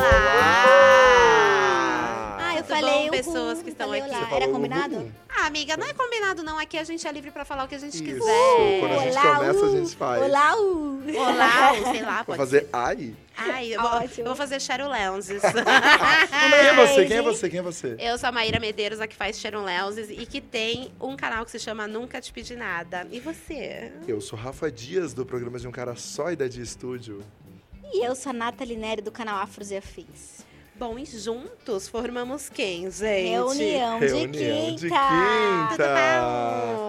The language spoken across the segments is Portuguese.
Olá! Ah, eu Tudo falei bom, pessoas que estão aqui? olá. Era combinado? Ah, amiga, não é combinado não. Aqui a gente é livre pra falar o que a gente Isso. quiser. Quando a gente Olá, começa, a gente faz. Olá, uh. Olá, sei lá, Vou pode fazer ai? Ai, eu vou, Ótimo. eu vou fazer Sharon Lenses. Quem é você? Quem é você? Quem é você? eu sou a Maíra Medeiros, a que faz Sharon Lenses e que tem um canal que se chama Nunca Te Pedi Nada. E você? Eu sou Rafa Dias, do programa de um cara só e da de estúdio. E eu sou a Nathalie Neri, do canal Afros e Afins. Bom, e juntos formamos quem, gente? Reunião, de Reunião quinta. de quinta.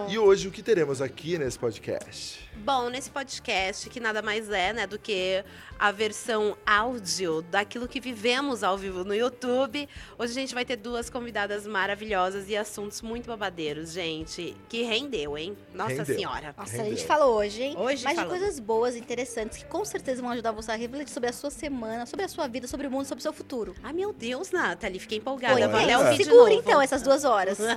E hoje o que teremos aqui nesse podcast? Bom, nesse podcast, que nada mais é, né, do que a versão áudio daquilo que vivemos ao vivo no YouTube. Hoje a gente vai ter duas convidadas maravilhosas e assuntos muito babadeiros, gente. Que rendeu, hein? Nossa Rendeu. Senhora. Nossa, a Rendeu. gente falou hoje, hein? Hoje Mas de falamos. coisas boas, interessantes, que com certeza vão ajudar você a refletir sobre a sua semana, sobre a sua vida, sobre o mundo, sobre o seu futuro. Ai, meu Deus, Nathalie, fiquei empolgada. Oi, Vou até é. de Segura novo. então essas duas horas.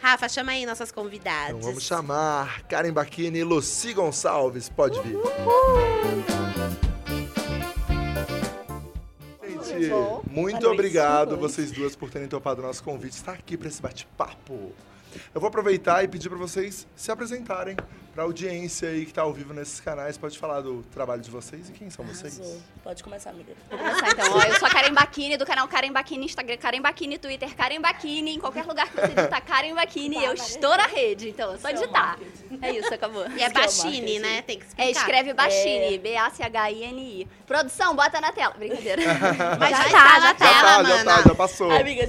Rafa, chama aí nossas convidadas. Então vamos chamar Karen Baquini e Lucy Gonçalves. Pode vir. Gente, bom. muito obrigado vocês duas por terem topado o nosso convite. Estar aqui para esse bate-papo. Eu vou aproveitar e pedir para vocês se apresentarem para a audiência aí que está ao vivo nesses canais. Pode falar do trabalho de vocês e quem são vocês? Pode começar, amiga. Vou começar então. Ó, eu sou a Karen Bakini, do canal Karen Bakini, Instagram Karen Bakini, Twitter Karen Bakini. Em qualquer lugar que você digitar Karen Bakini, eu estou na rede. Então, é só digitar. É isso, acabou. E é é Bachini, né? Tem que explicar. É, escreve Bachini, B-A-C-H-I-N-I. Produção, bota na tela. Brincadeira. Mas já, Já está tá, na já Já tela, tá, mana. já tá, já passou. Amiga,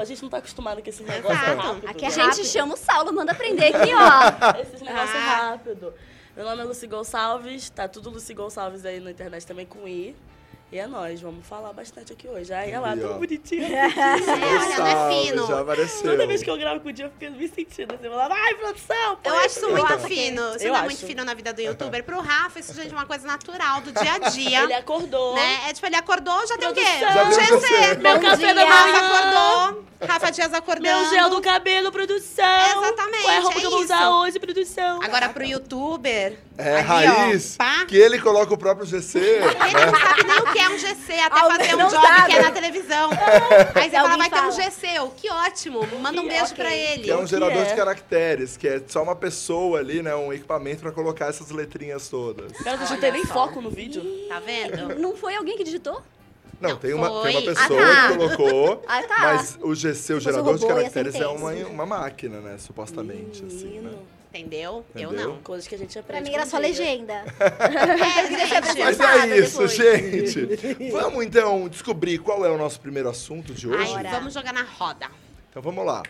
a gente não tá acostumado com esse negócio Exato. rápido. Aqui é Gente, rápido. chama o Saulo, manda aprender aqui, ó. Esses negócios Ah. rápido. Meu nome é Lucy Gonçalves, tá tudo Lucy Gonçalves aí na internet também com I. E é nóis, vamos falar bastante aqui hoje. Ai, olha lá, E, ó. tão bonitinho. É, olha, não é Gonçalves, fino. Já apareceu. Toda vez que eu gravo com o dia, eu fico me sentindo assim, falando, ai, produção, pô, Eu acho isso muito aqui." fino. Isso Eu não é acho. muito fino na vida do youtuber. Pro Rafa, isso, gente, é uma coisa natural, do dia a dia. Ele acordou. né? É tipo, ele acordou, já tem o quê? Produção. Já deu GC. você. Meu Bom café da Rafa manhã. acordou. Rafa Dias acordando. Meu gel do cabelo, produção. Exatamente, Qual é a roupa é que eu vou isso. usar hoje, produção? Agora pro youtuber. É ali, raiz, Ó, pá. que ele coloca o próprio GC. Ele não sabe nem o que é um GC, até Ah, fazer um não job sabe. que é na televisão. Aí você fala, alguém vai ter um. GC. O que ótimo. Manda um Que beijo ok. pra ele. Que é um gerador é? de caracteres, que é só uma pessoa ali, né? Um equipamento pra colocar essas letrinhas todas. Cara, deixa eu Olha ter nem foco no vídeo. Tá vendo? Não foi alguém que digitou? Não, Não, tem, uma, foi. tem uma Ah, pessoa tá. que colocou, Ah, tá. mas o GC, o gerador de ser caracteres, é uma, uma máquina, né? Supostamente, assim, né? Entendeu? Eu não. Coisas que a gente aprende. Pra mim era só legenda. É, gente. Mas é isso, depois. gente. Vamos então descobrir qual é o nosso primeiro assunto de hoje. Ai, vamos jogar na roda. Então vamos lá.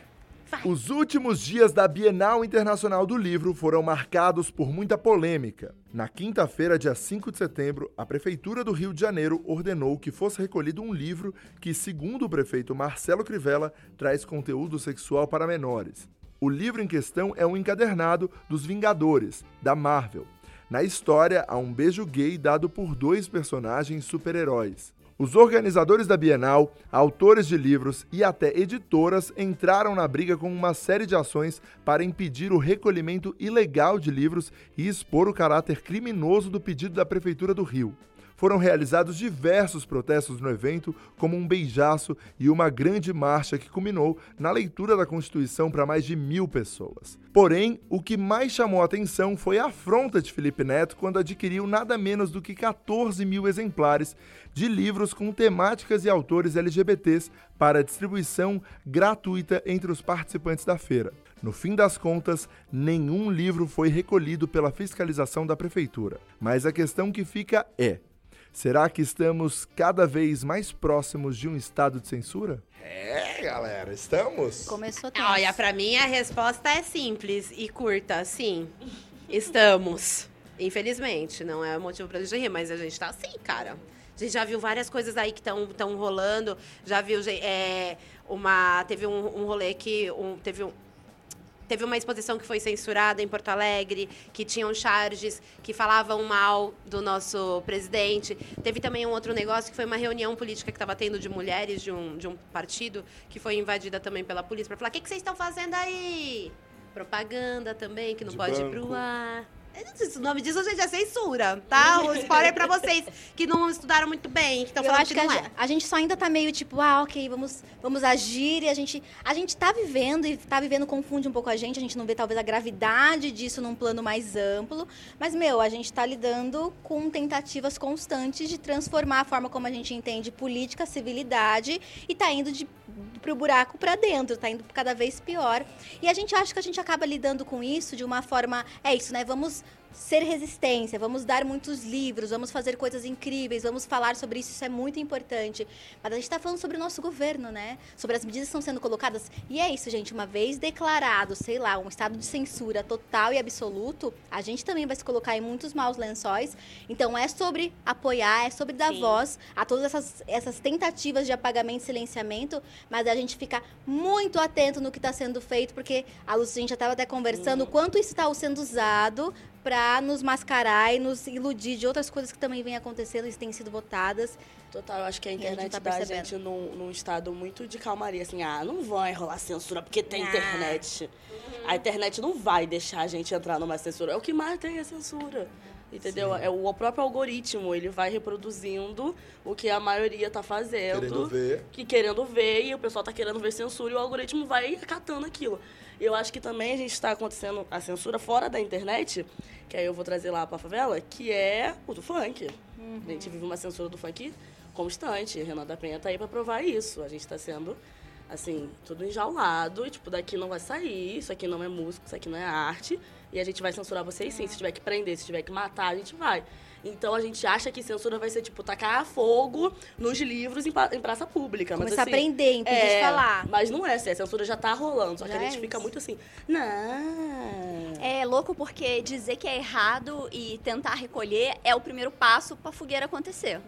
Vai. Os últimos dias da Bienal Internacional do Livro foram marcados por muita polêmica. Na quinta-feira, dia 5 de setembro, a Prefeitura do Rio de Janeiro ordenou que fosse recolhido um livro que, segundo o prefeito Marcelo Crivella, traz conteúdo sexual para menores. O livro em questão é um encadernado dos Vingadores, da Marvel. Na história, há um beijo gay dado por dois personagens super-heróis. Os organizadores da Bienal, autores de livros e até editoras entraram na briga com uma série de ações para impedir o recolhimento ilegal de livros e expor o caráter criminoso do pedido da Prefeitura do Rio. Foram realizados diversos protestos no evento, como um beijaço e uma grande marcha que culminou na leitura da Constituição para mais de mil pessoas. Porém, o que mais chamou a atenção foi a afronta de Felipe Neto quando adquiriu nada menos do que 14 mil exemplares de livros com temáticas e autores LGBTs para distribuição gratuita entre os participantes da feira. No fim das contas, nenhum livro foi recolhido pela fiscalização da prefeitura. Mas a questão que fica é: será que estamos cada vez mais próximos de um estado de censura? É, galera, estamos. Começou tenso. Olha, pra mim a resposta é simples e curta. Sim, estamos. Infelizmente, não é motivo pra gente rir, mas a gente tá assim, cara. A gente já viu várias coisas aí que estão rolando. Já viu é, uma. Teve um, um rolê que. Um, teve um. Teve uma exposição que foi censurada em Porto Alegre, que tinham charges que falavam mal do nosso presidente. Teve também um outro negócio que foi uma reunião política que estava tendo de mulheres de um, de um partido, que foi invadida também pela polícia, para falar: o que, que vocês estão fazendo aí? Propaganda também, que não De pode ir banco. pro ar. O nome disso, gente, é censura, tá? O spoiler pra vocês que não estudaram muito bem, que estão falando acho que, que não a, é. a gente só ainda tá meio tipo, ah, ok, vamos, vamos agir e a gente. A gente tá vivendo e tá vivendo confunde um pouco a gente, a gente não vê talvez a gravidade disso num plano mais amplo. Mas, meu, a gente tá lidando com tentativas constantes de transformar a forma como a gente entende política, civilidade e tá indo de pro buraco pra dentro, tá indo cada vez pior. E a gente acha que a gente acaba lidando com isso de uma forma, é isso, né? Vamos ser resistência, vamos dar muitos livros, vamos fazer coisas incríveis, vamos falar sobre isso, isso é muito importante. Mas a gente está falando sobre o nosso governo, né? Sobre as medidas que estão sendo colocadas. E é isso, gente, uma vez declarado, sei lá, um estado de censura total e absoluto, a gente também vai se colocar em muitos maus lençóis. Então é sobre apoiar, é sobre dar Sim. voz a todas essas, essas tentativas de apagamento e silenciamento, mas a gente ficar muito atento no que está sendo feito, porque a Lúcia, a gente já estava até conversando, o quanto isso está sendo usado para nos mascarar e nos iludir de outras coisas que também vêm acontecendo e têm sido votadas. Total, eu acho que a a gente internet tá dá a percebendo. gente num, num estado muito de calmaria, assim, ah, não vai rolar censura porque tem Ah. internet. A internet não vai deixar a gente entrar numa censura. É o que mais tem a censura. Entendeu? É o próprio algoritmo, ele vai reproduzindo o que a maioria tá fazendo. Querendo ver. Que querendo ver, e o pessoal tá querendo ver censura, e o algoritmo vai acatando aquilo. Eu acho que também a gente está acontecendo a censura fora da internet, que aí eu vou trazer lá pra favela, que é o do funk. A gente vive uma censura do funk constante. Renan da Penha tá aí pra provar isso. A gente tá sendo, assim, tudo enjaulado. E, tipo, daqui não vai sair. Isso aqui não é música, isso aqui não é arte. E a gente vai censurar vocês sim. Se tiver que prender, se tiver que matar, a gente vai. Então a gente acha que censura vai ser, tipo, tacar fogo nos livros em, pa- em praça pública. Mas, Começar assim, a aprender, impedir de falar. Mas não é, assim, a censura já tá rolando. Só que Já a gente é fica muito assim, não. É louco porque dizer que é errado e tentar recolher é o primeiro passo pra fogueira acontecer.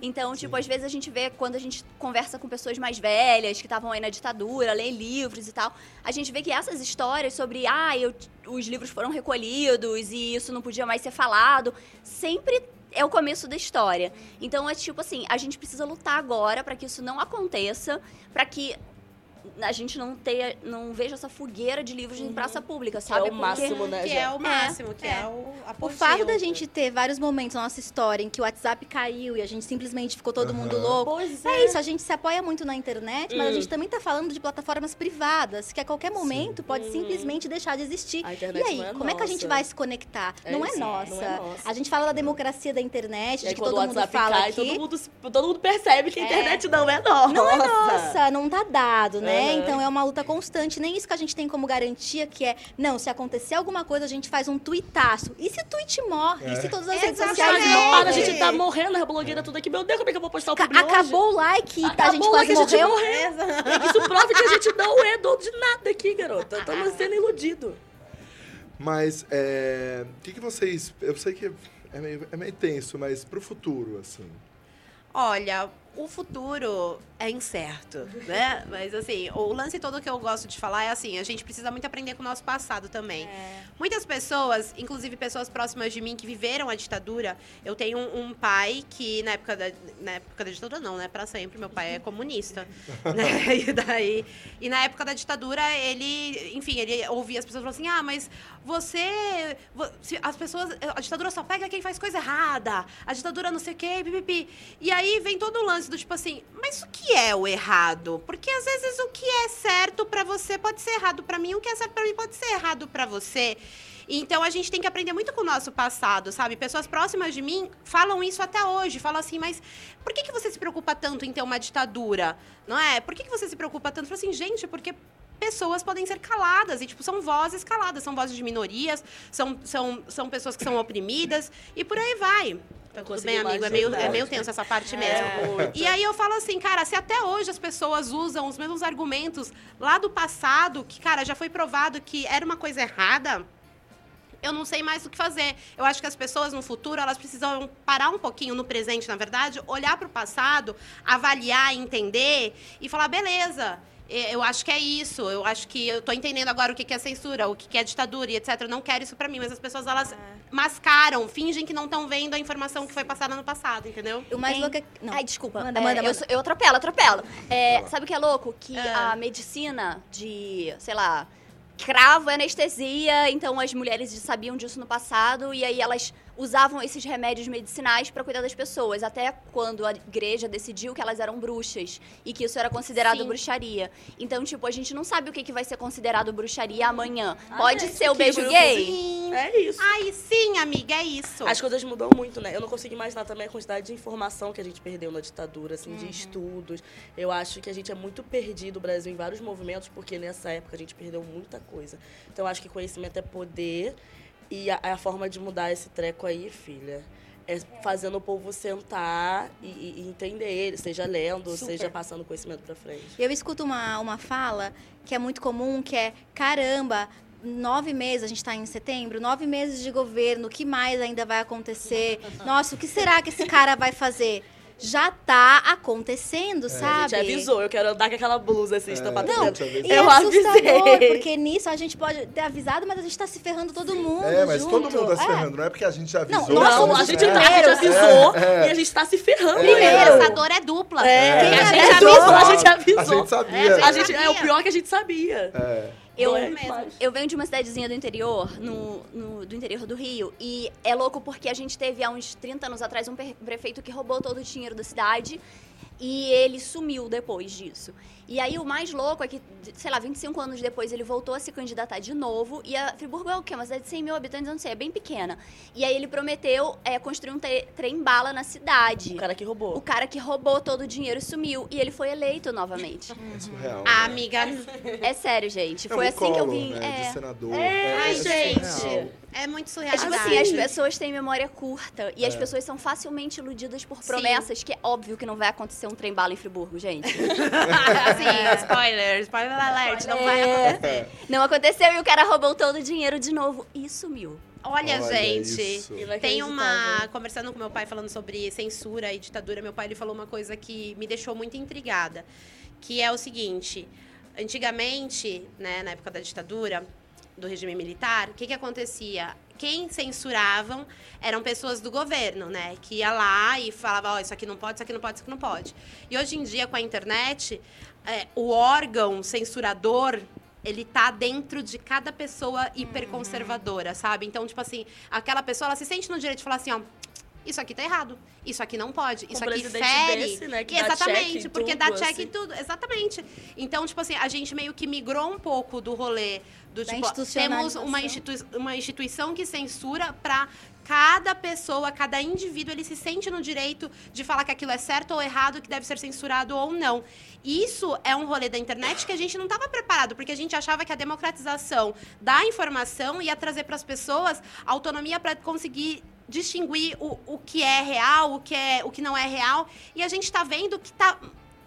Então, tipo, às vezes a gente vê quando a gente conversa com pessoas mais velhas, que estavam aí na ditadura, lê livros e tal, a gente vê que essas histórias sobre, ah, eu, os livros foram recolhidos e isso não podia mais ser falado, sempre é o começo da história. Então é tipo assim, a gente precisa lutar agora pra que isso não aconteça, pra que a gente não tenha, não veja essa fogueira de livros em praça pública, Que é sabe? o máximo, né, Que Jé? é o máximo, que é, é. o a O fato da gente ter vários momentos na nossa história em que o WhatsApp caiu e a gente simplesmente ficou todo mundo Aham. louco. Pois É isso, a gente se apoia muito na internet, mas a Hum. gente também tá falando de plataformas privadas, que a qualquer momento pode simplesmente deixar de existir. A E aí, não é como é que a gente nossa. vai se conectar? É não, é isso, nossa. não é nossa. A gente fala da democracia da internet, de que todo mundo WhatsApp fala cai, aqui. todo mundo, todo mundo percebe que a internet não é nossa. Não é nossa, não tá dado, né? Aham. Então é uma luta constante. Nem isso que a gente tem como garantia, que é, não, se acontecer alguma coisa, a gente faz um tuitaço. E se o tweet morre? É. E se todas as redes sociais para, a morrem? gente tá morrendo, a blogueira tudo aqui. Meu Deus, como é que eu vou postar o publi hoje? Acabou o like, tá? a Acabou gente o like, quase a gente morreu. morreu. Isso prova que a gente não é dono de nada aqui, garota. Estamos sendo iludidos. Mas, é, o que, que vocês... Eu sei que é meio, é meio tenso, mas pro futuro, assim... Olha, o futuro é incerto, né? Mas assim, o lance todo que eu gosto de falar é assim, a gente precisa muito aprender com o nosso passado também. É. Muitas pessoas, inclusive pessoas próximas de mim que viveram a ditadura, eu tenho um, um pai que na época da na época da ditadura não, né, Pra sempre, meu pai é comunista, né? E daí e na época da ditadura ele, enfim, ele ouvia as pessoas falando assim: "Ah, mas você, as pessoas, a ditadura só pega quem faz coisa errada. A ditadura não sei o quê, pipipi". E aí vem todo o lance do tipo assim, mas o que é o errado? Porque às vezes o que é certo pra você pode ser errado pra mim, o que é certo pra mim pode ser errado pra você. Então a gente tem que aprender muito com o nosso passado, sabe? Pessoas próximas de mim falam isso até hoje. Falam assim, mas por que, que você se preocupa tanto em ter uma ditadura? Não é? Por que, que você se preocupa tanto? Eu assim, gente, porque pessoas podem ser caladas. E, tipo, são vozes caladas. São vozes de minorias, são, são, são pessoas que são oprimidas. E por aí vai. Tá tudo bem, amigo? É meio, é meio tenso essa parte É, mesmo. muito. E aí eu falo assim, cara, se até hoje as pessoas usam os mesmos argumentos lá do passado, que, cara, já foi provado que era uma coisa errada, eu não sei mais o que fazer. Eu acho que as pessoas no futuro, elas precisam parar um pouquinho no presente, na verdade, olhar para o passado, avaliar, entender e falar, beleza. Eh, Eu acho que é isso. Eu acho que eu tô entendendo agora o que é censura, o que é ditadura e etc. Eu não quero isso pra mim, mas as pessoas elas mascaram, fingem que não estão vendo a informação que foi passada no passado, entendeu? O mais Tem- louco é... Não. Ai, desculpa. Manda, É, manda, eu, manda. sou- eu atropelo, atropelo. É, sabe o que é louco? Que Ah. a medicina de, sei lá, cravo é anestesia, então as mulheres sabiam disso no passado e aí elas usavam esses remédios medicinais para cuidar das pessoas, até quando a igreja decidiu que elas eram bruxas e que isso era considerado Sim. bruxaria. Então, tipo, a gente não sabe o que, que vai ser considerado bruxaria amanhã. Ah, Pode é, ser o beijo gay? Sim. É isso. Ai, sim, amiga, é isso. As coisas mudam muito, né? Eu não consigo imaginar também a quantidade de informação que a gente perdeu na ditadura, assim, de estudos. Eu acho que a gente é muito perdido, o Brasil, em vários movimentos, porque nessa época a gente perdeu muita coisa. Então, eu acho que conhecimento é poder e a, a forma de mudar esse treco aí, filha, é fazendo o povo sentar e, e- entender, seja lendo, Super. seja passando conhecimento pra frente. Eu escuto uma, uma fala que é muito comum, que é, caramba, nove meses, a gente está em setembro, nove meses de governo, o que mais ainda vai acontecer? Nossa, o que será que esse cara vai fazer? Já tá acontecendo, A sabe? gente avisou, eu quero andar com aquela blusa assim, estampada Não, dentro. E Eu é assustador, avisei. porque nisso a gente pode ter avisado, mas a gente tá se ferrando todo mundo É, mas junto. todo mundo tá se É. ferrando. Não é porque a gente avisou. Não, Não, a gente, tá, a gente avisou É, é. e a gente tá se ferrando. Primeiro. O pensador é dupla. É, a gente avisou? avisou, a gente avisou. A gente sabia. É, A gente, é o pior que a gente sabia. É. Eu, eu venho de uma cidadezinha do interior, no, no- do interior do Rio, e é louco porque a gente teve há uns 30 anos atrás um prefeito que roubou todo o dinheiro da cidade e ele sumiu depois disso. E aí o mais louco é que, sei lá, 25 anos depois ele voltou a se candidatar de novo e a Friburgo é o quê? Uma cidade de 100 mil habitantes, eu não sei, é bem pequena. E aí ele prometeu é, construir um tre- trem-bala na cidade. O cara que O roubou. cara que roubou todo o dinheiro sumiu e ele foi eleito novamente. É surreal. Ah, né? amiga. É sério, gente. É Foi um assim que eu vim. Né, é. de senador. Ai, gente. surreal. É muito É surreal. tipo assim, as pessoas têm memória curta e as pessoas são facilmente iludidas por promessas que é óbvio que não vai acontecer um trem bala em Friburgo, gente. Sim, spoiler, spoiler alert, não vai É. acontecer. Não aconteceu e o cara roubou todo o dinheiro de novo e sumiu. Olha, Olha gente, isso. tem uma... Conversando com meu pai, falando sobre censura e ditadura, meu pai ele falou uma coisa que me deixou muito intrigada, que é o seguinte, antigamente, né, na época da ditadura, do regime militar, o que que acontecia? Quem censuravam eram pessoas do governo, né? Que ia lá e falava, ó, isso aqui não pode, isso aqui não pode, isso aqui não pode. E hoje em dia, com a internet, é, o órgão censurador, ele tá dentro de cada pessoa hiperconservadora, sabe? Então, tipo assim, aquela pessoa, ela se sente no direito de falar assim, ó, isso aqui tá errado, isso aqui não pode, isso um aqui fere. desse, né, que exatamente, porque tudo, dá check assim. em tudo, exatamente. Então, tipo assim, a gente meio que migrou um pouco do rolê do Da tipo, temos uma, institui uma instituição que censura pra cada pessoa, cada indivíduo, ele se sente no direito de falar que aquilo é certo ou errado, que deve ser censurado ou não. Isso é um rolê da internet que a gente não estava preparado, porque a gente achava que a democratização da informação ia trazer para as pessoas autonomia para conseguir distinguir o, o que é real, o que, é, o que não é real. E a gente está vendo que está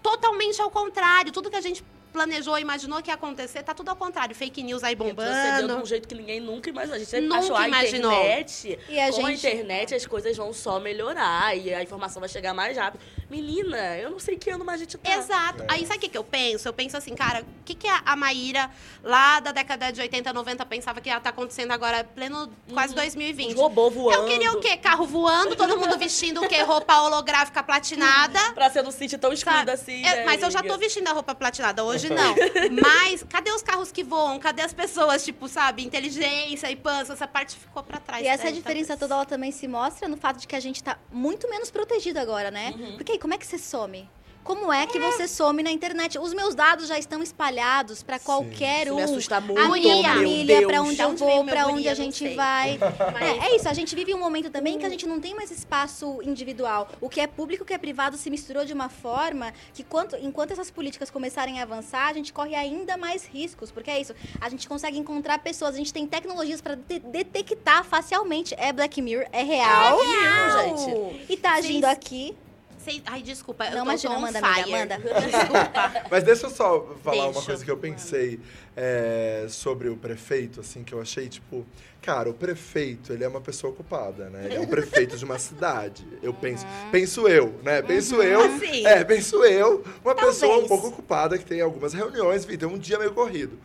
totalmente ao contrário. Tudo que a gente planejou, imaginou que ia acontecer, tá tudo ao contrário. Fake news aí Retrocedeu de bombando. um jeito que ninguém nunca imaginou. A gente sempre Nunca achou a imaginou. internet. E a com a gente- internet as coisas vão só melhorar e a informação vai chegar mais rápido. Menina, eu não sei que ano mais a gente tá. Exato. Aí sabe o que, que eu penso? Eu penso assim, cara, o que, que a a Maíra, lá da década de 80, 90, pensava que ia estar acontecendo agora, pleno quase 2020? Os robôs voando. Eu queria o quê? Carro voando, todo mundo vestindo o quê? Roupa holográfica platinada. Pra ser num sítio tão escuro assim. Eu- né, mas eu já amiga? tô vestindo a roupa platinada, hoje não. Mas cadê os carros que voam? Cadê as pessoas, tipo, sabe, inteligência e pança? Essa parte ficou pra trás. E essa né, diferença talvez. toda ela também se mostra no fato de que a gente tá muito menos protegido agora, né? Uhum. Porque aí, como é que você some? Como é que você some na internet? Os meus dados já estão espalhados pra qualquer Isso um. me assusta muito, a minha meu família, pra onde eu vou, guri, onde a gente vai. É, é isso, a gente vive um momento também que a gente não tem mais espaço individual. O que é público, o que é privado se misturou de uma forma que quanto, enquanto essas políticas começarem a avançar, a gente corre ainda mais riscos. Porque é isso, a gente consegue encontrar pessoas, a gente tem tecnologias pra de- detectar facialmente. É Black Mirror, é real. Real, gente. E tá agindo Vocês- aqui. Sei- Ai, desculpa. eu Não, tô, imagina, tô on manda, amiga, fire. manda. Desculpa. Mas deixa eu só falar uma Deixa. coisa que eu pensei é, sobre o prefeito, assim, que eu achei, tipo... Cara, o prefeito, ele é uma pessoa ocupada, né? Ele é um prefeito de uma cidade. Eu penso... Penso eu, né? Penso eu... Sim. É, penso eu, uma pessoa um Talvez. pouco ocupada, que tem algumas reuniões, enfim, tem um dia meio corrido.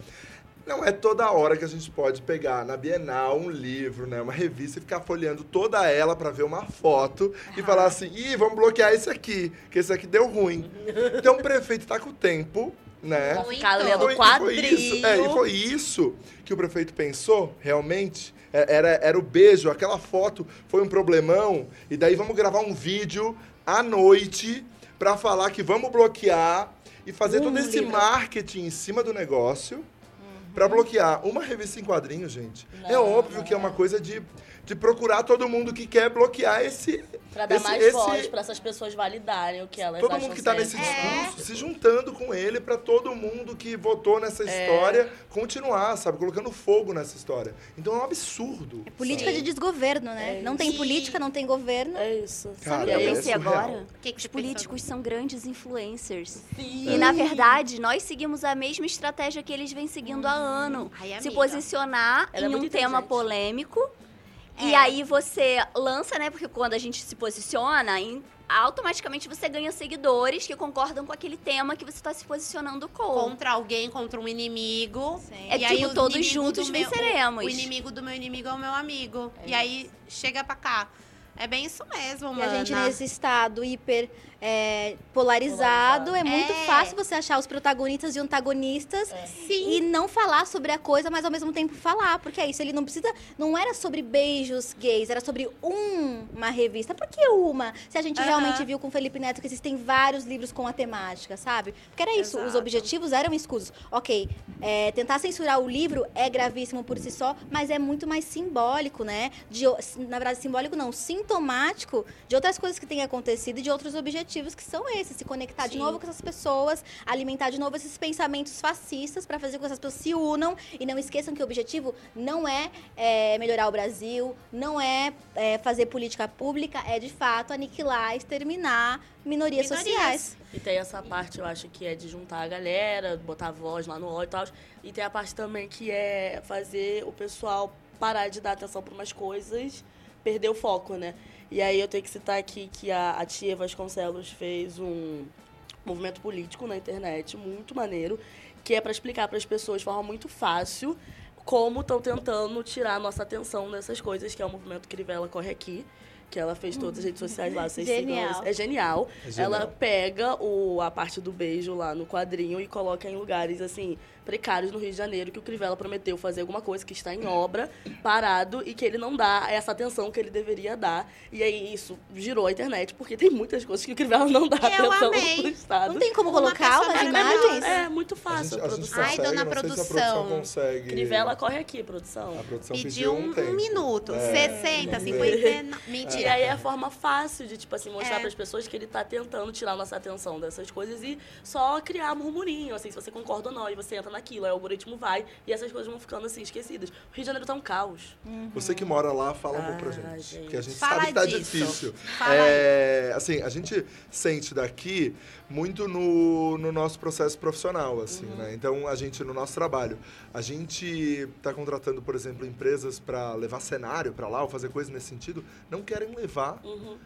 Não é toda hora que a gente pode pegar na Bienal um livro, né, uma revista e ficar folheando toda ela pra ver uma foto e falar assim: "Ih, vamos bloquear esse aqui, que esse aqui deu ruim". Então o prefeito tá com o tempo né? Pra ficar Muito. lendo Foi- e quadrinho. Foi isso, é, e foi isso que o prefeito pensou, realmente. É, Era, era o beijo, aquela foto foi um problemão, e daí vamos gravar um vídeo à noite pra falar que vamos bloquear e fazer Um todo esse livro. marketing em cima do negócio Pra bloquear uma revista em quadrinhos, gente. é Não, óbvio que é uma coisa de, de procurar todo mundo que quer bloquear esse. Pra dar esse- mais esse- voz, pra essas pessoas validarem o que elas Todo acham mundo que tá nesse certo. discurso se juntando com ele pra todo mundo que votou nessa história continuar, sabe? Colocando fogo nessa história. Então é um absurdo. É política de desgoverno, né? É não tem política, não tem governo. É isso. Cara, Sabe o que é eu pensei agora? Que que Os políticos são grandes influencers. Sim. E, na verdade, nós seguimos a mesma estratégia que eles vêm seguindo há ano. Ai, se posicionar Ela é em um muito tema inteligente. E É. aí você lança, né? Porque quando a gente se posiciona, automaticamente você ganha seguidores que concordam com aquele tema que você está se posicionando com. contra alguém, contra um inimigo. Sim. É E aí tipo, o todos juntos meu- venceremos. O inimigo do meu inimigo é o meu amigo. e aí chega pra cá. É bem isso mesmo, E mano. a gente nesse estado hiper é, polarizado, é muito É. fácil você achar os protagonistas e antagonistas Sim. e não falar sobre a coisa, mas ao mesmo tempo falar. Porque é isso, ele não precisa. Não era sobre beijos gays, era sobre um- uma revista. Por que uma? Se a gente Aham. realmente viu com o Felipe Neto que existem vários livros com a temática, sabe? Porque era isso, os Exato. objetivos eram escusos. Ok, é, tentar censurar o livro é gravíssimo por si só, mas é muito mais simbólico, né? De, na verdade, simbólico não, sintomático de outras coisas que têm acontecido e de outros objetivos que são esses. Se conectar de Sim. novo com essas pessoas, alimentar de novo esses pensamentos fascistas para fazer com que essas pessoas se unam e não esqueçam que o objetivo não é, é, melhorar o Brasil, não é, é, fazer política pública, é de fato aniquilar, exterminar minorias, Minorias. sociais. E tem essa parte, eu acho, que é de juntar a galera, botar a voz lá no ó e tal. E tem a parte também que é fazer o pessoal parar de dar atenção para umas coisas, perder o foco, né? E aí eu tenho que citar aqui que a, a Tia Vasconcelos fez um movimento político na internet muito maneiro, que é para explicar para as pessoas de forma muito fácil como estão tentando tirar a nossa atenção nessas coisas, que é o movimento Crivella Corre Aqui, que ela fez todas as redes sociais lá, vocês sigam Genial. elas. É genial. É genial. Ela pega o, a parte do beijo lá no quadrinho e coloca em lugares, assim, precários no Rio de Janeiro, que o Crivella prometeu fazer alguma coisa que está em obra, parado, e que ele não dá essa atenção que ele deveria dar. E aí isso girou a internet, porque tem muitas coisas que o Crivella não dá Eu atenção amei. pro Estado. Não tem como Uma colocar umas É, imagens? muito, é muito A fácil gente, a, a gente produção. Ai, consegue, dona não sei se a produção. produção consegue. Crivella corre aqui, produção. A produção Pediu um, um minuto. É, 60, vamos 50. ver. não- E Mentira. aí é a forma fácil de, tipo assim, mostrar É. para as pessoas que ele tá tentando tirar nossa atenção dessas coisas e só criar murmurinho, assim, se você concorda ou não, e você entra naquilo, aí o algoritmo vai e essas coisas vão ficando assim, esquecidas. O Rio de Janeiro tá um caos. Você que mora lá, fala um pouco pra Ah, gente. gente. Porque a gente Fala sabe que tá disso. difícil. Fala É, assim, a gente sente daqui muito no, no nosso processo profissional, assim, Uhum. né? Então, a gente, no nosso trabalho, a gente tá contratando, por exemplo, empresas para levar cenário para lá ou fazer coisas nesse sentido, não querem levar Uhum,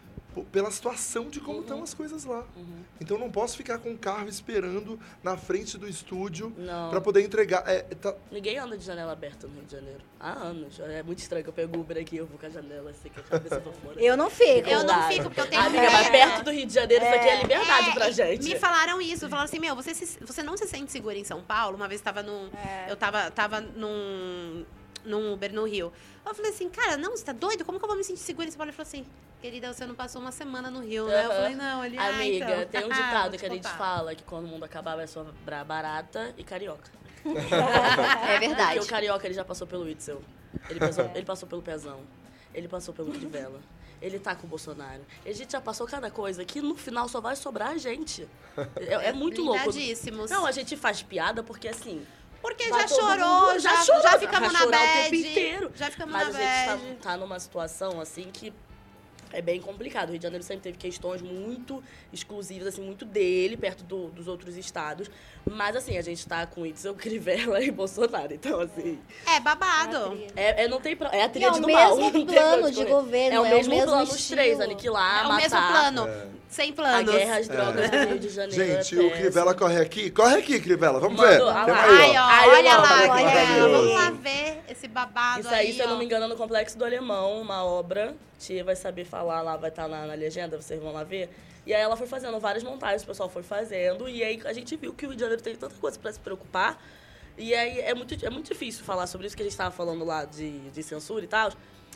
pela situação de como estão as coisas lá. uhum. Então, não posso ficar com o carro esperando na frente do estúdio para poder entregar. É, tá- Ninguém anda de janela aberta no Rio de Janeiro. Há anos. É muito estranho que eu pego Uber aqui, eu vou com a janela assim, com a cabeça pra fora. Eu não fico. Eu não fico, porque eu tenho Amiga, medo. mas perto do Rio de Janeiro, isso aqui é liberdade É, pra gente. Me falaram isso, falaram assim, meu, você, se- você não se sente segura em São Paulo? Uma vez tava num. Eu tava, tava num, num Uber no Rio. Eu falei assim, cara, não, você tá doido? Como que eu vou me sentir segura Paulo? Ele falou assim, querida, você não passou uma semana no Rio, né? Eu falei, não, ele ah, Amiga, então. tem um Vou ditado te que a gente fala que quando o mundo acabar vai sobrar barata e carioca. É verdade. Porque o carioca ele já passou pelo Itzel. Ele passou, ele passou pelo Pezão. Ele passou pelo Crivella. Ele tá com o Bolsonaro. E a gente já passou cada coisa que no final só vai sobrar a gente. É, é muito louco. Não, a gente faz piada porque assim. Porque já chorou, mundo- já, chorou, já ficamos na bad. tempo inteiro. Já ficamos Mas na a gente bad. tá, tá numa situação assim que é bem complicado. O Rio de Janeiro sempre teve questões muito exclusivas, assim, muito dele, perto do- dos outros estados. Mas, assim, a gente tá com Itzel, Crivella e Bolsonaro. Então, assim, É babado. é, é- não tem... Pro... É a é o do mal. mesmo não tem pra plano onde de governo, É o mesmo, plano, os estilo. três, aniquilar, é o matar. mesmo plano. É. Sem A planos. guerra às drogas do Rio de Janeiro. Gente, é o. Crivella corre aqui. Corre aqui, Crivella. Vamos ver. Lá. Aí, Ai, ó, Ai, olha lá. Vamos lá ver. esse babado Isso aí, aí, se eu não me engano, é no Complexo do Alemão, uma obra. Tia vai saber falar lá, vai estar na, na legenda, vocês vão lá ver. E aí ela foi fazendo várias montagens, o pessoal foi fazendo. E aí a gente viu que o Rio de Janeiro tem tanta coisa pra se preocupar. E aí é muito, é muito difícil falar sobre isso que a gente tava falando lá de, de censura e tal.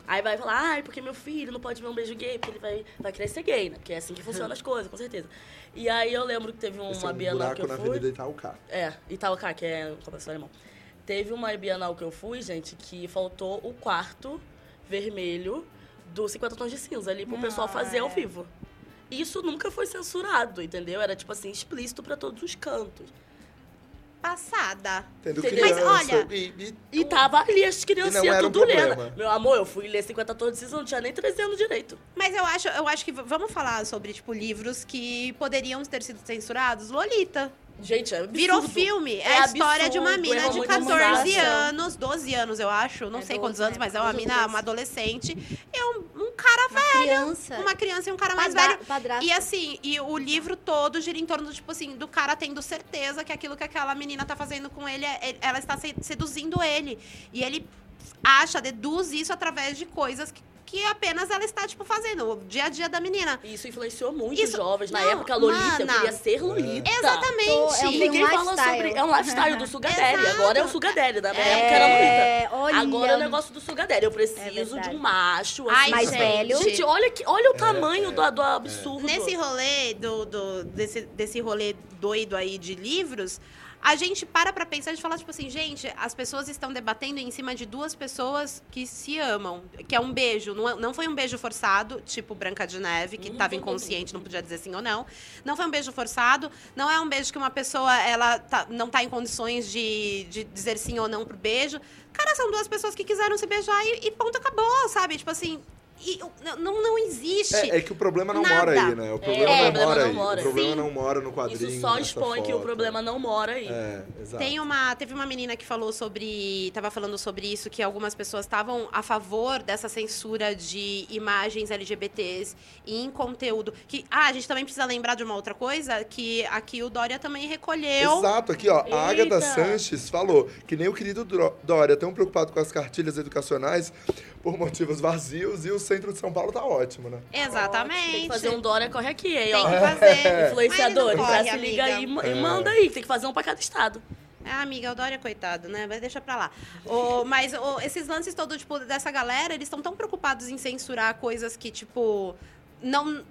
Aí vai falar, ai, porque meu filho não pode ver um beijo gay, porque ele vai, vai querer ser gay, né? Porque é assim que funcionam as coisas, com certeza. E aí eu lembro que teve Esse é uma um Bienal que eu na fui. Avenida Itaúca. É, Itaúca, que é o complexo alemão. Teve uma Bienal que eu fui, gente, que faltou o quarto vermelho do 50 Tons de Cinza ali pro pessoal fazer ao vivo. Isso nunca foi censurado, entendeu? Era, tipo assim, explícito pra todos os cantos. Passada. Tendo Entendeu? criança. Mas olha- e, e- E tava ali as E criancinhas não era um tudo problema. lendo. Meu amor, eu fui ler 50 Tons de Cinza, não tinha nem 13 anos direito. Mas eu acho, eu acho que v- vamos falar sobre, tipo, livros que poderiam ter sido censurados. Lolita. Gente, é absurdo. Virou filme. É, É a história de uma mina é de romantização. 14 anos, 12 anos, eu acho. Não É sei 12, quantos anos, né? mas é uma 12 ou mina, 13. uma adolescente. É um, um cara Uma velho. criança. Uma criança e um cara mais velho. padrasto. E assim, e o livro todo gira em torno do, tipo assim, do cara tendo certeza que aquilo que aquela menina tá fazendo com ele, é- é- ela está se- seduzindo ele. E ele acha, deduz isso através de coisas que, que apenas ela está, tipo, fazendo. O dia a dia da menina. Isso influenciou muito Isso- os jovens. Na não, época, Lolita, eu mana. queria ser Lolita. Exatamente. É um- E ninguém fala sobre. É um lifestyle do Sugar Daddy. Agora é o Sugar Daddy. Na minha É, época era Lolita. olha. Agora é o negócio do Sugar Daddy. Eu preciso verdade. de um macho. Ai, assim, mais gente. velho. Gente, olha, que, olha o tamanho do, do absurdo. Nesse rolê do, do- desse, desse rolê doido aí de livros, a gente para pra pensar e fala, tipo assim, gente, as pessoas estão debatendo em cima de duas pessoas que se amam. Que é um beijo. Não, é- não foi um beijo forçado, tipo Branca de Neve, que Uhum. estava inconsciente, não podia dizer sim ou não. Não foi um beijo forçado. Não é um beijo que uma pessoa ela tá- não tá em condições de, de dizer sim ou não pro beijo. Cara, são duas pessoas que quiseram se beijar e, e ponto, acabou, sabe? Tipo assim. E não, não existe. É, é que o problema não Nada. mora aí, né? O problema É, não o problema mora não aí. mora. O problema Sim. não mora no quadrinho. Isso só expõe que o problema não mora aí. É, exato. Tem uma, teve uma menina que falou sobre, tava falando sobre isso, que algumas pessoas estavam a favor dessa censura de imagens LGBTs em conteúdo. Que, ah, a gente também precisa lembrar de uma outra coisa, que aqui o Dória também recolheu. Exato, aqui ó, a Agatha Eita. Sanches falou que nem o querido Dória tão preocupado com as cartilhas educacionais por motivos vazios e o centro de São Paulo tá ótimo, né? Exatamente. Tem que fazer um Dória corre aqui, aí, Tem ó. que fazer. Influenciadores, ele se corre, liga aí e É. manda aí. Tem que fazer um pra cada estado. Ah, amiga, o Dória, coitado, né? Mas deixa pra lá. O, mas o, esses lances todos, tipo, dessa galera, eles estão tão preocupados em censurar coisas que, tipo, não,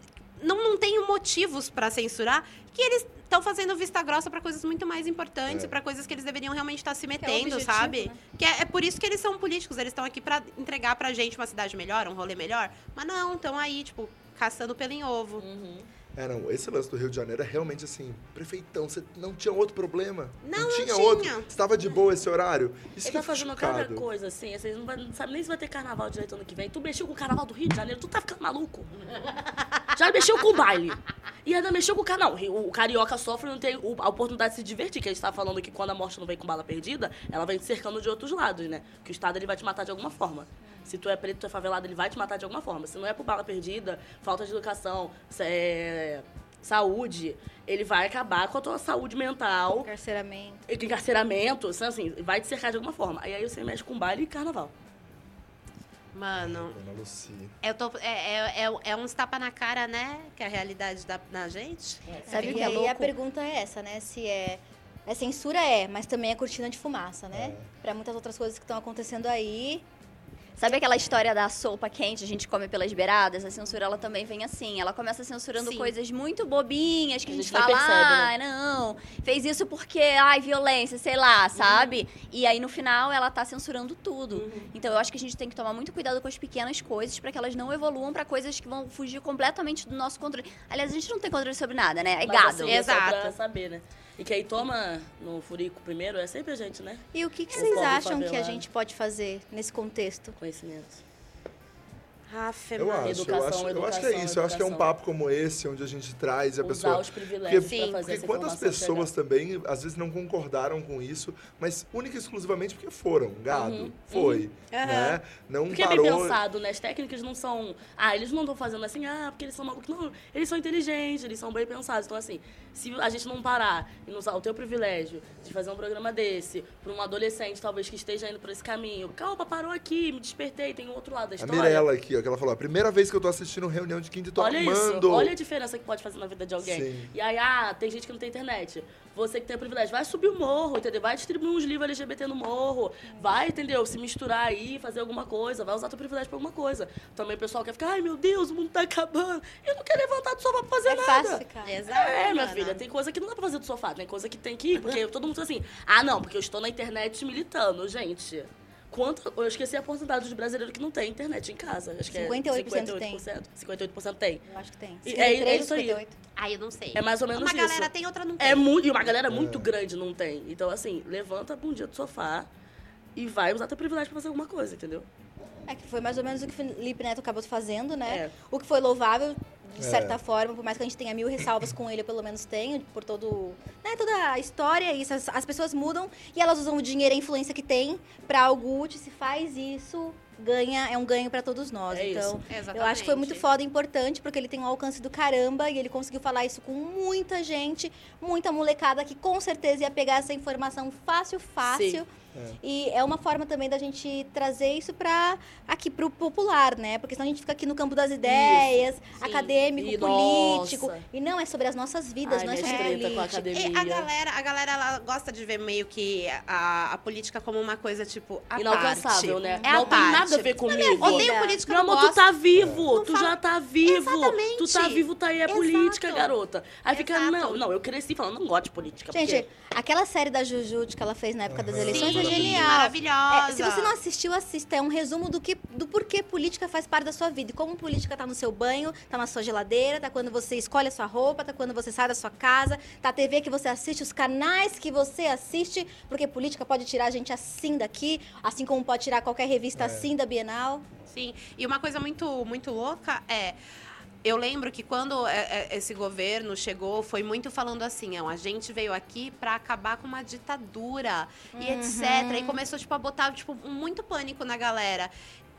não, não tem motivos pra censurar, que eles estão fazendo vista grossa pra coisas muito mais importantes É. e pra coisas que eles deveriam realmente estar se é metendo, objetivo, sabe? né? Que é, é por isso que eles são políticos, eles estão aqui pra entregar pra gente uma cidade melhor, um rolê melhor. Mas não, estão aí, tipo, caçando pelo em ovo. Uhum. É, não, esse lance do Rio de Janeiro é realmente assim, prefeitão, você não tinha outro problema? Não, não tinha tinha. outro? Estava de boa esse horário? Isso Ele tá fazendo cada coisa, assim. Vocês não, vai- não sabem nem se vai ter carnaval direito ano que vem. Tu mexeu com o carnaval do Rio de Janeiro, tu tá ficando maluco. Já mexeu com o baile. E ainda mexeu com o canal. O carioca sofre e não tem a oportunidade de se divertir. Que a gente tá falando que quando a morte não vem com bala perdida, ela vem te cercando de outros lados, né? Que o Estado ele vai te matar de alguma forma. Se tu é preto, tu é favelado, ele vai te matar de alguma forma. Se não é por bala perdida, falta de educação, é, saúde, ele vai acabar com a tua saúde mental Encarceramento. encarceramento, assim, vai te cercar de alguma forma. Aí, aí você mexe com baile e carnaval. Mano, Dona Lucia. eu tô, é, é, é, é uns tapa na cara, né? Que é a realidade da, na gente. Sabe o e que é aí a louco? pergunta é essa, né? Se é. É censura é, mas também é cortina de fumaça, né? É. Pra muitas outras coisas que estão acontecendo aí. Sabe aquela história da sopa quente, a gente come pelas beiradas? A censura, ela também vem assim. Ela começa censurando Sim. coisas muito bobinhas, que a A gente, gente nem fala, percebe, né? ai, não, fez isso porque, ai, violência, sei lá, sabe? E aí, no final, ela tá censurando tudo. Então, eu acho que a gente tem que tomar muito cuidado com as pequenas coisas para que elas não evoluam para coisas que vão fugir completamente do nosso controle. Aliás, a gente não tem controle sobre nada, né? É Mas, gado. assim, é só pra Exato. saber, né? E quem toma no furico primeiro é sempre a gente, né? E o que, que O vocês acham que a gente pode fazer nesse contexto? Conhecimento. Afe, Eu Maria. acho, eu Educação, acho, eu acho que é educação, isso. Eu acho que é um educação. papo como esse, onde a gente traz e a Usar pessoa. os privilégios Porque, Sim. porque essa quantas pessoas chegar. também, às vezes, não concordaram com isso, mas única e exclusivamente porque foram. Gado. Uhum, Foi. Né? Não Porque é parou. bem pensado, né? As técnicas não são. Ah, eles não estão fazendo assim, ah, porque eles são malucos. Não, eles são inteligentes, eles são bem pensados. Então, assim, se a gente não parar e não usar o teu privilégio de fazer um programa desse para um adolescente, talvez, que esteja indo por esse caminho. Calma, parou aqui, me despertei, tem um outro lado da A história. Mirella aqui, ó, que ela falou: a primeira vez que eu tô assistindo reunião de quinta e tô Olha amando. isso, olha a diferença que pode fazer na vida de alguém. Sim. E aí, ah, tem gente que não tem internet. Você que tem o privilégio, vai subir o morro, entendeu? Vai distribuir uns livros LGBT no morro. Vai, entendeu? Se misturar aí, fazer alguma coisa. Vai usar teu privilégio pra alguma coisa. Também o pessoal quer ficar, ai meu Deus, o mundo tá acabando. E não quer levantar do sofá pra fazer É nada. fácil ficar. Exato. É, minha mana. Filha, tem coisa que não dá pra fazer do sofá, tem coisa que tem que ir, porque todo mundo assim, ah, não, porque eu estou na internet militando, gente. Quanto, eu esqueci a porcentagem dos brasileiros que não tem internet em casa. Acho que 58% é tem. 58%. 58% tem. Eu acho que tem. E é- é 53, isso aí. 58. Aí eu não sei. É mais ou menos Uma isso. galera tem, outra não tem. É muito, e uma galera muito grande não tem. Então, assim, levanta um dia do sofá e vai usar teu privilégio pra fazer alguma coisa, entendeu? É que foi mais ou menos o que o Felipe Neto acabou fazendo, né? É. O que foi louvável, de É. certa forma, por mais que a gente tenha mil ressalvas com ele, eu pelo menos tenho, por todo, né, toda a história, isso, as, as pessoas mudam e elas usam o dinheiro e a influência que tem pra algo útil. Se faz isso, ganha, é um ganho pra todos nós. É então, isso. eu acho que foi muito foda e importante, porque ele tem um alcance do caramba e ele conseguiu falar isso com muita gente, muita molecada que com certeza ia pegar essa informação fácil, fácil. E é uma forma também da gente trazer isso para aqui pro popular, né? Porque senão a gente fica aqui no campo das ideias, Sim. acadêmico, E, político. nossa. E não, é sobre as nossas vidas, Ai, não é sobre treta com a política. academia. E a galera, a galera ela gosta de ver meio que a, a política como uma coisa, tipo, a Inalcançável, parte. né? É não a tem parte. nada a ver comigo. Odeio política, Meu não amor, tu gosto. tá vivo, Não tu fala- já tá vivo. Exatamente. Tu tá vivo, tá aí a Exato. política, garota. Aí fica, Exato. não, não, eu cresci falando, não gosto de política. Gente, porque... aquela série da Juju que ela fez na época das Aham. eleições é genial. maravilhosa. É, se você não assistiu, assista. É um resumo do, que, do porquê política faz parte da sua vida. E como política tá no seu banho, tá na sua geladeira, tá quando você escolhe a sua roupa, tá quando você sai da sua casa, tá a TV que você assiste, os canais que você assiste, porque política pode tirar a gente assim daqui, assim como pode tirar qualquer revista É. assim da Bienal. Sim, e uma coisa muito, muito louca é. Eu lembro que quando é, é, esse governo chegou, foi muito falando assim, a gente veio aqui para acabar com uma ditadura e etc. E começou, tipo, a botar, tipo, muito pânico na galera.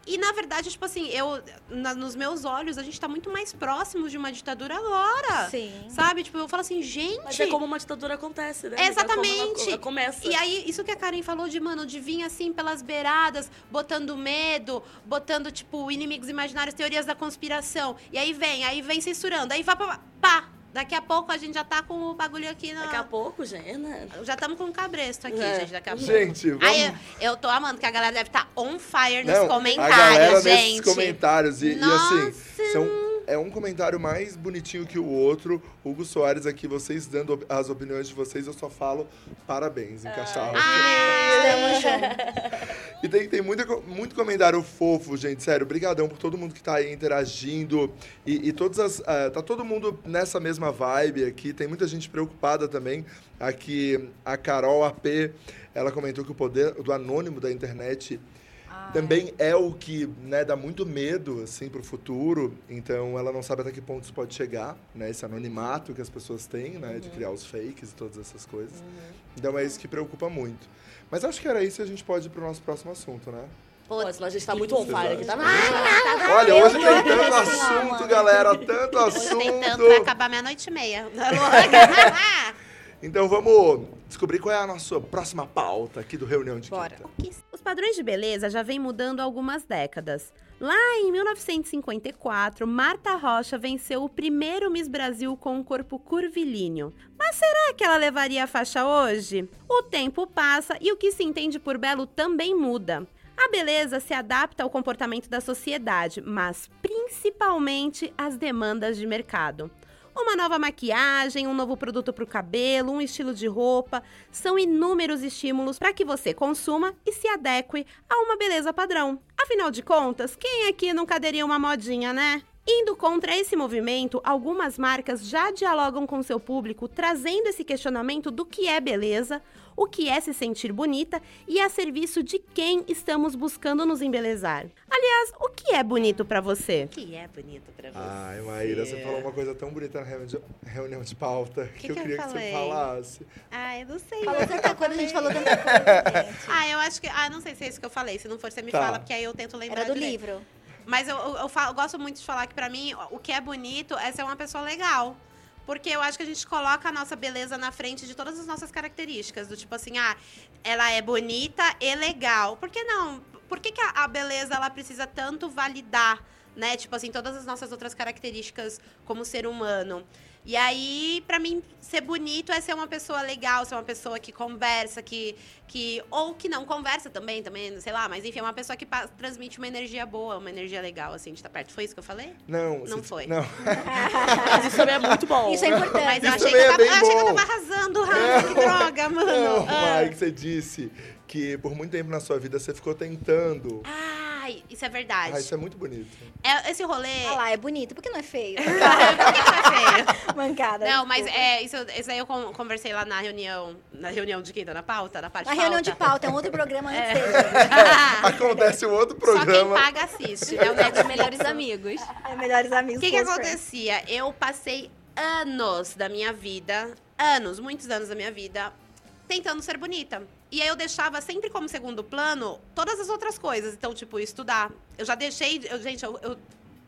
E, na verdade, tipo assim, eu, na- nos meus olhos, a gente tá muito mais próximo de uma ditadura agora. Sim. Sabe? Tipo, eu falo assim, gente... Mas é como uma ditadura acontece, né? amiga? Exatamente. Como ela começa. E aí, isso que a Karen falou de, mano, de vir assim pelas beiradas, botando medo, botando, tipo, inimigos imaginários, teorias da conspiração. E aí vem, aí vem censurando, aí vai pra. pá! Daqui a pouco a gente já tá com o bagulho aqui na. Daqui a pouco, gente, né? Já estamos com o cabresto aqui, É. gente, daqui a pouco. Gente, vamos... Aí eu, eu tô amando, que a galera deve estar on fire nos Não, comentários, a galera gente. nesses comentários. E, e Nossa. assim, são, é um comentário mais bonitinho que o outro. Hugo Soares aqui, vocês dando as opiniões de vocês, eu só falo parabéns, encaixar. Ah, juntos. E tem, tem muita co- muito comentário fofo, gente. Sério, obrigadão por todo mundo que tá aí interagindo. E, e todas as. ah, tá todo mundo nessa mesma vibe aqui. Tem muita gente preocupada também. Aqui, a Carol AP, ela comentou que o poder do anônimo da internet também é o que né, dá muito medo assim para o futuro. Então ela não sabe até que ponto isso pode chegar, né? Esse anonimato que as pessoas têm, né? De criar os fakes e todas essas coisas. Então é isso que preocupa muito. Mas acho que era isso e a gente pode ir pro nosso próximo assunto, né? Pô, a gente tá muito on fire aqui, tá? Olha, hoje tem tanto assunto, galera, tanto Hoje tem tanto, vai assunto. acabar meia-noite e meia. Então vamos descobrir qual é a nossa próxima pauta aqui do Reunião de Bora. Quinta. Padrões de beleza já vêm mudando há algumas décadas. Lá em 1954, Marta Rocha venceu o primeiro Miss Brasil com um corpo curvilíneo. Mas será que ela levaria a faixa hoje? O tempo passa e o que se entende por belo também muda. A beleza se adapta ao comportamento da sociedade, mas principalmente às demandas de mercado. Uma nova maquiagem, um novo produto para o cabelo, um estilo de roupa, são inúmeros estímulos para que você consuma e se adeque a uma beleza padrão. Afinal de contas, quem aqui nunca aderiu uma modinha, né? Indo contra esse movimento, algumas marcas já dialogam com seu público, trazendo esse questionamento do que é beleza, o que é se sentir bonita e a serviço de quem estamos buscando nos embelezar. Aliás, o que é bonito pra você? O que é bonito pra você? Ai, Maíra, você falou uma coisa tão bonita na reuni- reunião de pauta que, Que eu que eu queria que você falasse. Ah, eu não sei. Falou tanta coisa, a gente falou tanta coisa, gente. Ah, eu acho que. Ah, não sei se é isso que eu falei. Se não for, você me Tá. fala, porque aí eu tento lembrar. Era do direito. livro. Mas eu, eu, eu falo- eu gosto muito de falar que pra mim o que é bonito é ser uma pessoa legal. Porque eu acho que a gente coloca a nossa beleza na frente de todas as nossas características. Do tipo assim, ah, ela é bonita e legal. Por que não? Por que, que a, a beleza ela precisa tanto validar, né? Tipo assim, todas as nossas outras características como ser humano. E aí, pra mim, ser bonito é ser uma pessoa legal, ser uma pessoa que conversa, que. que ou que não conversa também, também, sei lá, mas enfim, é uma pessoa que transmite uma energia boa, uma energia legal, assim, de estar perto. Foi isso que eu falei? Não, Não você- foi. Não. Mas isso também é muito bom. Isso é importante. Mas eu Isso achei, que eu, é tava, bem eu achei que eu bom. tava arrasando, Rafa, que droga, mano. Não, Ah. Mike, você disse que por muito tempo na sua vida você ficou tentando. Ai, isso é verdade. Ah, isso é muito bonito. É, esse rolê. Olha lá, é bonito. Por que não é feio? Por que não é feio? Mancada. Não, mas é, isso, isso aí eu con- conversei lá na reunião. Na reunião de quem tá na pauta? Na parte Na reunião de pauta. é um outro programa antes É. dele. Acontece um outro Só quem programa. paga assiste, né? O É Neto dos melhores amigos. É melhores O amigos. que, que friends. acontecia? Eu passei anos da minha vida, anos, muitos anos da minha vida, tentando ser bonita. E aí eu deixava sempre como segundo plano todas as outras coisas. Então, tipo, estudar. Eu já deixei. de- Eu, gente, eu, eu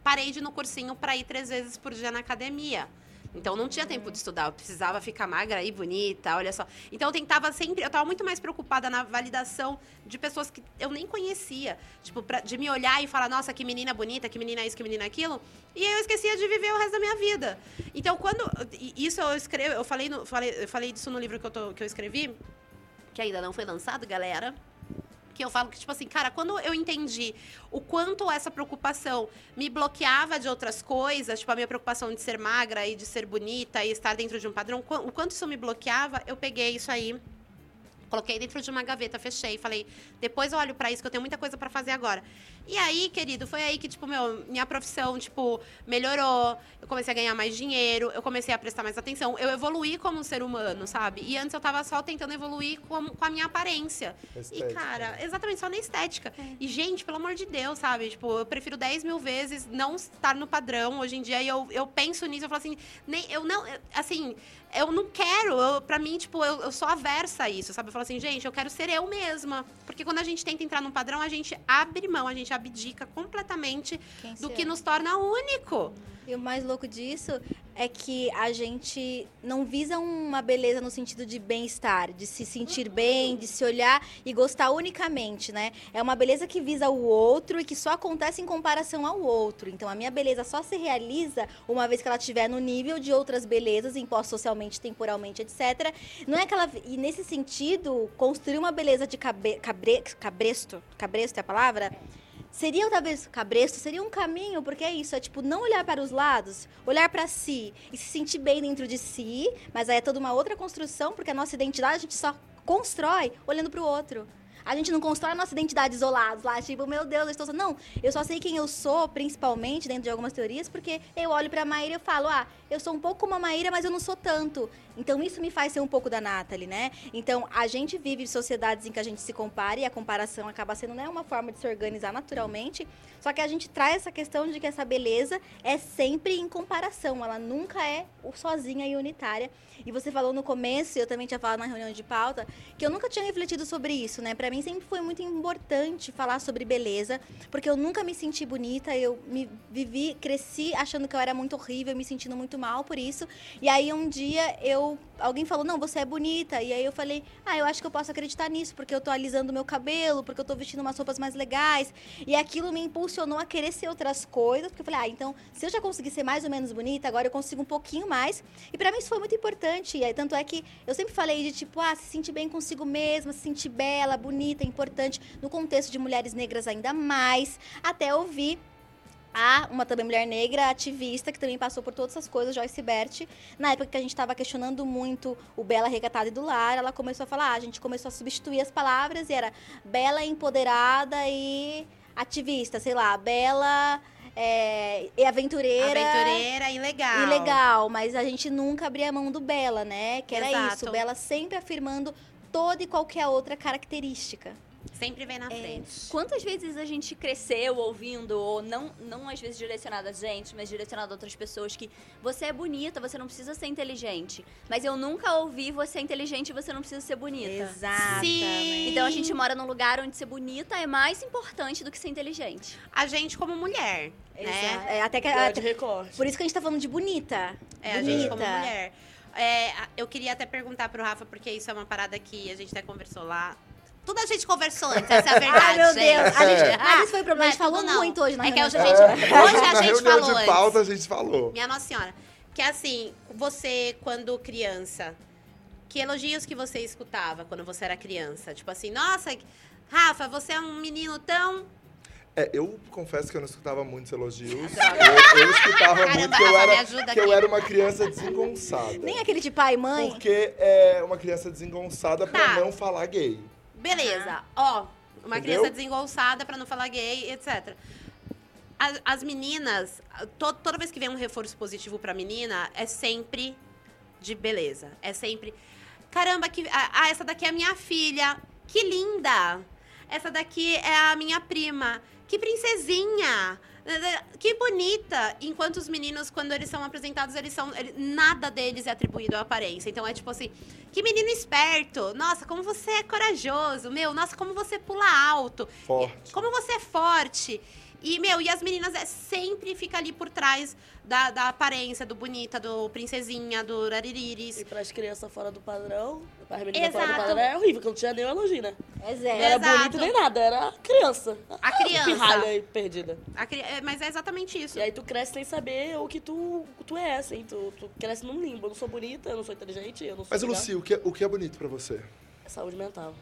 parei de ir no cursinho pra ir três vezes por dia na academia. Então não tinha tempo de estudar, eu precisava ficar magra e bonita, olha só. Então eu tentava sempre, eu tava muito mais preocupada na validação de pessoas que eu nem conhecia. Tipo, pra, de me olhar e falar, nossa, que menina bonita, que menina isso, que menina aquilo. E eu esquecia de viver o resto da minha vida. Então quando. Isso eu escrevo, eu falei, no, falei, eu falei disso no livro que eu, tô- que eu escrevi, que ainda não foi lançado, galera. Que eu falo que, tipo assim, cara, quando eu entendi o quanto essa preocupação me bloqueava de outras coisas, tipo a minha preocupação de ser magra e de ser bonita e estar dentro de um padrão, o quanto isso me bloqueava, eu peguei isso aí, coloquei dentro de uma gaveta, fechei, falei, depois eu olho pra isso que eu tenho muita coisa pra fazer agora. E aí, querido, foi aí que, tipo, meu, minha profissão, tipo, melhorou, eu comecei a ganhar mais dinheiro, eu comecei a prestar mais atenção, eu evoluí como ser humano, sabe? E antes eu tava só tentando evoluir com, com a minha aparência. E, Estética. cara, exatamente, só na estética. E, gente, pelo amor de Deus, sabe? Tipo, eu prefiro 10 mil vezes não estar no padrão hoje em dia. E eu, eu penso nisso, eu falo assim, nem, eu não, assim, eu não quero. Eu, pra mim, tipo, eu, eu sou aversa a isso, sabe? Falo assim, gente, eu quero ser eu mesma. Porque quando a gente tenta entrar num padrão, a gente abre mão, a gente abdica completamente Quem do que nos torna único. E o mais louco disso é que a gente não visa uma beleza no sentido de bem-estar, de se sentir bem, de se olhar e gostar unicamente, né? É uma beleza que visa o outro e que só acontece em comparação ao outro. Então a minha beleza só se realiza uma vez que ela estiver no nível de outras belezas, impostas socialmente, temporalmente, etc. Não é aquela. E nesse sentido, construir uma beleza de cabe, cabre, cabresto, cabresto é a palavra? Seria talvez cabresto, seria um caminho, porque é isso, é tipo não olhar para os lados, olhar para si e se sentir bem dentro de si, mas aí é toda uma outra construção, porque a nossa identidade a gente só constrói olhando para o outro. A gente não constrói a nossa identidade isolados lá, tipo, meu Deus, eu estou. Não, eu só sei quem eu sou, principalmente dentro de algumas teorias, porque eu olho pra Maíra e eu falo, ah, eu sou um pouco como a Maíra, mas eu não sou tanto. Então isso me faz ser um pouco da Nathalie, né? Então a gente vive sociedades em que a gente se compara e a comparação acaba sendo né, uma forma de se organizar naturalmente. Só que a gente traz essa questão de que essa beleza é sempre em comparação, ela nunca é sozinha e unitária. E você falou no começo, eu também tinha falado na reunião de pauta, que eu nunca tinha refletido sobre isso, né? Pra mim sempre foi muito importante falar sobre beleza, porque eu nunca me senti bonita, eu me vivi, cresci achando que eu era muito horrível, me sentindo muito mal por isso. E aí um dia eu alguém falou: "Não, você é bonita". E aí eu falei: "Ah, eu acho que eu posso acreditar nisso, porque eu tô alisando meu cabelo, porque eu tô vestindo umas roupas mais legais". E aquilo me impulsionou a querer ser outras coisas, porque eu falei: "Ah, então, se eu já consegui ser mais ou menos bonita, agora eu consigo um pouquinho mais". E pra mim isso foi muito importante. E aí, tanto é que eu sempre falei de tipo, ah, se sentir bem consigo mesma, se sentir bela, bonita, importante, no contexto de mulheres negras ainda mais, até ouvir a uma também mulher negra, ativista, que também passou por todas essas coisas, Joyce Bert. Na época que a gente estava questionando muito o Bela Recatada e do Lar, ela começou a falar, ah, a gente começou a substituir as palavras e era Bela empoderada e ativista, sei lá, Bela é, e aventureira. Aventureira e legal. E legal, mas a gente nunca abria a mão do Bela, né? Que era Exato. isso. Bela sempre afirmando toda e qualquer outra característica. Sempre vem na É. frente. Quantas vezes a gente cresceu ouvindo, ou não, não às vezes direcionado a gente, mas direcionado a outras pessoas, que você é bonita, você não precisa ser inteligente. Mas eu nunca ouvi você é inteligente e você não precisa ser bonita. Exatamente. Então a gente mora num lugar onde ser bonita é mais importante do que ser inteligente. A gente como mulher, né? Exato. É, até que, até- recorte. por isso que a gente tá falando de bonita. É, a bonita. gente como mulher. É, a- eu queria até perguntar pro Rafa, porque isso é uma parada que a gente até conversou lá. Tudo a gente conversou antes, essa é a verdade, Ai, meu gente. Deus. A gente, Ah, mas isso foi o problema. A gente é falou não. muito hoje na É que hoje a gente, hoje a gente falou de pauta antes. a gente falou. Minha Nossa Senhora. Que assim, você, quando criança, que elogios que você escutava quando você era criança? Tipo assim, nossa, Rafa, você é um menino tão. É, eu confesso que eu não escutava muitos elogios. Eu, eu escutava Caramba, muito que eu, era, que eu era uma criança desengonçada. Nem aquele de pai e mãe. Porque é uma criança desengonçada pra Tá. não falar gay. Beleza, ó, uma Entendeu? criança desengonçada, pra não falar gay, etc. As, as meninas, to- toda vez que vem um reforço positivo pra menina, é sempre de beleza. É sempre. Caramba, que, ah, ah, essa daqui é a minha filha. Que linda! Essa daqui é a minha prima. Que princesinha! Que bonita! Enquanto os meninos, quando eles são apresentados, eles são. ele- nada deles é atribuído à aparência. Então é tipo assim, que menino esperto! Nossa, como você é corajoso! Meu, nossa, como você pula alto! Forte. Como você é forte! E, meu, e as meninas é, sempre fica ali por trás da, da aparência, do bonita, do princesinha, do raririris. E pras crianças fora do padrão, as meninas fora do Exato. padrão é horrível, que não tinha nenhum elogio, né? É Não zero. era Exato. bonito nem nada, era criança. A criança. Pirralha e perdida. A cri- é, mas é exatamente isso. E aí tu cresce sem saber o que tu, tu é, assim. Tu, tu cresce num limbo. Eu não sou bonita, eu não sou inteligente, eu não sou... Mas, legal. Luci, o que, é- o que é bonito pra você? Saúde mental.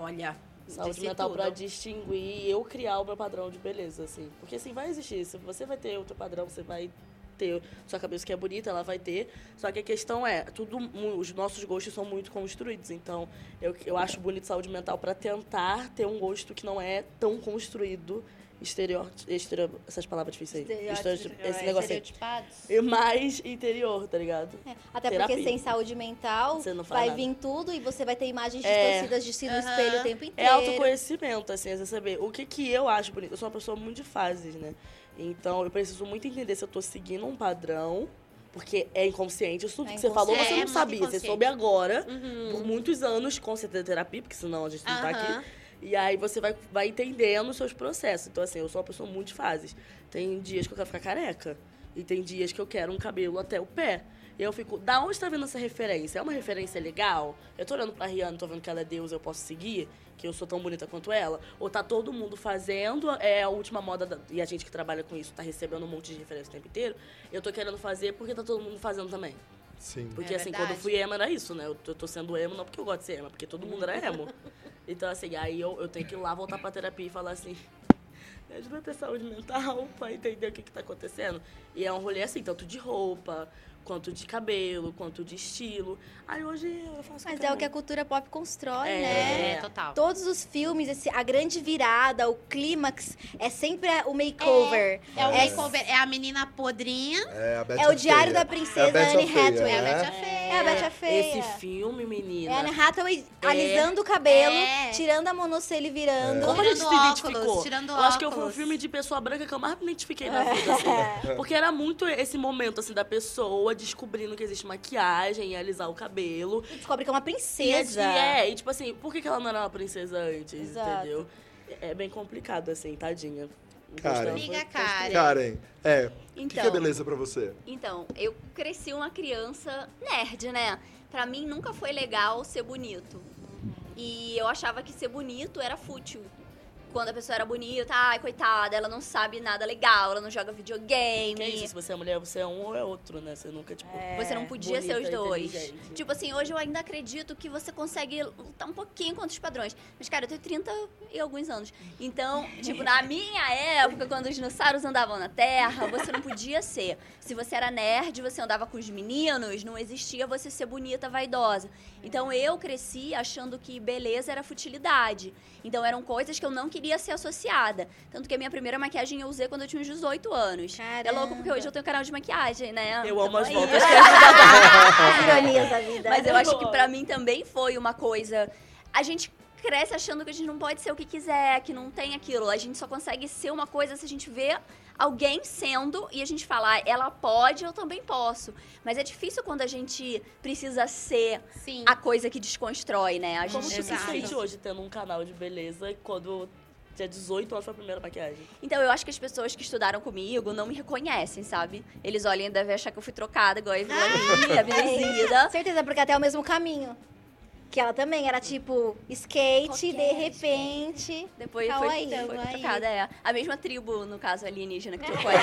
Olha. Saúde disse mental tudo. pra distinguir e eu criar o meu padrão de beleza, assim. Porque assim, vai existir. Se você vai ter o teu padrão, você vai ter sua cabeça que é bonita, ela vai ter. Só que a questão é, tudo, os nossos gostos são muito construídos. Então, eu, eu acho bonito saúde mental pra tentar ter um gosto que não é tão construído. Exterior, exterior essas palavras difíceis aí. Exterior- esse negócio aí. Estereotipados. E mais interior, tá ligado? É, Até Terapia. porque sem saúde mental Você não fala vai nada. vir tudo e você vai ter imagens É. distorcidas de si no espelho o tempo É inteiro. autoconhecimento, assim, é você saber o que, que eu acho bonito. Eu sou uma pessoa muito de fases, né? Então eu preciso muito entender se eu tô seguindo um padrão, porque é inconsciente. Isso tudo É que você falou, você É, não muito sabia. Você soube agora, Uhum. por muitos anos, com certeza terapia, porque senão a gente não tá Aham. aqui. E aí você vai, vai entendendo os seus processos. Então, assim, eu sou uma pessoa muito de fases. Tem dias que eu quero ficar careca. E tem dias que eu quero um cabelo até o pé. E eu fico, da onde tá vindo essa referência? É uma referência legal? Eu tô olhando pra Rihanna, tô vendo que ela é deusa, eu posso seguir? Que eu sou tão bonita quanto ela? Ou tá todo mundo fazendo, é a última moda, da- e a gente que trabalha com isso tá recebendo um monte de referência o tempo inteiro. Eu tô querendo fazer porque tá todo mundo fazendo também. Sim. Porque É assim, verdade. quando eu fui emo era isso, né? Eu tô, eu tô sendo emo não porque eu gosto de ser emo, é porque todo mundo era emo. Então, assim, aí eu, eu tenho que ir lá voltar pra terapia e falar assim. Me ajuda a ter saúde mental pra entender o que, que tá acontecendo. E é um rolê assim, tanto de roupa, quanto de cabelo, quanto de estilo. Aí hoje eu faço Mas qualquer é o que a um. cultura pop constrói, É. né? É, total. Todos os filmes, esse- a grande virada, o clímax, é sempre a- o makeover. É o É- makeover, é a menina podrinha. É, a Betty É o Diário Feia. da Princesa É Anne Feia, Hathaway. É a né? Betty a Feia. É a Betty Feia. Esse filme, menina. É a Anne Hathaway É. alisando o cabelo, É. tirando a monocelha e virando. Como a gente se identificou? óculos, tirando eu acho que foi o óculos. filme de pessoa branca que eu mais me identifiquei na vida, assim. Porque era muito esse momento, assim, da pessoa descobrindo que existe maquiagem e alisar o cabelo. E descobre que é uma E, princesa. é, e tipo assim, por que, ela não era uma princesa antes, Exato. entendeu? É bem complicado, assim, tadinha. Dela Amiga Karen. Karen, é. O que, que Então. é beleza pra você? Então, eu cresci uma criança nerd, né? Pra mim nunca foi legal ser bonito. E eu achava que ser bonito era fútil. Quando a pessoa era bonita, ai, coitada, ela não sabe nada legal, ela não joga videogame. Que é isso, se você é mulher, você é um ou é outro, né? Você nunca, tipo... Você não podia bonita, ser os dois. Tipo assim, hoje eu ainda acredito que você consegue lutar um pouquinho contra os padrões. Mas, cara, eu tenho 30 e alguns anos. Então, tipo, na minha época, quando os dinossauros andavam na Terra, você não podia ser. Se você era nerd, você andava com os meninos, não existia você ser bonita, vaidosa. Então, eu cresci achando que beleza era futilidade. Então, eram coisas que eu não queria queria ser associada. Tanto que a minha primeira maquiagem eu usei quando eu tinha uns 18 anos. Caramba. É louco porque hoje eu tenho canal de maquiagem, né? Eu amo Tamo as aí. voltas que a vida As ironias da vida. Mas eu acho que pra mim também foi uma coisa. A gente cresce achando que a gente não pode ser o que quiser, que não tem aquilo. A gente só consegue ser uma coisa se a gente vê alguém sendo e a gente fala, "Ah, ela pode, eu também posso. Mas é difícil quando a gente precisa ser Sim. a coisa que desconstrói, né? A Como gente você se sente hoje tendo um canal de beleza quando tinha 18 anos foi a primeira maquiagem? Então eu acho que as pessoas que estudaram comigo não me reconhecem, sabe? Eles olham e devem achar que eu fui trocada, igual a Evelyn, a Benezida. Certeza, porque até é o mesmo caminho. Que ela também era tipo skate, de Coquete. repente. Depois Calma foi, aí, foi calma aí. trocada, é. A mesma tribo, no caso alienígena, que trocou ela.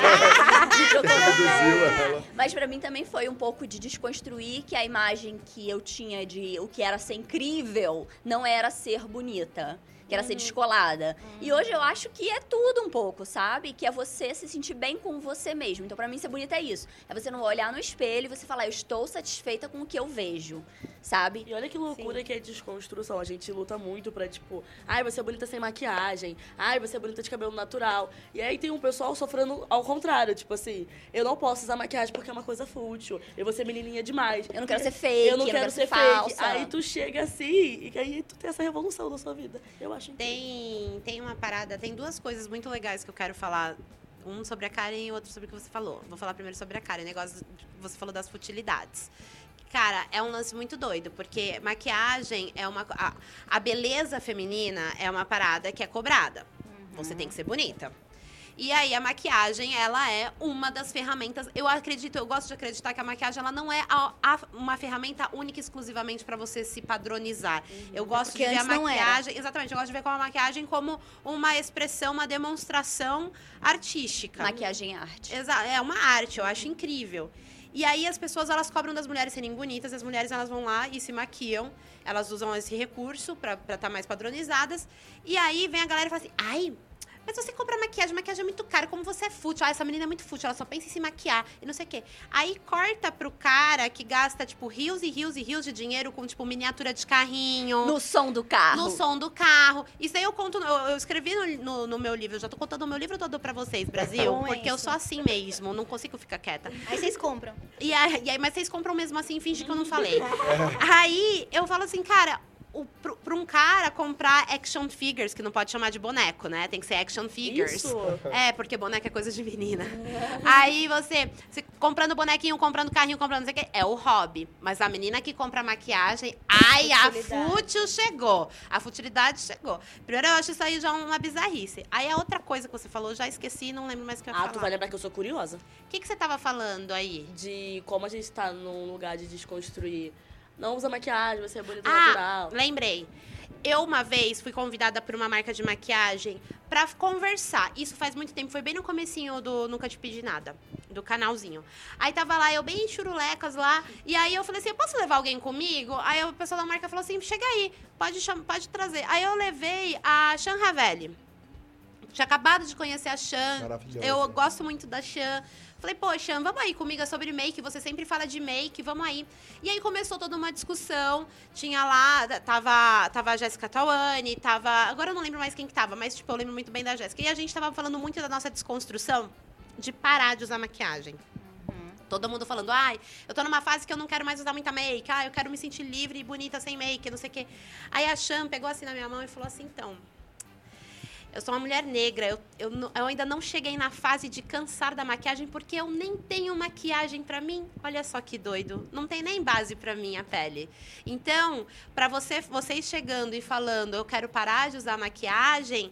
Mas pra mim também foi um pouco de desconstruir que a imagem que eu tinha de o que era ser incrível não era ser bonita. Que era ser descolada. E hoje eu acho que é tudo um pouco, sabe? Que é você se sentir bem com você mesmo. Então, pra mim, ser bonita é isso. É você não olhar no espelho e você falar, eu estou satisfeita com o que eu vejo, sabe? E olha que loucura que é desconstrução. A gente luta muito pra, tipo, ai, você é bonita sem maquiagem. Ai, você é bonita de cabelo natural. E aí tem um pessoal sofrendo ao contrário. Tipo assim, eu não posso usar maquiagem porque é uma coisa fútil. Eu vou ser menininha demais. Eu não quero ser fake, Eu não quero ser fake. falsa. Aí tu chega assim e aí tu tem essa revolução na sua vida. Eu acho incrível. Tem, tem uma parada, tem duas coisas muito legais que eu quero falar. Um sobre a Karen e outro sobre o que você falou. Vou falar primeiro sobre a Karen. O negócio, você falou das futilidades. Cara, é um lance muito doido, porque maquiagem é uma. A, a beleza feminina é uma parada que é cobrada. Você tem que ser bonita. E aí, a maquiagem, ela é uma das ferramentas. Eu acredito, eu gosto de acreditar que a maquiagem, ela não é a- a- uma ferramenta única e exclusivamente para você se padronizar. Eu gosto Porque de ver a maquiagem. Exatamente, eu gosto de ver como a maquiagem como uma expressão, uma demonstração artística. Maquiagem é arte. Exa é uma arte, eu acho incrível. E aí as pessoas elas cobram das mulheres serem bonitas, as mulheres elas vão lá e se maquiam, elas usam esse recurso pra estar mais padronizadas. E aí vem a galera e fala assim: "Ai, mas você compra maquiagem, maquiagem é muito cara, como você é fútil. Ah, essa menina é muito fútil, ela só pensa em se maquiar e não sei o quê. Aí corta pro cara que gasta, tipo, rios e rios e rios de dinheiro com, tipo, miniatura de carrinho. No som do carro. No som do carro. Isso aí eu conto. Eu, eu escrevi no, no- no meu livro. Eu já tô contando o meu livro todo pra vocês, Brasil. Bom porque eu isso. sou assim mesmo. Não consigo ficar quieta. Aí vocês compram. E aí, mas vocês compram mesmo assim e fingem que eu não falei. aí eu falo assim, cara. Pra um cara comprar action figures, que não pode chamar de boneco, né? Tem que ser action figures. Isso. É, porque boneco é coisa de menina. Aí você, você comprando bonequinho, comprando carrinho, comprando não sei o quê, é o hobby. Mas a menina que compra maquiagem, ai, a fútil chegou. A futilidade chegou. Primeiro eu acho isso aí já uma bizarrice. Aí a outra coisa que você falou, já esqueci, não lembro mais o que eu ia Ah, falar. tu vai lembrar que eu sou curiosa. O que, que você tava falando aí? De como a gente tá num lugar de desconstruir. Não usa maquiagem, você é bonita Ah, natural. lembrei. Eu, uma vez, fui convidada por uma marca de maquiagem pra conversar. Isso faz muito tempo, foi bem no comecinho do Nunca Te Pedi Nada, do canalzinho. Aí tava lá, eu bem churulecas lá, e aí eu falei assim, eu posso levar alguém comigo? Aí o pessoal da marca falou assim, chega aí, pode, cham- pode trazer. Aí eu levei a Chan Ravelli. Tinha acabado de conhecer a Chan. Eu gosto muito da Chan. Falei, Chan, vamos aí comigo, é sobre make. Você sempre fala de make, vamos aí. E aí começou toda uma discussão. Tinha lá, tava, tava a Jéssica Tawane, tava. Agora eu não lembro mais quem que tava, mas tipo, eu lembro muito bem da Jéssica. E a gente tava falando muito da nossa desconstrução de parar de usar maquiagem. Todo mundo falando, ai, eu tô numa fase que eu não quero mais usar muita make, ah, eu quero me sentir livre e bonita sem make, não sei o quê. Aí a Chan pegou assim na minha mão e falou assim, então, eu sou uma mulher negra, eu, eu, eu ainda não cheguei na fase de cansar da maquiagem porque eu nem tenho maquiagem pra mim. Olha só que doido, não tem nem base pra minha pele. Então, pra você, vocês chegando e falando, eu quero parar de usar maquiagem,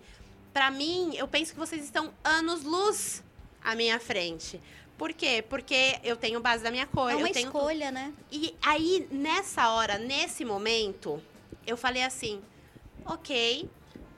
pra mim, eu penso que vocês estão anos luz à minha frente. Por quê? Porque eu tenho base da minha cor, É uma eu tenho escolha, né? e aí, nessa hora, nesse momento, eu falei assim: ok,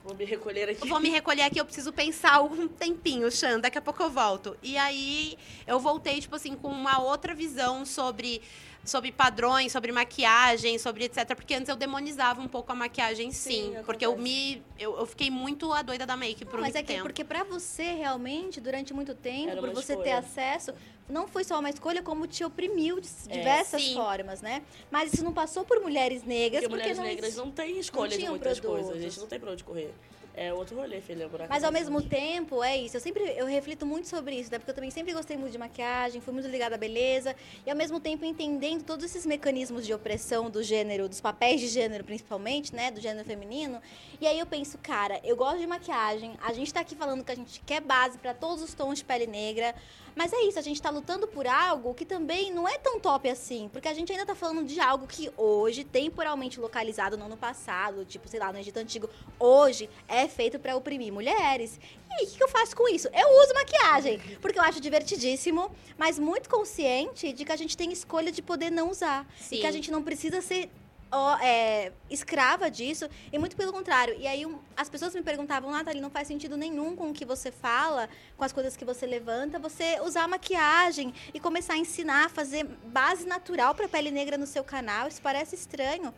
Vou me recolher aqui. vou me recolher aqui, eu preciso pensar um tempinho, Xan, daqui a pouco eu volto. E aí, eu voltei, tipo assim, com uma outra visão sobre, sobre padrões, sobre maquiagem, sobre etc. Porque antes eu demonizava um pouco a maquiagem, sim. Sim, porque eu me. Eu, eu fiquei muito a doida da make por Mas muito é que tempo. porque pra você realmente, durante muito tempo, Era por você ter escolha. acesso, não foi só uma escolha, como te oprimiu de É, diversas sim. formas, né? Mas isso não passou por mulheres negras, Porque porque, mulheres não negras não têm escolha de tinham muitas produtos. coisas. A gente não tem pra onde correr. É outro rolê, filha. Buraco Mas ao mesmo tempo, é isso. Eu sempre eu reflito muito sobre isso, né? Porque eu também sempre gostei muito de maquiagem, fui muito ligada à beleza. E ao mesmo tempo entendendo todos esses mecanismos de opressão do gênero, dos papéis de gênero principalmente, né? Do gênero feminino. E aí eu penso, cara, eu gosto de maquiagem. A gente tá aqui falando que a gente quer base pra todos os tons de pele negra. Mas é isso, a gente tá lutando por algo que também não é tão top assim. Porque a gente ainda tá falando de algo que hoje, temporalmente localizado, no passado, tipo, sei lá, no Egito Antigo, hoje é feito pra oprimir mulheres. E aí, o que, eu faço com isso? Eu uso maquiagem, porque eu acho divertidíssimo, mas muito consciente de que a gente tem escolha de poder não usar. E Sim. que a gente não precisa ser ó, é, escrava disso, e muito pelo contrário. E aí um- as pessoas me perguntavam, Nathalie, não faz sentido nenhum com o que você fala, com as coisas que você levanta, você usar maquiagem e começar a ensinar a fazer base natural para pele negra no seu canal. Isso parece estranho.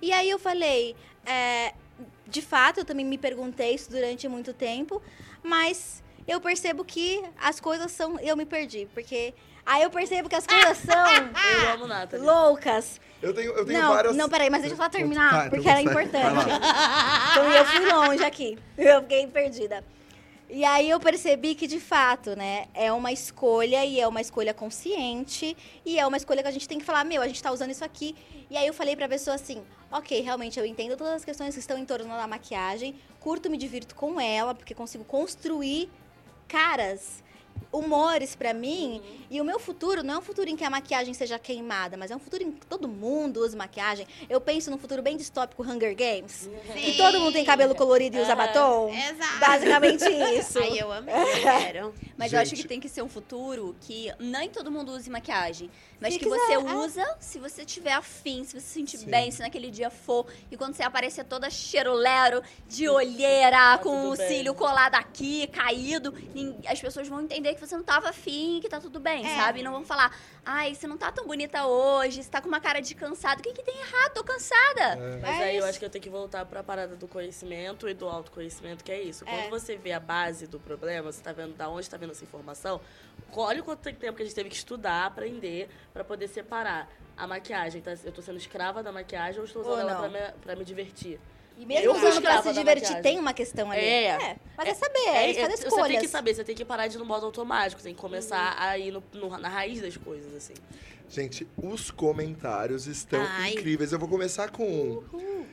E aí eu falei, é, de fato, eu também me perguntei isso durante muito tempo, mas eu percebo que as coisas são. Eu me perdi, porque. Aí eu percebo que as coisas são Eu amo Nathalie. loucas. Eu tenho, eu tenho Não, várias. não, peraí, mas deixa eu só terminar, Tá, porque era importante. Então eu fui longe aqui. Eu fiquei perdida. E aí eu percebi que, de fato, né, é uma escolha e é uma escolha consciente e é uma escolha que a gente tem que falar, meu, a gente tá usando isso aqui. E aí eu falei pra pessoa assim, ok, realmente eu entendo todas as questões que estão em torno da maquiagem, curto, me divirto com ela, porque consigo construir caras, humores pra mim. E o meu futuro não é um futuro em que a maquiagem seja queimada, mas é um futuro em que todo mundo use maquiagem. Eu penso num futuro bem distópico Hunger Games. Que todo mundo tem cabelo colorido e usa Aham. batom. Exato. Basicamente isso. Ai, eu amei, eu quero. Mas eu acho Gente. que tem que ser um futuro que nem todo mundo use maquiagem. Mas Se que quiser, você é. usa se você tiver afim, se você se sentir Sim. bem, se naquele dia for. E quando você aparecer toda cheirolero, de olheira, com tudo o bem. cílio colado aqui, caído, as pessoas vão entender que você não tava afim, que tá tudo bem, É. sabe? Não vão falar, ai, você não tá tão bonita hoje, você tá com uma cara de cansado. O que, que tem errado? Tô cansada. É. Mas É aí eu acho que eu tenho que voltar pra parada do conhecimento e do autoconhecimento, que é isso. Quando É. você vê a base do problema, você tá vendo da onde tá vendo essa informação, olha o quanto tempo que a gente teve que estudar, aprender, pra poder separar. A maquiagem, tá? eu tô sendo escrava da maquiagem ou estou usando Ou ela pra me, pra me divertir? E mesmo Eu usando pra se divertir, tem uma questão ali. É. Mas é, saber, é, fazer você escolhas. tem que saber, você tem que parar de ir no modo automático, tem que começar a ir no- no- na raiz das coisas, assim. Gente, os comentários estão Ai. incríveis. Eu vou começar com um.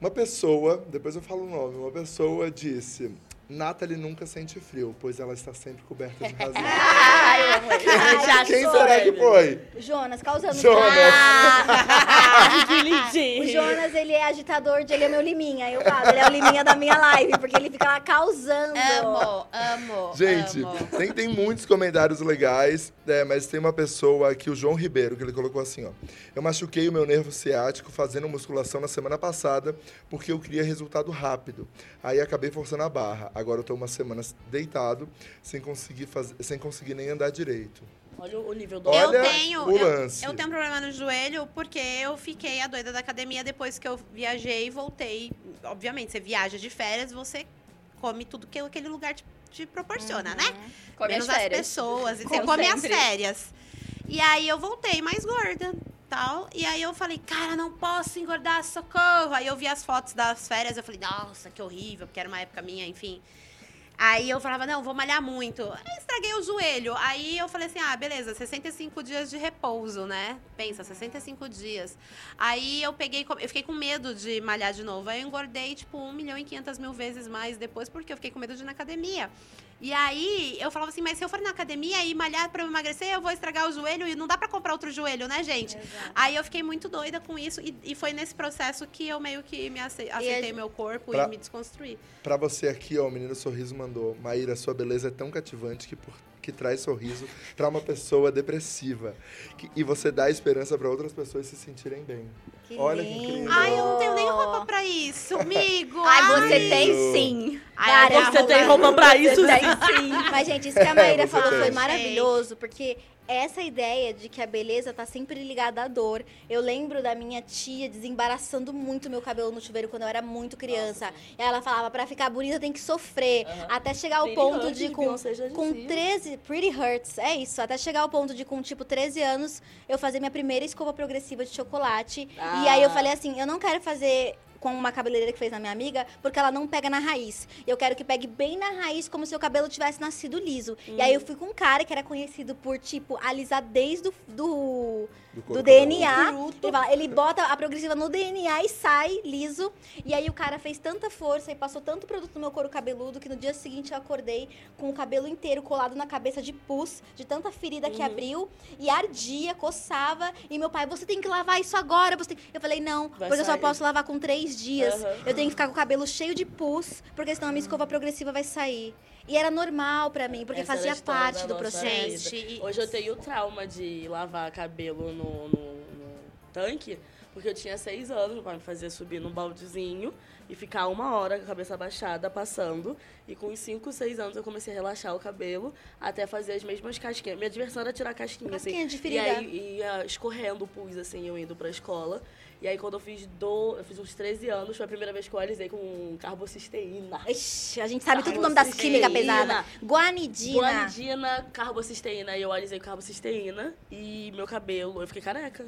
Uma pessoa, depois eu falo o nome, uma pessoa disse: Nathalie nunca sente frio, pois ela está sempre coberta de razão. Ai, eu Quem sou será que foi? Jonas, causando. Jonas. Ai, que O. Jonas, ele é agitador de ele é meu liminha. Eu falo, ele é o liminha da minha live, porque ele fica lá causando. Amo, amo. Gente, amo. tem, tem muitos comentários legais, né, mas tem uma pessoa aqui, o João Ribeiro, que ele colocou assim, ó. Eu machuquei o meu nervo ciático fazendo musculação na semana passada porque eu queria resultado rápido. Aí acabei forçando a barra. Agora eu tô uma semana deitado, sem conseguir, faz... sem conseguir nem andar direito. Olha o nível do Olha eu tenho, o eu, lance. eu tenho um problema no joelho porque eu fiquei a doida da academia depois que eu viajei e voltei. Obviamente, você viaja de férias, você come tudo que aquele lugar te, te proporciona, né? Come Menos as férias. pessoas. E você Como come as férias. E aí eu voltei mais gorda, tal. E aí eu falei, cara, não posso engordar, socorro. Aí eu vi as fotos das férias, eu falei, nossa, que horrível, porque era uma época minha, enfim. Aí eu falava, não, vou malhar muito. Aí estraguei o joelho. Aí eu falei assim, ah, beleza, 65 dias de repouso, né? Pensa, 65 dias. Aí eu peguei, eu fiquei com medo de malhar de novo. Aí eu engordei, tipo, 1 milhão e 500 mil vezes mais depois, porque eu fiquei com medo de ir na academia. E aí eu falava assim, mas se eu for na academia e malhar pra eu emagrecer, eu vou estragar o joelho e não dá pra comprar outro joelho, né, gente? Aí eu fiquei muito doida com isso e, e foi nesse processo que eu meio que me ace- aceitei meu corpo Pra- e me desconstruí. Pra você aqui, ó, o menino sorriso mandou. Maíra, sua beleza é tão cativante que, por- que traz sorriso pra uma pessoa depressiva. Que- e você dá esperança pra outras pessoas se sentirem bem. Que Olha que lindo. incrível. Ai, eu não tenho nem roupa pra isso, amigo. Ai, você Ai. tem sim. Ai, Várias a Você tem roupa pra isso, Tem sim. Mas, gente, isso que a Maíra Você falou tem. foi maravilhoso, porque essa ideia de que a beleza tá sempre ligada à dor. Eu lembro da minha tia desembaraçando muito meu cabelo no chuveiro quando eu era muito criança. E ela falava, pra ficar bonita tem que sofrer. Aham. Até chegar ao Pretty ponto Hurts, de com, com dizia. 13. Pretty Hurts, é isso. Até chegar ao ponto de, com tipo 13 anos, eu fazer minha primeira escova progressiva de chocolate. E aí eu Ah. falei assim: eu não quero fazer com uma cabeleireira que fez na minha amiga, porque ela não pega na raiz. Eu quero que pegue bem na raiz, como se o cabelo tivesse nascido liso. E aí eu fui com um cara que era conhecido por, tipo, alisar desde do, Do do, couro DNA. Ele, fala- ele bota a progressiva no DNA e sai liso. E aí o cara fez tanta força e passou tanto produto no meu couro cabeludo que no dia seguinte eu acordei com o cabelo inteiro colado na cabeça de pus, de tanta ferida que abriu. E ardia, coçava. E meu pai, você tem que lavar isso agora. Você tem... Eu falei, não, Vai porque eu só sair. posso lavar com três dias. Aham. Eu tenho que ficar com o cabelo cheio de pus, porque senão a minha escova progressiva vai sair. E era normal pra mim, porque Essa fazia parte do processo. Gente, e- Hoje eu tenho trauma de lavar cabelo no, no- no tanque, porque eu tinha seis anos, meu pai me fazia subir num baldezinho e ficar uma hora com a cabeça abaixada, passando. E com uns cinco, seis anos eu comecei a relaxar o cabelo até fazer as mesmas casquinhas. Minha diversão era tirar casquinha, Casquinha assim. de E ferida. aí ia escorrendo o pus, assim, eu indo pra escola. E aí quando eu fiz do... eu fiz uns 13 anos, foi a primeira vez que eu alisei com carbocisteína. Ixi, a gente sabe tudo o nome das químicas pesadas. Guanidina. Guanidina, carbocisteína. E eu alisei com carbocisteína e meu cabelo, eu fiquei careca.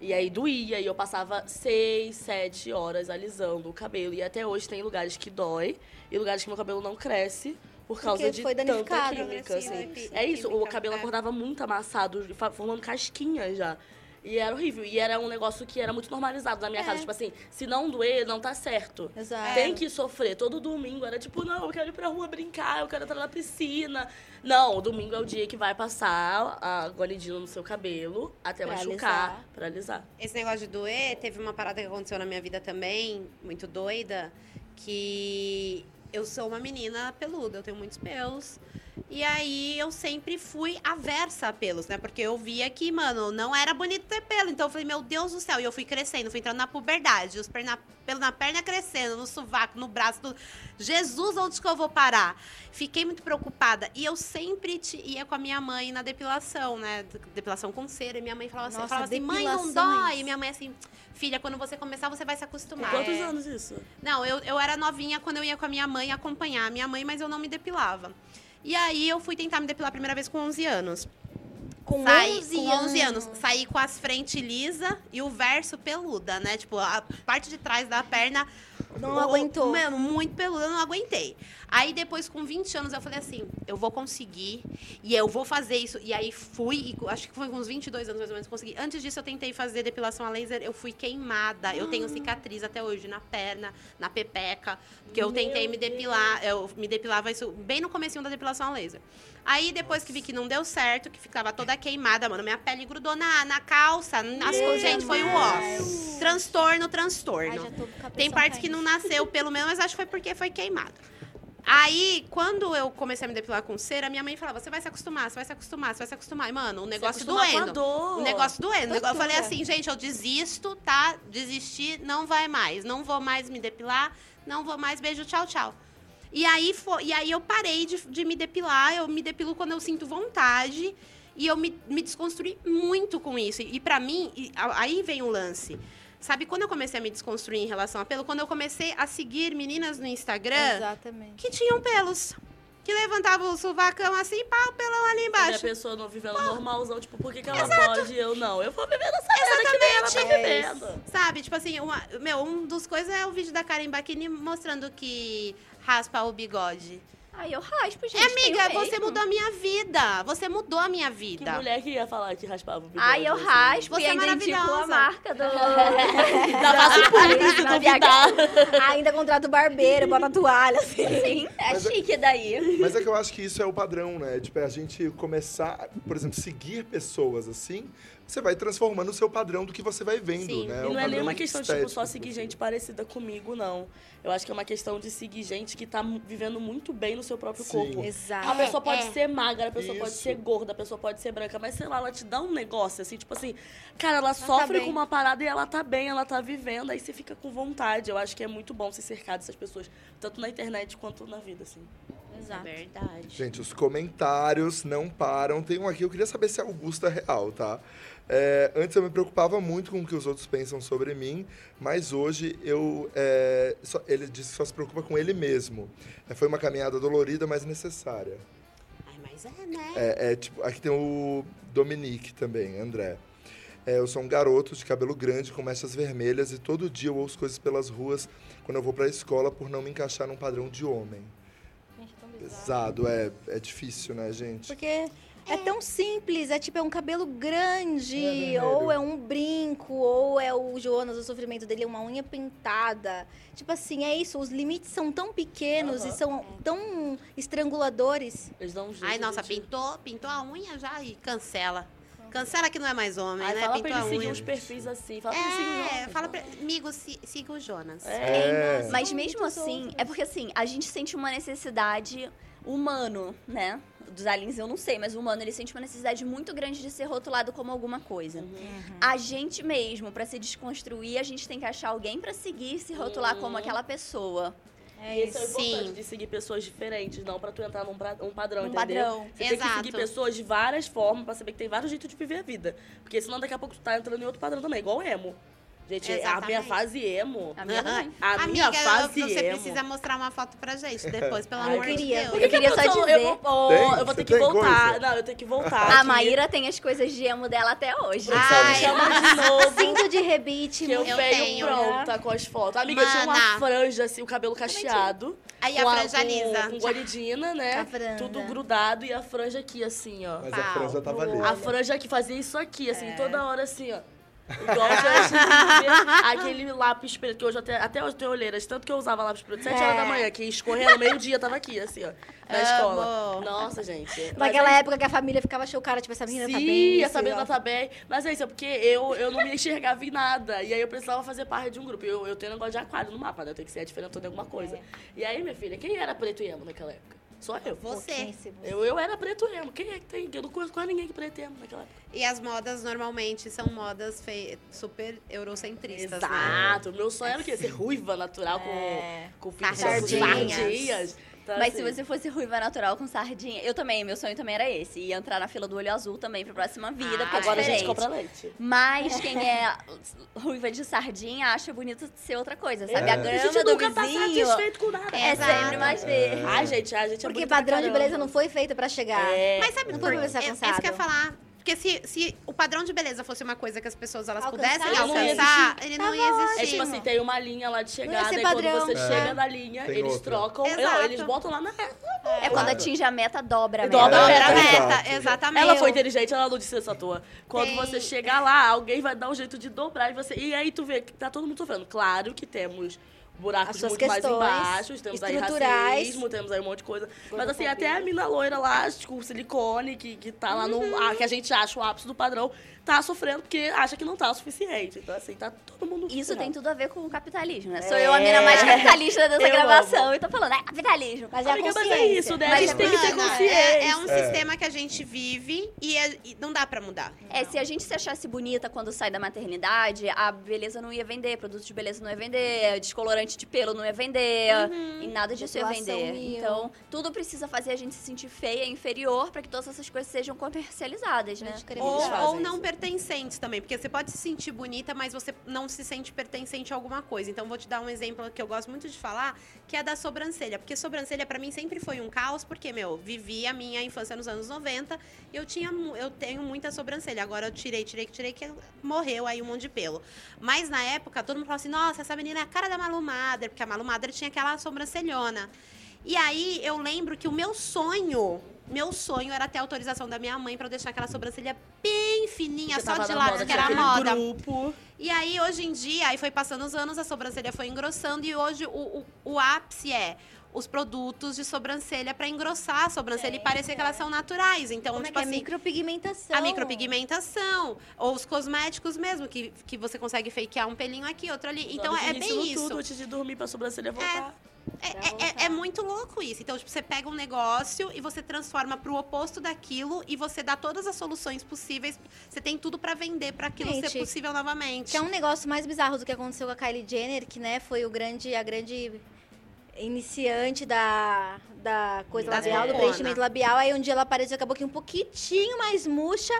E aí doía, e eu passava seis, sete horas alisando o cabelo. E até hoje tem lugares que dói e lugares que meu cabelo não cresce por causa Porque de foi tanta danificado. química, assim. sim, É isso, o química, cabelo é. acordava muito amassado, formando casquinha já. E era horrível. E era um negócio que era muito normalizado na minha É. casa. Tipo assim, se não doer, não tá certo. Exato. Tem que sofrer. Todo domingo era tipo, não, eu quero ir pra rua brincar, eu quero entrar na piscina. Não, o domingo é o dia que vai passar a guanidina no seu cabelo até Pra machucar, alisar. pra alisar. Esse negócio de doer, teve uma parada que aconteceu na minha vida também, muito doida, que eu sou uma menina peluda, eu tenho muitos pelos. E aí eu sempre fui aversa a pelos, né? Porque eu via que, mano, não era bonito ter pelo. Então eu falei, meu Deus do céu. E eu fui crescendo, fui entrando na puberdade. Os perna, pelo na perna crescendo, no sovaco, no braço, tudo. Jesus, onde que eu vou parar? Fiquei muito preocupada. E eu sempre ia com a minha mãe na depilação, né? Depilação com cera. E minha mãe falava assim, Nossa, falava assim mãe, não dói. E minha mãe assim, filha, quando você começar, você vai se acostumar. Quantos É. anos isso? Não, eu, eu era novinha quando eu ia com a minha mãe acompanhar a minha mãe, mas eu não me depilava. E aí eu fui tentar me depilar a primeira vez com 11 anos. Com Saí, 11 com 11 anos. Saí com as frentes lisa e o verso peluda, né? Tipo, a parte de trás da perna. Não o- aguentou. Mano, muito peluda, eu não aguentei. Aí depois, com 20 anos, eu falei assim: eu vou conseguir e eu vou fazer isso. E aí fui, e acho que foi com uns 22 anos mais ou menos, consegui. Antes disso, eu tentei fazer depilação a laser, eu fui queimada. Eu tenho cicatriz até hoje na perna, na pepeca, porque eu tentei me depilar. Eu me depilava isso bem no comecinho da depilação a laser. Aí depois que vi que não deu certo, que ficava toda queimada, mano, minha pele grudou na, na calça, nas co- gente, foi um ó. Transtorno, transtorno. Ai, Tem partes que não nasceu pelo menos, mas acho que foi porque foi queimado. Aí, quando eu comecei a me depilar com cera, minha mãe falava: você vai se acostumar, você vai se acostumar, você vai se acostumar. E, mano, o negócio doendo. O negócio doendo. Eu falei Tortura. assim, gente, eu desisto, tá? Desisti, não vai mais. Não vou mais me depilar, não vou mais. Beijo, tchau, tchau. E aí, fo- e aí eu parei de, de me depilar. Eu me depilo quando eu sinto vontade. E eu me, me desconstruí muito com isso. E, pra mim, e aí vem o lance. Sabe, quando eu comecei a me desconstruir em relação a pelo, quando eu comecei a seguir meninas no Instagram Exatamente. que tinham pelos. Que levantavam o sovacão assim, pá, o pelão ali E a embaixo. pessoa não vivendo normalzão, tipo, por que, que ela pode e eu não? Eu vou viver essa vida que nem ela tá É isso. vivendo. Sabe, tipo assim, uma, meu, um dos coisas é o vídeo da Karen Bakini mostrando que raspa o bigode. Ai, eu raspo, gente. É, amiga, você mudou a minha vida. Você mudou a minha Que vida. mulher que ia falar que raspava o bigode? Ai, eu assim? raspo Você e é ainda indico a maravilhosa. marca do... Ainda faço publi se Na duvidar. Ainda contrata o barbeiro, bota a toalha, assim. Sim, é Mas é- chique daí. Mas é que eu acho que isso é o padrão, né? Tipo, é a gente começar, por exemplo, seguir pessoas assim, você vai transformando o seu padrão do que você vai vendo, Sim. né? E O não é nem padrão uma questão de tipo, só seguir assim. gente parecida comigo, não. Eu acho que é uma questão de seguir gente que tá vivendo muito bem no seu próprio Sim. corpo. Exato. A pessoa pode é. ser magra, a pessoa pode Isso. ser gorda, a pessoa pode ser branca, mas sei lá, ela te dá um negócio assim, tipo assim, cara, ela tá sofre bem. com uma parada e ela tá bem, ela tá vivendo, aí você fica com vontade. Eu acho que é muito bom se cercar dessas pessoas, tanto na internet quanto na vida, assim. Exato. Verdade. Gente, os comentários não param. Tem um aqui, eu queria saber se a Augusta é real, tá? É, antes eu me preocupava muito com o que os outros pensam sobre mim, mas hoje eu. é, só- ele disse que só se preocupa com ele mesmo. É, foi uma caminhada dolorida, mas necessária. Ai, mas é, né? É, é, tipo, aqui tem o Dominique também, André. É, eu sou um garoto de cabelo grande com mechas vermelhas e todo dia eu ouço coisas pelas ruas quando eu vou pra escola por não me encaixar num padrão de homem. Gente, é tão bizarro. Pesado, é, é difícil, né, gente? Porque é tão simples, é tipo, é um cabelo grande, É ou é um brinco, ou é o Jonas, o sofrimento dele é uma unha pintada. Tipo assim, é isso, os limites são tão pequenos Aham. e são tão estranguladores. Eles dão um jeito. Ai, nossa, pintou, pintou a unha já e cancela. Cancela que não é mais homem, Aí né? fala Pintou pra ele seguir uns perfis assim. Fala pra ele seguir É, Jonas, fala pra... Amigo, si- siga o Jonas. É. É. Mas mesmo assim, outros. é porque assim, a gente sente uma necessidade humano, né? Dos aliens eu não sei, mas o humano ele sente uma necessidade muito grande de ser rotulado como alguma coisa. A gente mesmo, pra se desconstruir, a gente tem que achar alguém pra seguir se rotular como aquela pessoa. É Esse é o isso. importante Sim. de seguir pessoas diferentes, não pra tu entrar num pra- um padrão, Um entendeu? padrão. Você tem que Exato. seguir pessoas de várias formas pra saber que tem vários jeitos de viver a vida. Porque senão daqui a pouco tu tá entrando em outro padrão também, igual o emo. Gente, a minha fase emo. A minha também. A minha Amiga, fase você emo. precisa mostrar uma foto pra gente depois, pelo Ai, amor de queria. Deus. Que queria a só dizer. Eu vou, Tem? eu vou Você ter que voltar. coisa? Não, eu tenho que voltar. A aqui. Maíra tem as coisas de emo dela até hoje. Produção, me Ai, chama de novo. Cinto de rebite, Que eu, Eu venho tenho. pronta com as fotos. Amiga, eu tinha uma Mana. franja, assim, o cabelo cacheado. Aí a com franja com, lisa. Com guaridina, né? A franja. Tudo grudado e a franja aqui, assim, ó. Mas a Pau. franja tava ali. A franja que fazia isso aqui, assim, É. toda hora, assim, ó. Igual vê aquele lápis preto, que hoje até, até hoje tem olheiras, tanto que eu usava lápis preto 7 É. horas da manhã, que escorrendo meio-dia, tava aqui, assim, ó, na escola. Amo. Nossa, gente. Naquela é época que a família ficava chocada, tipo, essa menina Sim, tá bem. essa menina tá bem. Mas é isso, é porque eu, eu não me enxergava em nada. E aí eu precisava fazer parte de um grupo. Eu, eu tenho negócio de aquário no mapa, né? Eu tenho que ser diferente de alguma coisa. E aí, minha filha, quem era preto e emo naquela época? Só eu. Você. Eu, eu era preto emo. Quem é que tem? Eu não conheço quase ninguém que preto e emo naquela época. E as modas normalmente são modas fe- super eurocentristas, né? Exato. Meu sonho era o quê? Ser ruiva natural É. com, com de Sardinhas. Então, Mas assim, se você fosse ruiva natural com sardinha, eu também, meu sonho também era esse. E entrar na fila do olho azul também pra próxima vida, porque é Agora a gente diferente. compra leite. Mas quem é ruiva de sardinha acha bonito ser outra coisa, sabe? É. A A grama gente do nunca tá vizinho satisfeito com nada. é Exato. sempre mais verde. Ai, gente, a gente é Porque padrão de beleza não foi feito pra chegar. É. Mas sabe Não por foi pra ser é, é isso alcançado. que eu ia falar. Porque se, se o padrão de beleza fosse uma coisa que as pessoas elas Alcançar, pudessem ele não ia alcançar, ele não ia existir. É tipo assim, tem uma linha lá de chegada e quando você É. chega na linha, Tem eles outra. trocam. Exato. Não, eles botam lá na É quando atinge a meta, dobra a meta. Dobra a meta, exatamente. Ela foi inteligente, ela não disse essa toa. Quando Tem. você chegar lá, alguém vai dar um jeito de dobrar e você. E aí tu vê que tá todo mundo sofrendo. Claro que temos buracos muito mais embaixo, temos aí racismo, temos aí um monte de coisa. Mas assim, até a mina loira lá, com silicone, que, que tá lá no. ah, que a gente acha o ápice do padrão, tá sofrendo porque acha que não tá o suficiente. Então, assim, tá todo mundo. Isso tem tudo a ver com o capitalismo, né? Sou eu a mina mais capitalista dessa Eu gravação amo. e tô falando, é capitalismo. Mas é a Amiga, mas é isso, né? Mas a gente é tem que ter consciência. é, é um É. sistema que a gente vive e, é- e não dá pra mudar. É, se a gente se achasse bonita quando sai da maternidade, a beleza não ia vender, produto de beleza não ia vender, descolorante de pelo não ia vender, e nada disso ia vender. mil. Então, tudo precisa fazer a gente se sentir feia, inferior, pra que todas essas coisas sejam comercializadas, né? Ou, ou não isso. Pertencentes também, porque você pode se sentir bonita, mas você não se sente pertencente a alguma coisa. Então, vou te dar um exemplo que eu gosto muito de falar, que é da sobrancelha. Porque sobrancelha, pra mim, sempre foi um caos, porque, meu, vivi a minha infância nos anos 90 e eu, tinha, eu tenho muita sobrancelha. Agora eu tirei, tirei, tirei, que morreu aí um monte de pelo. Mas na época, todo mundo falava assim: nossa, essa menina é a cara da Malu Mader, porque a Malu Mader tinha aquela sobrancelhona. E aí eu lembro que o meu sonho, meu sonho era ter autorização da minha mãe pra eu deixar aquela sobrancelha bem fininha, só de lado, moda, que era aquele moda. grupo. E aí, hoje em dia, aí foi passando os anos, a sobrancelha foi engrossando e hoje o, o, o ápice é os produtos de sobrancelha pra engrossar a sobrancelha e parecer que elas são naturais. Então, Como é tipo que é? assim, Micropigmentação. a micropigmentação, ou os cosméticos mesmo, que, que você consegue fakear um pelinho aqui, outro ali. Então, Nós é bem isso. tudo antes de dormir pra sobrancelha voltar. É, é- é- voltar. é muito louco isso. Então, tipo, você pega um negócio e você transforma pro oposto daquilo e você dá todas as soluções possíveis. Você tem tudo pra vender pra aquilo Gente, ser possível novamente. Que é um negócio mais bizarro do que aconteceu com a Kylie Jenner, que né, foi o grande, a grande iniciante da, da coisa Da labial, do preenchimento labial. Aí um dia ela apareceu, acabou aqui um pouquinho mais murcha.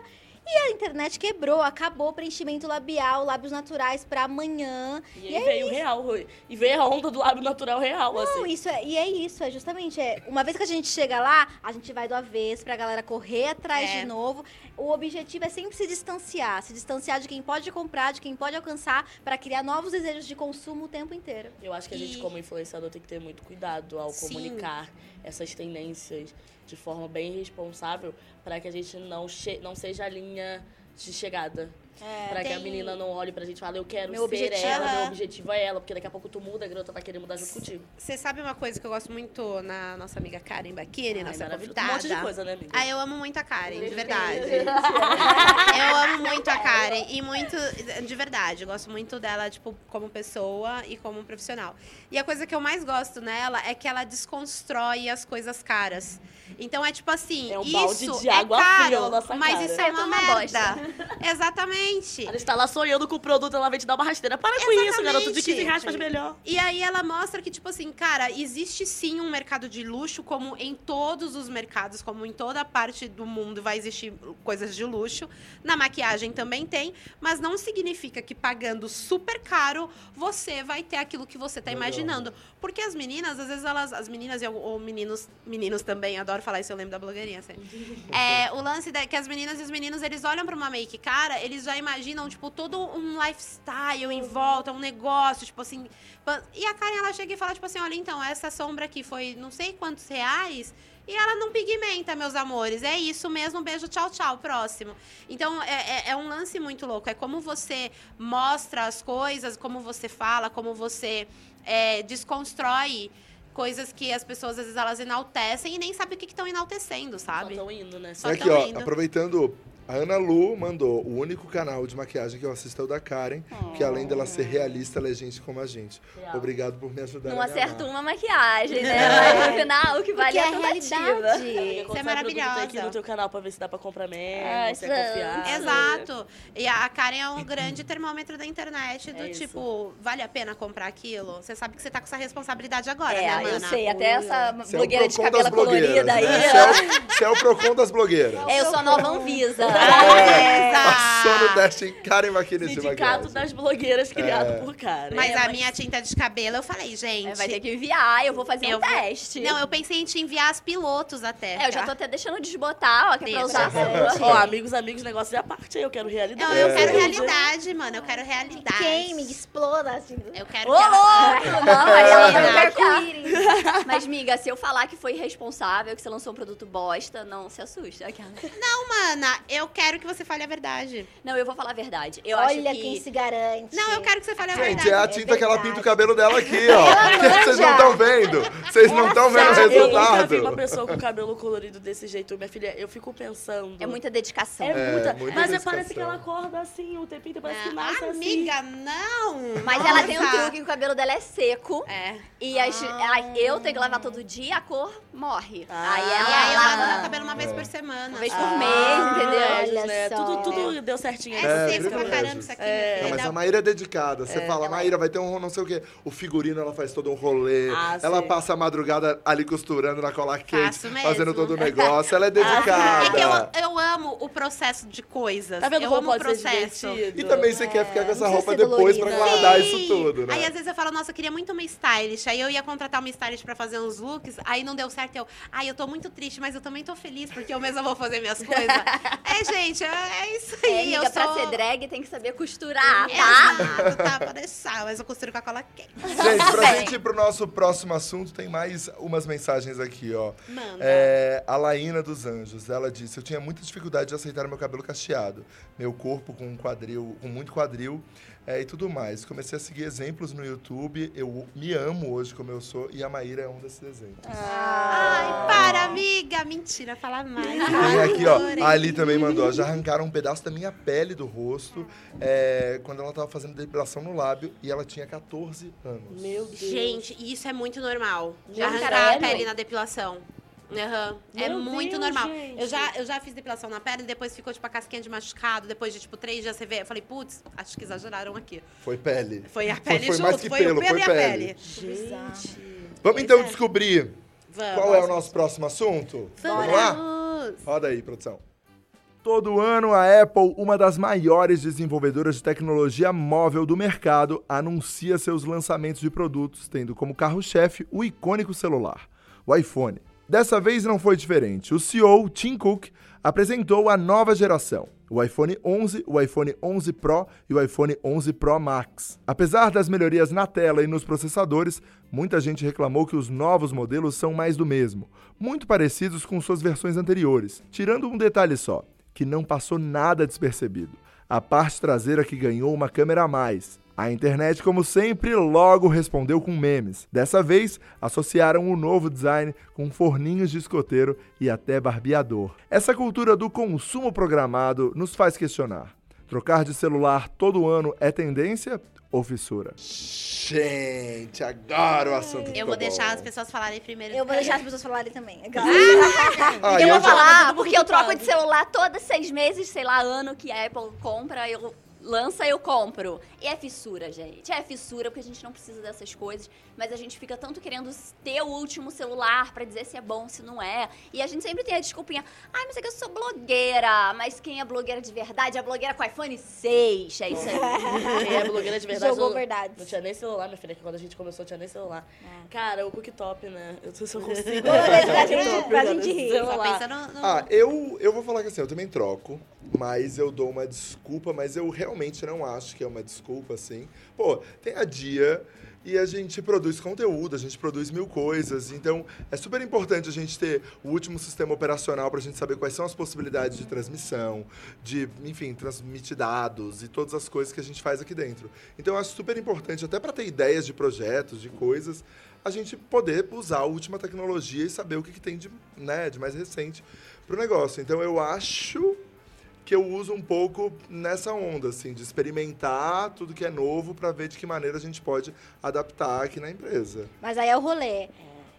E a internet quebrou, acabou o preenchimento labial, lábios naturais pra amanhã. E aí veio o real. E veio a onda do lábio natural real, Não, assim. isso é, e é isso, é justamente, é, uma vez que a gente chega lá, a gente vai do avesso pra galera correr atrás É. de novo. O objetivo é sempre se distanciar, se distanciar de quem pode comprar, de quem pode alcançar, pra criar novos desejos de consumo o tempo inteiro. Eu acho que a gente, E- como influenciador, tem que ter muito cuidado ao Sim. comunicar essas tendências de forma bem responsável para que a gente não, che não seja a linha de chegada. Pra que a tem- menina não olhe pra gente e fale, eu quero Meu ser objetivo- ela, meu objetivo é ela, porque daqui a pouco tu muda, a garota vai querer mudar junto contigo. Você sabe uma coisa que eu gosto muito na nossa amiga Karen Baquini, nossa convidada? Um monte de coisa, né, amiga? Ah, eu amo muito a Karen, de verdade. Eu amo muito a Karen e muito, de verdade, eu gosto muito dela, tipo, como pessoa e como profissional. E a coisa que eu mais gosto nela é que ela desconstrói as coisas caras. Então é tipo assim, É um isso balde de é água caro, fria na nossa mas cara. isso É é uma tudo uma merda. Exatamente. Ela está lá sonhando com o produto, ela vem te dar uma rasteira. Para com isso, garoto. De 15 Exatamente. reais faz melhor. E aí ela mostra que, tipo assim, cara, existe sim um mercado de luxo, como em todos os mercados, como em toda parte do mundo vai existir coisas de luxo. Na maquiagem também tem, mas não significa que pagando super caro você vai ter aquilo que você tá Legal. imaginando. Porque as meninas, às vezes elas, as meninas e ou meninos, meninos também, adoro falar isso, eu lembro da blogueirinha sempre. É, o lance é que as meninas e os meninos, eles olham pra uma make cara, eles já imaginam, tipo, todo um lifestyle em volta, um negócio, tipo assim. E a Karen, ela chega e fala, tipo assim, olha, então, essa sombra aqui foi não sei quantos reais. E ela não pigmenta, meus amores. É isso mesmo. Beijo, tchau, tchau. Próximo. Então, é, é- é um lance muito louco. É como você mostra as coisas, como você fala, como você é, desconstrói coisas que as pessoas, às vezes, elas enaltecem e nem sabem o que estão enaltecendo, Só sabe? estão indo, né? Só E aqui, ó, indo. aproveitando, a Ana Lu mandou o único canal de maquiagem que eu assisto é o da Karen, que além dela ser realista, ela é gente como a gente. Real. Obrigado por me ajudar Não acerta uma maquiagem, né? Mas no final, o que vale Porque é é a tentativa. realidade. Você é maravilhosa. ir no teu canal pra ver se dá pra comprar mesmo, Ai, se é confiável. Exato. E a Karen é um grande termômetro da internet do É tipo, vale a pena comprar aquilo? Você sabe que você tá com essa responsabilidade agora, É, né, eu mana? sei, até essa Você é blogueira de cabelo colorida aí. né? Você é o- Você é o Procon das blogueiras. É, eu sou a nova Anvisa. É, Passou no teste Karen Maquini de Sindicato maquiagem. das blogueiras criado É. por cara. Mas É, a mas- minha tinta de cabelo, eu falei, gente. É, Vai ter que enviar, eu vou fazer Eu um vou- teste. Não, eu pensei em te enviar as pilotos até. É, eu já tô até deixando desbotar, ó, que é pra usar a sua. Ó, amigos, amigos, negócio de parte aí. Eu quero realidade. Não, eu É. quero realidade, mano. Eu quero realidade. Queime, exploda, assim. Eu quero Ô, que ela- louco! Não, aí ela vai me. Mas, miga, se eu falar que foi irresponsável, que você lançou um produto bosta, não se assusta. Aquela. Não, mana, eu quero que você fale a verdade. Não, eu vou falar a verdade. Eu acho Olha que... quem se garante. Não, eu quero que você fale a Gente, verdade. é a tinta que ela pinta o cabelo dela aqui, ó. Vocês não estão vendo. Vocês não Ela estão vendo o sabe. Eu nunca vi resultado. uma pessoa com cabelo colorido desse jeito. Minha filha, eu fico pensando. É muita dedicação. É muita. muita mas é, dedicação. parece que ela acorda assim, o tempinho parece que nasce Ah, assim. amiga, não. Mas ela tem um Nossa. truque que o cabelo dela é seco. É. E as- ela- eu tenho que lavar todo dia, a cor morre. Ah. aí E ela aí eu lavo lava meu cabelo uma vez É. por semana. uma vez por mês, entendeu? Olha né? só. Tudo, tudo deu certinho. É, É, seco pra caramba isso aqui. É. Não, mas filho. a Maíra é dedicada. Você fala, Maíra, vai ter um não sei o quê. O figurino, ela faz todo um rolê. Ah, ela sim. passa a madrugada ali costurando na cola quente, fazendo todo o negócio. Ela é dedicada. É que eu, eu amo o processo de coisas. Tá vendo eu amo o processo. E também você quer ficar com essa roupa depois pra dolorida. guardar Sim. isso tudo, né? Aí às vezes eu falo, nossa, eu queria muito uma stylist. Aí eu ia contratar uma stylist pra fazer uns looks, aí não deu certo. Eu, ai, eu tô muito triste, mas eu também tô feliz porque eu mesma vou fazer minhas coisas. é, gente, é, é isso É, aí. amiga, eu pra sou... ser drag tem que saber costurar, tá? Exato, tá, pode deixar, mas eu costuro com a cola quente. Gente, pra gente ir pro nosso próximo assunto, tem mais umas mensagens aqui, ó. Manda. É, a Laína dos Anjos, ela disse: Eu tinha muita dificuldade de aceitar meu cabelo cacheado, meu corpo com um quadril, com muito quadril é, e tudo mais. Comecei a seguir exemplos no YouTube. Eu me amo hoje como eu sou e a Maíra é um desses exemplos. Ai, para, amiga. Mentira, fala mais. Tem aqui, ó. A Ali também mandou. ó, Já arrancaram um pedaço da minha pele do rosto é, quando ela tava fazendo depilação no lábio e ela tinha 14 anos. Meu Deus. Gente, isso é muito normal. De Meu arrancar caralho. a pele na depilação. Aham. É Meu muito Deus, normal. gente. Eu já, eu já fiz depilação na pele e depois ficou, tipo, a casquinha de machucado. Depois de, tipo, três dias você vê. Eu falei, putz, acho que exageraram aqui. Foi pele. Foi a pele foi junto, mais que foi pelo, o pelo foi e a pele. pele. Gente. Vamos então é. descobrir Vamos. qual é o nosso próximo assunto? Vamos lá? Vamos. Roda aí, produção. Todo ano, a Apple, uma das maiores desenvolvedoras de tecnologia móvel do mercado, anuncia seus lançamentos de produtos, tendo como carro-chefe o icônico celular, o iPhone. Dessa vez não foi diferente. O CEO, Tim Cook, apresentou a nova geração, o iPhone 11, o iPhone 11 Pro e o iPhone 11 Pro Max. Apesar das melhorias na tela e nos processadores, muita gente reclamou que os novos modelos são mais do mesmo, muito parecidos com suas versões anteriores, tirando um detalhe só que não passou nada despercebido. A parte traseira que ganhou uma câmera a mais. A internet, como sempre, logo respondeu com memes. Dessa vez, associaram o novo design com forninhos de escoteiro e até barbeador. Essa cultura do consumo programado nos faz questionar: trocar de celular todo ano é tendência ou fissura? Gente, agora o assunto Eu vou deixar as pessoas falarem primeiro. Eu vou deixar as pessoas falarem também. Ah, eu eu vou já- falar, porque eu troco de celular todos seis meses, sei lá, ano que a Apple compra, eu lança, eu compro. E é fissura, gente. É fissura, porque a gente não precisa dessas coisas, mas a gente fica tanto querendo ter o último celular pra dizer se é bom, se não é. E a gente sempre tem a desculpinha, ai, mas é que eu sou blogueira. Mas quem é blogueira de verdade é a blogueira com iPhone 6. É isso aí. Quem é blogueira de verdade. Jogou não, verdade. Não tinha nem celular, minha filha, que quando a gente começou, tinha nem celular. Cara, o cooktop, né? Eu se eu consigo. Pra gente- pra gente rir. Só celular. no. no- Ah, eu, eu vou falar que assim, eu também troco, mas eu dou uma desculpa, mas eu realmente não acho que é uma desculpa, assim. Pô, tem a dia e a gente produz conteúdo, a gente produz mil coisas, então é super importante a gente ter o último sistema operacional para a gente saber quais são as possibilidades de transmissão, de, enfim, transmitir dados e todas as coisas que a gente faz aqui dentro. Então eu acho super importante, até para ter ideias de projetos, de coisas, a gente poder usar a última tecnologia e saber o que, que tem de, né, de mais recente pro negócio. Então eu acho que eu uso um pouco nessa onda, assim, de experimentar tudo que é novo para ver de que maneira a gente pode adaptar aqui na empresa. Mas aí é o rolê.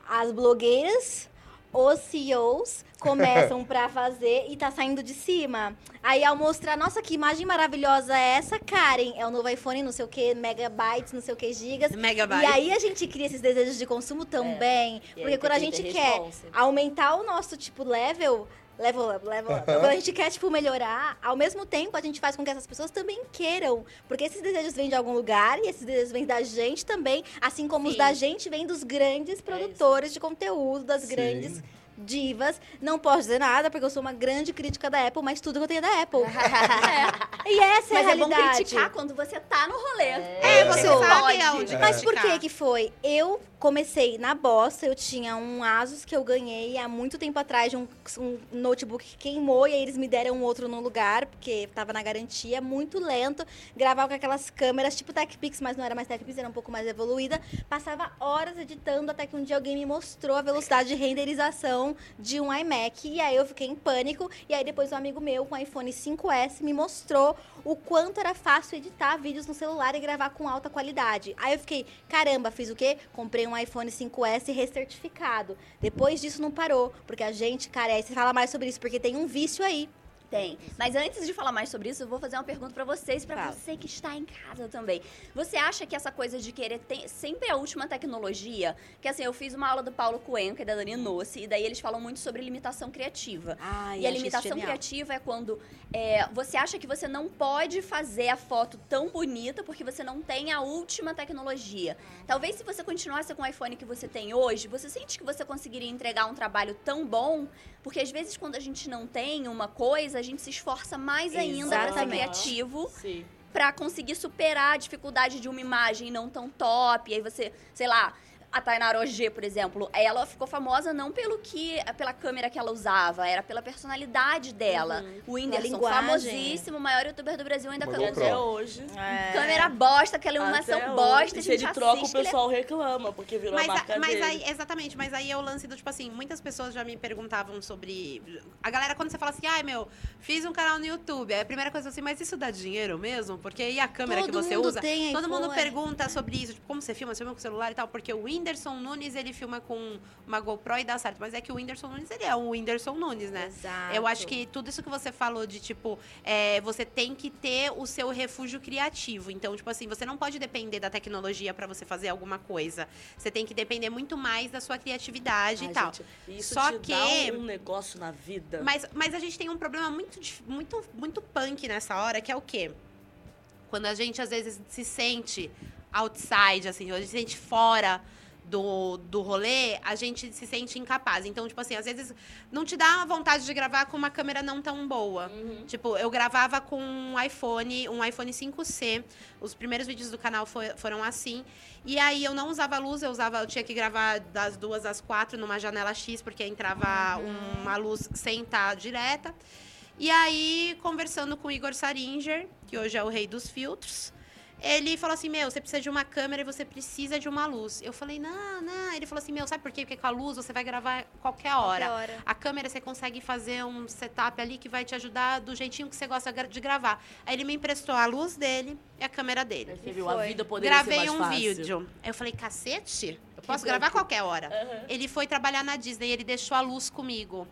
As blogueiras, os CEOs começam pra fazer e tá saindo de cima. Aí ao mostrar, nossa, que imagem maravilhosa é essa, Karen? É o novo iPhone, não sei o que, megabytes, não sei o que, gigas. Megabyte. E aí a gente cria esses desejos de consumo também. E porque quando a gente quer responsa. aumentar o nosso, tipo, level... Level up, level up. Quando a gente quer, tipo, melhorar, ao mesmo tempo a gente faz com que essas pessoas também queiram. Porque esses desejos vêm de algum lugar e esses desejos vêm da gente também. Assim como os Sim. da gente vêm dos grandes produtores de conteúdo, das Sim. grandes divas. Não posso dizer nada, porque eu sou uma grande crítica da Apple, mas tudo que eu tenho é da Apple. E essa é a Mas é bom realidade. criticar quando você tá no rolê. É, você Isso. sabe Pode. aonde Mas por que que foi? Eu comecei na bosta, eu tinha um Asus que eu ganhei há muito tempo atrás de um, um notebook que queimou e aí eles me deram outro no lugar, porque tava na garantia, muito lento. Gravava com aquelas câmeras tipo TechPix, mas não era mais TechPix, era um pouco mais evoluída. Passava horas editando até que um dia alguém me mostrou a velocidade de renderização de um iMac e aí eu fiquei em pânico. E aí depois um amigo meu com iPhone 5S me mostrou o quanto era fácil editar vídeos no celular e gravar com alta qualidade. Aí eu fiquei, caramba, fiz o quê? Comprei um iPhone 5S recertificado. Depois disso não parou, porque a gente carece. Fala mais sobre isso, porque tem um vício aí. Tem. Mas antes de falar mais sobre isso, eu vou fazer uma pergunta pra vocês pra Fala. você que está em casa também. Você acha que essa coisa de querer ter sempre a última tecnologia, que assim, eu fiz uma aula do Paulo Cuenca e da Dani Nossi, e daí eles falam muito sobre limitação criativa. Ai, E a limitação criativa é quando é, você acha que você não pode fazer a foto tão bonita porque você não tem a última tecnologia. Talvez se você continuasse com o iPhone que você tem hoje, você sente que você conseguiria entregar um trabalho tão bom, porque às vezes quando a gente não tem uma coisa, a gente se esforça mais ainda para ser criativo Sim. pra conseguir superar a dificuldade de uma imagem não tão top. E aí você, sei lá, a Tainara OG, por exemplo, ela ficou famosa não pelo que, pela câmera que ela usava, era pela personalidade dela. O Whindersson, famosíssimo, o maior youtuber do Brasil, ainda GoPro. Até hoje. câmera bosta, aquela Até iluminação hoje. bosta, a E se gente ele troca, o ele é pessoal reclama, porque virou Mas, a marca a- mas dele. aí, exatamente, mas aí é o lance do tipo assim, muitas pessoas já me perguntavam sobre. A galera, quando você fala assim, ai meu, fiz um canal no YouTube, aí a primeira coisa assim, mas isso dá dinheiro mesmo? Porque e a câmera Todo que você mundo usa? tem Todo mundo iPhone. pergunta sobre isso, tipo, como você filma, você filma com o celular e tal, porque o Whindersson Nunes, ele filma com uma GoPro e dá certo. Mas é que o Whindersson Nunes, ele é o Whindersson Nunes, né? Exato. Eu acho que tudo isso que você falou de, tipo, é, você tem que ter o seu refúgio criativo. Então, tipo assim, você não pode depender da tecnologia para você fazer alguma coisa. Você tem que depender muito mais da sua criatividade Ai, e tal. gente, isso Só te que- dá um negócio na vida. Mas, mas a gente tem um problema muito, muito, muito punk nessa hora, que é o quê? Quando a gente, às vezes, se sente outside, assim, a gente se sente fora do, do rolê, a gente se sente incapaz. Então, tipo assim, às vezes não te dá vontade de gravar com uma câmera não tão boa. Uhum. Tipo, eu gravava com um iPhone, um iPhone 5C. Os primeiros vídeos do canal foi- foram assim. E aí eu não usava luz, eu usava, eu tinha que gravar das duas às quatro numa janela X, porque entrava uma luz sem estar direta. E aí, conversando com o Igor Saringer, que hoje é o rei dos filtros, ele falou assim: Meu, você precisa de uma câmera e você precisa de uma luz. Eu falei: Não, não. Ele falou assim: Meu, sabe por quê? Porque com a luz você vai gravar qualquer hora. Qualquer hora. A câmera você consegue fazer um setup ali que vai te ajudar do jeitinho que você gosta de gravar. Aí ele me emprestou a luz dele e a câmera dele. Você viu, a vida poderia Gravei ser mais um fácil. vídeo. Aí eu falei, cacete, eu Que posso bom gravar que- qualquer hora. Aham. Ele foi trabalhar na Disney, ele deixou a luz comigo.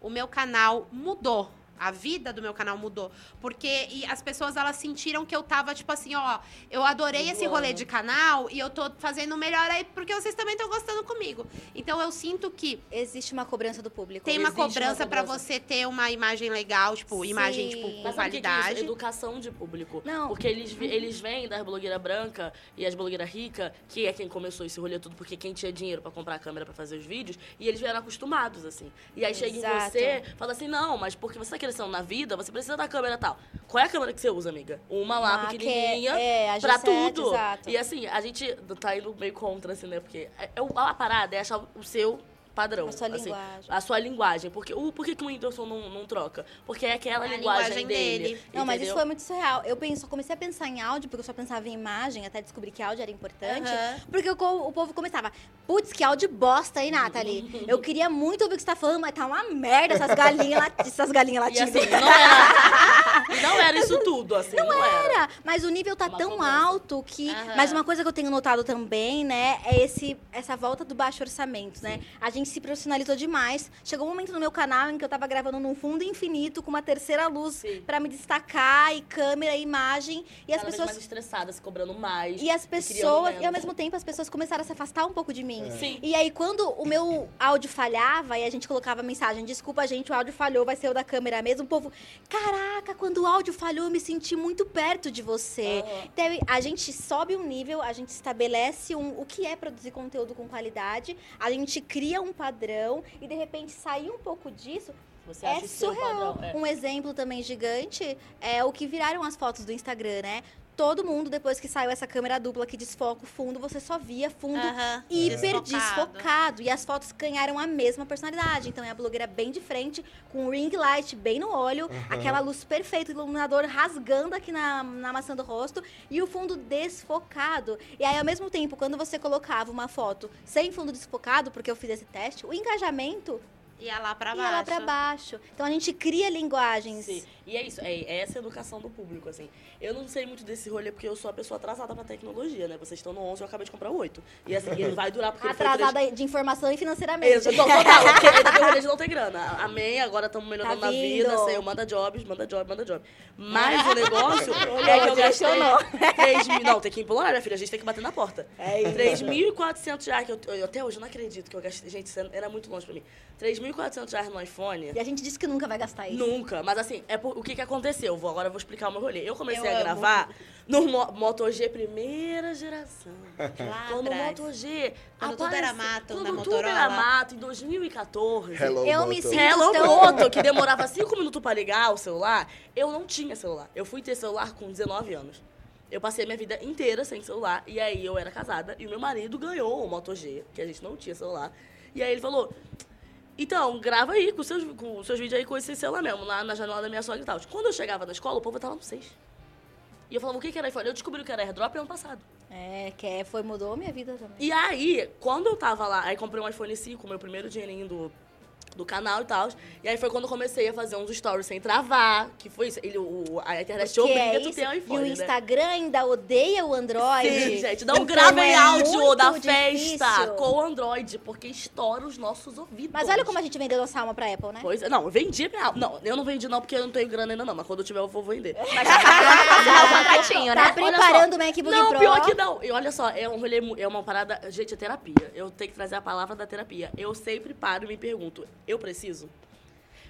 O meu canal mudou. A vida do meu canal mudou. Porque e as pessoas, elas sentiram que eu tava, tipo assim, ó, eu adorei esse Voando. rolê de canal e eu tô fazendo o melhor aí porque vocês também estão gostando comigo. Então eu sinto que Existe uma cobrança do público. tem uma Existe cobrança pra cobrança. você ter uma imagem legal, tipo, Sim. imagem, tipo, com Mas o que é qualidade. Educação de público. Não. Porque eles, eles vêm das blogueiras brancas e as blogueiras ricas, que é quem começou esse rolê tudo, porque quem tinha dinheiro pra comprar a câmera pra fazer os vídeos, e eles vieram acostumados, assim. E aí chega em Exato. você, fala assim, não, mas porque você tá na vida, você precisa da câmera tal. Qual é a câmera que você usa, amiga? Uma lá, que pequenininha, é- é, pra G7, tudo. exato. E assim, a gente tá indo meio contra, assim, né? Porque é, é a parada é achar o seu padrão. A sua assim, linguagem. A sua linguagem. Porque, o, por que, que o Whindersson não, não troca? Porque é aquela É linguagem, linguagem dele. dele. Não, mas isso entendeu? foi muito surreal. Eu penso, comecei a pensar em áudio, porque eu só pensava em imagem, até descobri que áudio era importante. Aham. Porque o, o povo começava, putz, que áudio bosta aí, Nathalie. Eu queria muito ouvir o que você tá falando, mas tá uma merda essas galinhas, essas galinhas latindo. assim, não era, não era isso tudo, assim, não, era. Era, mas o nível tá Uma tão alto que. Aham. Mas uma coisa que eu tenho notado também, né, é esse, essa volta do baixo orçamento, né? A gente se profissionalizou demais. Chegou um momento no meu canal em que eu tava gravando num fundo infinito com uma terceira luz pra me destacar, e câmera, e imagem. E as Cada vez pessoas. mais estressada, se cobrando mais. E as pessoas, e ao menos. mesmo tempo as pessoas começaram a se afastar um pouco de mim. Sim. E aí, quando o meu áudio falhava e a gente colocava mensagem, desculpa, gente, o áudio falhou, vai ser o da câmera mesmo, o povo, caraca, quando o áudio falhou, eu me senti muito perto de você. Aham. Então, a gente sobe um nível, a gente estabelece um, o que é produzir conteúdo com qualidade, a gente cria um padrão e, de repente, sair um pouco disso Você é surreal. padrão, é. Um exemplo também gigante é o que viraram as fotos do Instagram, né? Todo mundo, depois que saiu essa câmera dupla que desfoca o fundo, você só via fundo hiper Desfocado. desfocado. E as fotos ganharam a mesma personalidade. Então é a blogueira bem de frente, com o ring light bem no olho, aquela luz perfeita, iluminador rasgando aqui na, na maçã do rosto e o fundo desfocado. E aí, ao mesmo tempo, quando você colocava uma foto sem fundo desfocado, porque eu fiz esse teste, o engajamento Ia lá pra ia baixo. lá pra baixo. Então a gente cria linguagens. Sim. E é isso, é, é essa educação do público, assim. Eu não sei muito desse rolê porque eu sou a pessoa atrasada pra tecnologia, né? Vocês estão no 11, eu acabei de comprar o 8. E assim, ele vai durar porque foi três- Atrasada de informação e financeiramente. Exato, total, porque o rolê de não ter grana. Amém, agora estamos melhorando Tá na vida, vindo. Senhor, manda jobs, manda job, manda job. Mas o negócio é que eu gastei direcionou. 3 mil... Não, tem que implorar, minha filha, a gente tem que bater na porta. É isso. 3.400 reais, que eu, eu- até hoje eu não acredito que eu gastei. Gente, isso era muito longe pra mim. 3.400 reais no iPhone... E a gente disse que nunca vai gastar isso. Nunca, mas assim, é por- o que que aconteceu? Vou, agora eu vou explicar o meu rolê. Eu comecei Eu a amo. gravar no Mo- Moto G primeira geração. Lá Quando o atrás. Moto G Quando tudo era mato, quando na tudo Motorola. era mato, em 2014. Hello, Eu me Moto. sinto- Hello tão- Moto, que demorava 5 minutos pra ligar o celular, eu não tinha celular. Eu fui ter celular com 19 anos. Eu passei a minha vida inteira sem celular, e aí eu era casada, e o meu marido ganhou o Moto G, que a gente não tinha celular. E aí ele falou, então, grava aí com seus, com seus vídeos aí com esse celular mesmo, lá na janela da minha sogra e tal. Quando eu chegava na escola, o povo tava no 6. E eu falava, o que que era iPhone? Eu descobri o que era airdrop ano passado. É, que é, foi, mudou minha vida também. E aí, quando eu tava lá, aí comprei um iPhone 5, meu primeiro dinheirinho do, do canal e tal. E aí foi quando eu comecei a fazer uns stories sem travar, que foi isso. Ele, o, a internet Porque obriga é tu ter um e iPhone, o né? Instagram ainda odeia o Android. Sim, gente, não Então gravem é áudio da difícil. festa com o Android, porque estoura os nossos ouvidos. Mas olha como a gente vendeu nossa alma pra Apple, né? Pois é, não, eu vendi minha alma. Não, eu não vendi não, porque eu não tenho grana ainda não, mas quando eu tiver eu vou vender. Mas tá pronto pra assinar o contratinho, Tá né? preparando o MacBook Não, Pro. pior que não. E olha só, é um rolê, é uma parada. Gente, é terapia. Eu tenho que trazer a palavra da terapia. Eu sempre paro e me pergunto: eu preciso?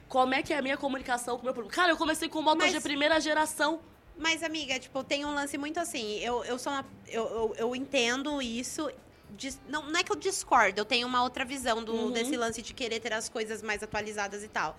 Como é que é a minha comunicação com o meu público? Cara, eu comecei com o Moto Mas- G primeira geração. Mas, amiga, tipo, tem um lance muito assim. Eu, eu sou uma. Eu, eu, eu entendo isso. dis- não, não é que eu discordo, eu tenho uma outra visão do, Uhum. desse lance de querer ter as coisas mais atualizadas e tal.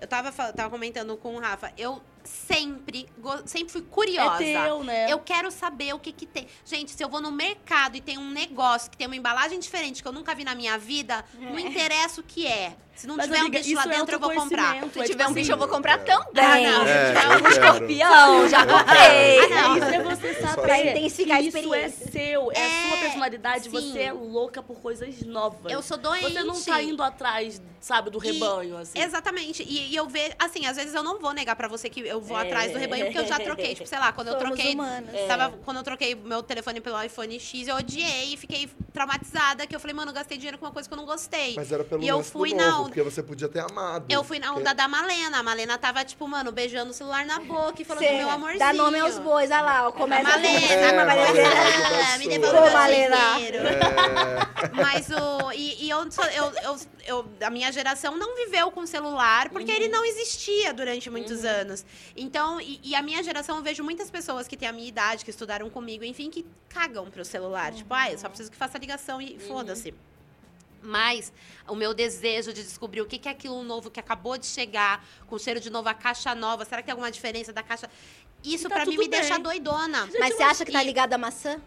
Eu tava, tava comentando com o Rafa, eu sempre, sempre fui curiosa. É teu, né? Eu quero saber o que que tem. Gente, se eu vou no mercado e tem um negócio que tem uma embalagem diferente que eu nunca vi na minha vida, não interessa o que é. Se não Mas, tiver amiga, um bicho lá é dentro, eu vou comprar. Se é tiver tipo um bicho, assim, eu vou comprar É. também. Ah, não. É, Se tiver eu um quero. escorpião, já comprei. Ah, não. Isso é você saber Pra intensificar a que isso é experiência. seu, é, a É, sua personalidade, sim. você é louca por coisas novas. Eu sou doente. Você não tá indo atrás, sabe, do E- rebanho, assim. Exatamente. E, e eu vejo, assim, às vezes eu não vou negar pra você que eu vou É. atrás do rebanho, porque eu já troquei, tipo, sei lá, quando eu Somos troquei. humanos. Tava, quando eu troquei meu telefone pelo iPhone X, eu odiei e fiquei traumatizada, que eu falei, mano, eu gastei dinheiro com uma coisa que eu não gostei. Mas era pelo E eu fui do na novo, onda- porque você podia ter amado. Eu fui na onda da Malena. A Malena tava, tipo, mano, beijando o celular na boca e falando do Cê meu amorzinho. Dá nome aos bois, olha lá, ó, começa Malena, É, Malena, Malena. Ah, me Pô, devolve meu Malena. dinheiro. É, Mas o. E, e eu, eu, eu, eu- A minha geração não viveu com celular porque ele não existia durante muitos anos. Então, e, e a minha geração, eu vejo muitas pessoas que têm a minha idade, que estudaram comigo, enfim, que cagam pro celular. Tipo, ah, eu só preciso que faça ligação e foda-se. Mas o meu desejo de descobrir o que que é aquilo novo que acabou de chegar, com cheiro de nova caixa nova, será que tem alguma diferença da caixa? Isso Tá pra mim me deixa doidona. Mas você acha que tá ligado à maçã?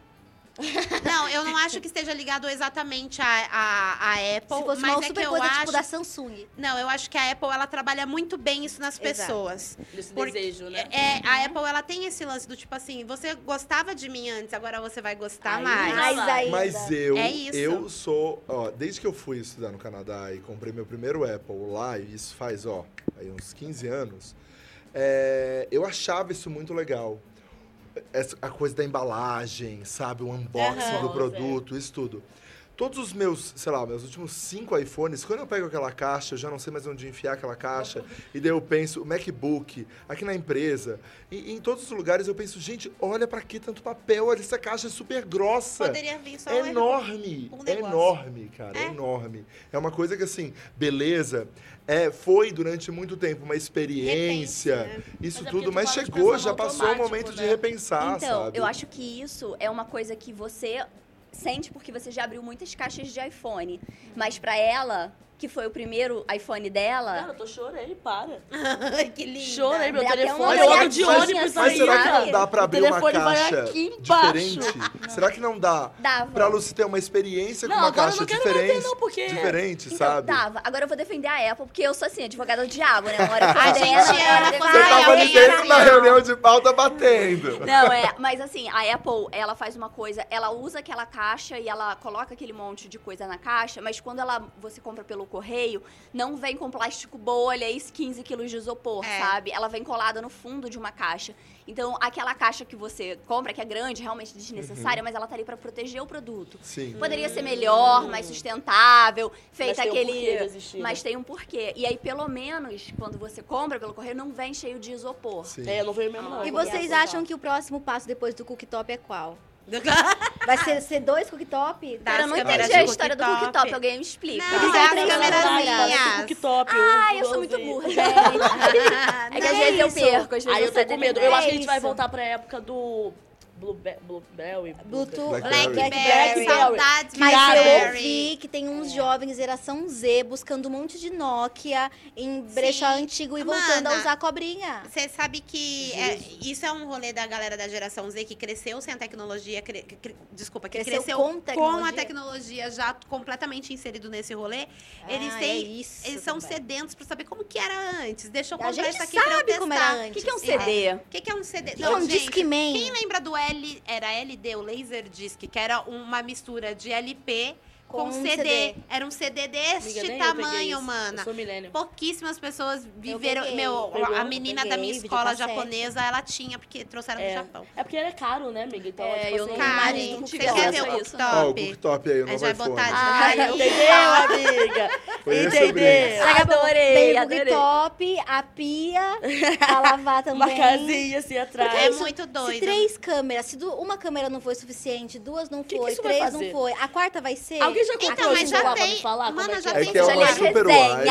Não, eu não acho que esteja ligado exatamente a, a, a Apple. Se fosse mas uma é super que eu coisa acho... tipo da Samsung. Não, eu acho que a Apple ela trabalha muito bem isso nas Exato. pessoas. Porque- desejo, né? É, a Apple ela tem esse lance do tipo assim, você gostava de mim antes, agora você vai gostar Aí mais. vai. Mas ainda. Mas eu, É isso. eu sou, ó, desde que eu fui estudar no Canadá e comprei meu primeiro Apple lá, e isso faz, ó, aí uns 15 anos, é, eu achava isso muito legal. Essa- a coisa da embalagem, sabe? O unboxing Aham. do produto, isso tudo. Todos os meus, sei lá, meus últimos cinco iPhones, quando eu pego aquela caixa, eu já não sei mais onde enfiar aquela caixa. e daí eu penso, o MacBook, aqui na empresa, e, em todos os lugares eu penso, gente, olha pra que tanto papel, olha, essa caixa é super grossa. Poderia vir só É um enorme, um é negócio. enorme, cara, é. É. enorme. É uma coisa que, assim, beleza, é, foi durante muito tempo uma experiência, Repense, né? isso Mas é tudo, mas para de chegou, já passou o momento de né? repensar, Então, sabe? eu acho que isso é uma coisa que você sente porque você já abriu muitas caixas de iPhone. Mas pra ela, que foi o primeiro iPhone dela, Cara, eu tô chorei, para. Que lindo. Chorei, meu Dá telefone. uma Eu ando de olhadinha, ônibus assim, Mas aí, será que cara. não dá pra O abrir uma telefone vai caixa diferente? Será que não dá dava. pra Lucy ter uma experiência com Não, uma agora eu caixa não diferente? ter, não, porque- Diferente, Então, sabe? dava. Agora eu vou defender a Apple, porque eu sou assim, advogada do diabo, né? Uma hora eu A gente era Você tava ali dentro assim, da ó. reunião de pauta batendo. Não, é, mas assim, a Apple, ela faz uma coisa, ela usa aquela caixa e ela coloca aquele monte de coisa na caixa, mas quando ela, você compra pelo correio, não vem com plástico bolha e 15 quilos de isopor, É. sabe? Ela vem colada no fundo de uma caixa. Então, aquela caixa que você compra, que é grande, realmente desnecessária, mas ela tá ali pra proteger o produto. Sim. Poderia ser melhor, mais sustentável, feita um aquele. né? mas tem um porquê. E aí, pelo menos, quando você compra pelo correio, não vem cheio de isopor. Sim. É, não veio mesmo, não. E Ah, vocês acham que o próximo passo depois do cooktop é qual? Vai ser, ser dois cooktop? Cara, eu não entendi a história do cooktop. Alguém me explica. Não, câmeras câmeras. minhas. cooktop. Ah, eu sou muito burra, gente. É que às Não vezes eu perco, às vezes Aí eu tô com medo. Eu acho que a gente vai voltar pra época do Blueberry. Blueberry. Bluetooth, Blackberry. Blackberry, Blackberry. saudades Mas eu ouvi que tem uns jovens geração Z buscando um monte de Nokia em brechó Sim. antigo e voltando a usar cobrinha. Você sabe que é, isso é um rolê da galera da geração Z que cresceu sem a tecnologia, cre- cre- desculpa, que Cresceu cresceu, com com, a tecnologia já completamente inserido nesse rolê. eles Ah, têm, é isso eles são também. sedentos pra saber como que era antes. Deixa eu comprar isso aqui pra eu sabe como era testar. antes. O que, que é um É. CD? O que, que é um CD? Que é um Discman. Quem lembra do L, era LD, o Laserdisc, que era uma mistura de LP com, um CD. CD. Era um CD deste Amiga, peguei tamanho, isso. mana. Eu sou milênio. Pouquíssimas pessoas viveram. peguei. Meu, Pegou? a menina da minha Peguei, escola japonesa, ela tinha, porque trouxeram do É. Japão. É porque ele é caro, né, amiga? Então, É, tipo eu assim, não- Karen, Imagem, você não quer ver o cooktop? Ó, o cooktop aí, o A novo gente vai iPhone. botar de Ai, Ai, Entendeu, amiga? Entendeu? Adorei, Tem o adorei. cooktop, a pia, pra lavar também. Uma casinha assim atrás. É muito Se doido. três câmeras, se uma câmera não foi suficiente, duas não foi, três não foi, a quarta vai ser. Alguém já comprou Então, mas já pra tem- me falar como Mana, é que já é? Tem que é uma super wide.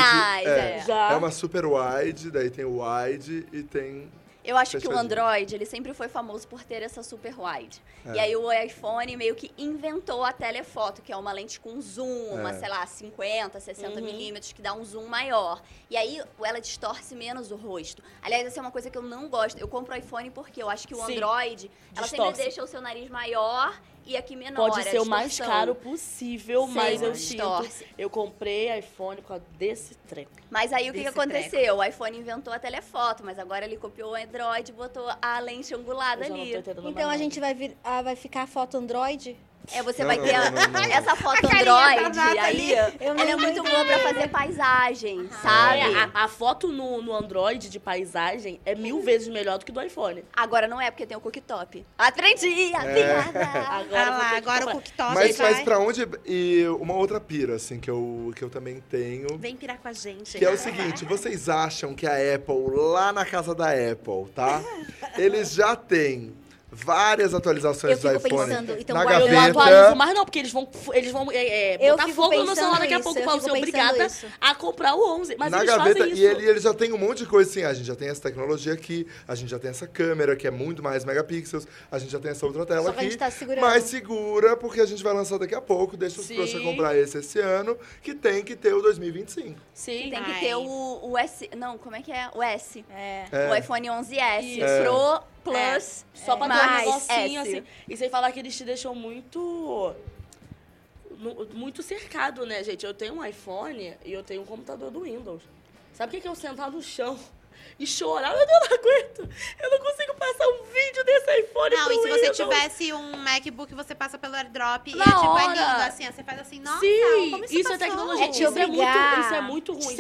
É, é. Já. é uma super wide, daí tem o wide e tem. Eu acho que o. Android, ele sempre foi famoso por ter essa super wide. É. E aí o iPhone meio que inventou a telefoto, que é uma lente com zoom, uma, É. sei lá, 50, 60 Uhum. milímetros, que dá um zoom maior. E aí ela distorce menos o rosto. Aliás, essa é uma coisa que eu não gosto. Eu compro o iPhone porque eu acho que o Sim. Android, ela sempre Distorce. deixa o seu nariz maior e aqui menor. Pode a ser o mais caro possível, mas Sempre eu sinto. Eu comprei iPhone por causa desse treco. Mas aí o que, que aconteceu? O iPhone inventou a telefoto, mas agora ele copiou o Android e botou a lente angulada Eu já não tô ali. Então a gente vai, vir, ah, vai ficar foto Android? É, você Não, vai não, ter a- não, não, não. essa foto carinha Android da Nathalie. aí. Eu Ela é muito boa pra fazer paisagem, sabe? É, a, a foto no, no Android de paisagem é mil vezes melhor do que do iPhone. Agora não é porque tem o cooktop. Aprendi, É. obrigada. Ah Agora vou lá, agora o cooktop Mas, vai... mas pra onde. E uma outra pira, assim, que eu, que eu também tenho. Vem pirar com a gente. Que é o seguinte, vocês acham que a Apple, lá na casa da Apple, tá? Eles já têm várias atualizações Eu do fico iPhone pensando, então na guarda- Eu não gaveta. atualizo mais não, porque eles vão, eles vão é, é, Eu botar fogo no meu celular daqui a pouco eu fico ser pensando obrigada isso. a comprar o 11. Mas na eles gaveta, fazem isso. e ele, ele já tem um monte de coisa assim. A gente já tem essa tecnologia aqui, a gente já tem essa câmera que é muito mais megapixels, a gente já tem essa outra tela Só que a aqui. gente tá segurando. mais segura, porque a gente vai lançar daqui a pouco. Deixa os trouxas comprar esse esse ano, que tem que ter o 2025. Sim. Tem que Ai. ter o, o S. Não, como é que é? O S. É. É. O iPhone 11S Isso. É. Pro Plus. Só pra dar um negocinho, S. assim. E sem falar que eles te deixam muito. Muito cercado, né, gente? Eu tenho um iPhone e eu tenho um computador do Windows. Sabe o que é eu sentar no chão e chorar? Eu não aguento. Eu não consigo passar um vídeo desse iPhone Não, pro e se você Windows. tivesse um MacBook, você passa pelo AirDrop e Na é tipo, hora. é lindo, assim, ó, você faz assim, nossa, Sim, como isso, isso é tecnologia. É te isso, é muito, isso é muito ruim.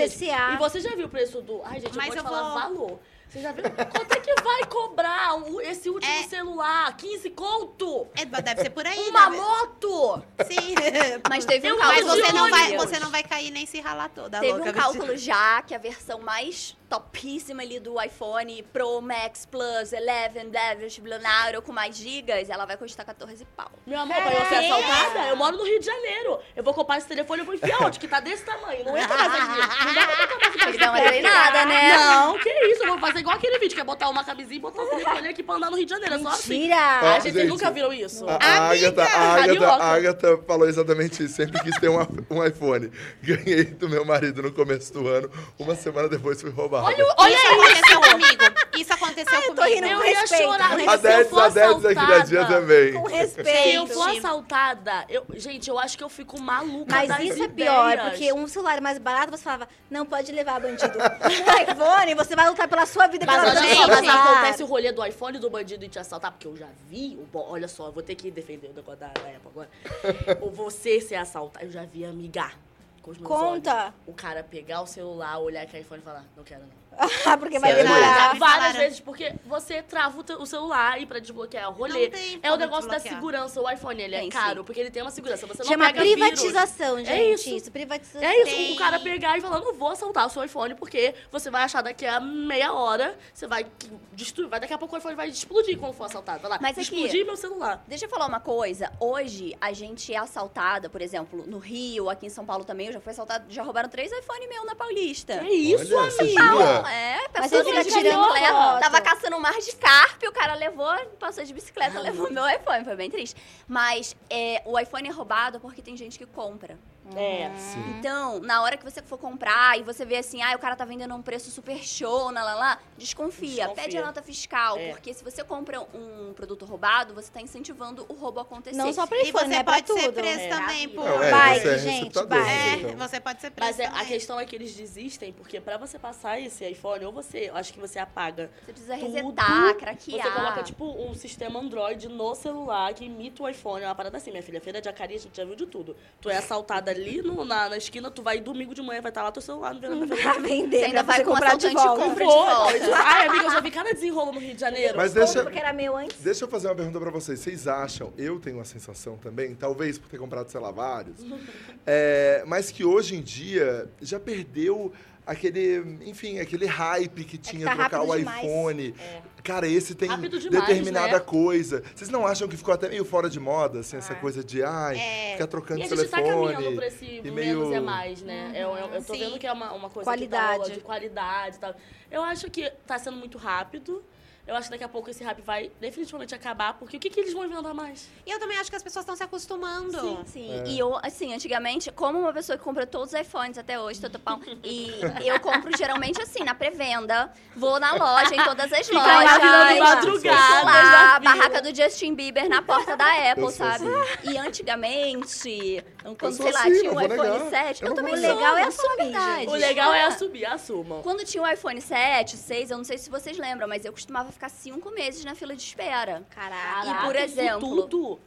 E você já viu o preço do... Ai, gente, Mas eu vou te falar vou- valor. Você já viu? Quanto é que vai cobrar esse último É. celular? 15 conto? É, deve ser por aí, Uma né? moto! Sim. Mas teve um Mas cálculo. você não, vai, você não vai cair nem se ralar toda, Teve louca. um cálculo já que a versão mais topíssima ali do iPhone Pro Max Plus 11, 11, Blunauro com mais gigas, ela vai custar 14 pau. Meu amor, pra eu ser assaltada, eu moro no Rio de Janeiro. Eu vou comprar esse telefone e vou enfiar onde? Que tá desse tamanho. Não entra mais aqui. Não dá pra botar mais Tem que dar uma treinada, né? Não, que isso. Eu vou fazer igual aquele vídeo, que é botar uma camisinha e botar o telefone aqui pra andar no Rio de Janeiro. É só assim. Mentira! Ah, gente, vocês gente, nunca viram isso? A, a Agatha, a Agatha, Carioca. a Agatha falou exatamente isso. Sempre quis ter um, um iPhone. Ganhei do meu marido no começo do ano. Uma semana depois fui roubado. Olha, olha isso aconteceu comigo. Isso aconteceu tô comigo. rindo Eu com ia respeito. chorar. Gente, a se eu 10 for a 10 aqui da dia assaltada- também. Com Se eu respeito. for assaltada, eu, gente, eu acho que eu fico maluca Mas isso é ideias. pior, porque um celular mais barato você falava, não pode levar bandido. Um iPhone, você vai lutar pela sua vida Mas, vida só, do mas acontece o rolê do iPhone do bandido e te assaltar, porque eu já vi. Olha só, eu vou ter que defender o negócio da, Apple agora. Ou você ser assaltado. Eu já vi amigar com os meus Conta. olhos. O cara pegar o celular, olhar aquele iPhone e falar, não quero não. Ah, porque vai Sério? demorar. Várias vezes, porque você trava o, celular e pra desbloquear o rolê. Não tem É o negócio da segurança. O iPhone, ele é Tem, sim. caro, porque ele tem uma segurança. Você não Chama pega vírus. privatização, gente. É isso. isso. privatização. É isso, Tem. o cara pegar e falar, não vou assaltar o seu iPhone, porque você vai achar daqui a meia hora, você vai destruir, vai daqui a pouco o iPhone vai explodir quando for assaltado. Vai lá, Mas aqui- explodir meu celular. Deixa eu falar uma coisa. Hoje, a gente é assaltada, por exemplo, no Rio, aqui em São Paulo também, eu já fui assaltada, já roubaram três iPhone meu na Paulista. É isso, Olha, amiga. É, Mas pessoa de fica tirando bicicleta. foto. Tava caçando um mar de carpe, o cara levou, passou de bicicleta, levou meu iPhone. Foi bem triste. Mas é, o iPhone é roubado porque tem gente que compra. É. Sim. Então, na hora que você for comprar e você vê assim, ah, o cara tá vendendo um preço super show, lá, lá, lá, desconfia. Desconfia. Pede a nota fiscal, É. porque se você compra um produto roubado, você tá incentivando o roubo a acontecer. Não só pra E iPhone, você né? Pra pode ser tudo. preso É. também por. Não, é, Bike, é gente, bike. É, então. você pode ser preso. Mas é, a também. questão é que eles desistem, porque pra você passar esse iPhone, ou você, eu acho que você apaga Você precisa tudo, resetar, craquear. Você coloca, tipo, um sistema Android no celular que imita o iPhone. É uma parada assim, minha filha. Feira de Acari, a gente já viu de tudo. Tu é assaltada ali no- na, na esquina, tu vai domingo de manhã, vai estar lá teu celular no verão Pra vender, Você ainda vai comprar de volta. compra de volta. Ai, amiga, eu já vi cada desenrolo no Rio de Janeiro. Mas deixa, porque era meu antes. deixa eu fazer uma pergunta pra vocês. Vocês acham, eu tenho uma sensação também, talvez por ter comprado, sei lá, vários, é, mas que hoje em dia já perdeu aquele, enfim, aquele hype que tinha tá trocar o demais. iPhone. É. Cara, esse tem demais, determinada né? coisa. Vocês não acham que ficou até meio fora de moda, assim, essa Ah. coisa de, ai, É. ficar trocando E a gente tá telefone. caminhando pra esse e menos meio- é mais, né? Eu, eu, eu tô Sim. vendo que é uma, uma coisa Qualidade. que tá de qualidade e tal. Eu acho que tá sendo muito rápido. Eu acho que daqui a pouco esse hype vai definitivamente acabar, porque o que, que eles vão inventar mais? E eu também acho que as pessoas estão se acostumando. Sim, sim. É. E eu, assim, antigamente, como uma pessoa que compra todos os iPhones até hoje, Totopão, e eu compro geralmente assim, na pré-venda, vou na loja, em todas as lojas. Fico na lá, fila. barraca do Justin Bieber na porta da Apple, sabe? assim. E antigamente, quando, sou sei lá, assim, tinha um iPhone negar. 7, Eu eu, também legal é falar a assumir, verdade. O legal é assumir, assumam. Quando tinha o iPhone 7, 6, eu não sei se vocês lembram, mas eu costumava ficar cinco meses na fila de espera. Caraca. E por exemplo- Tudo.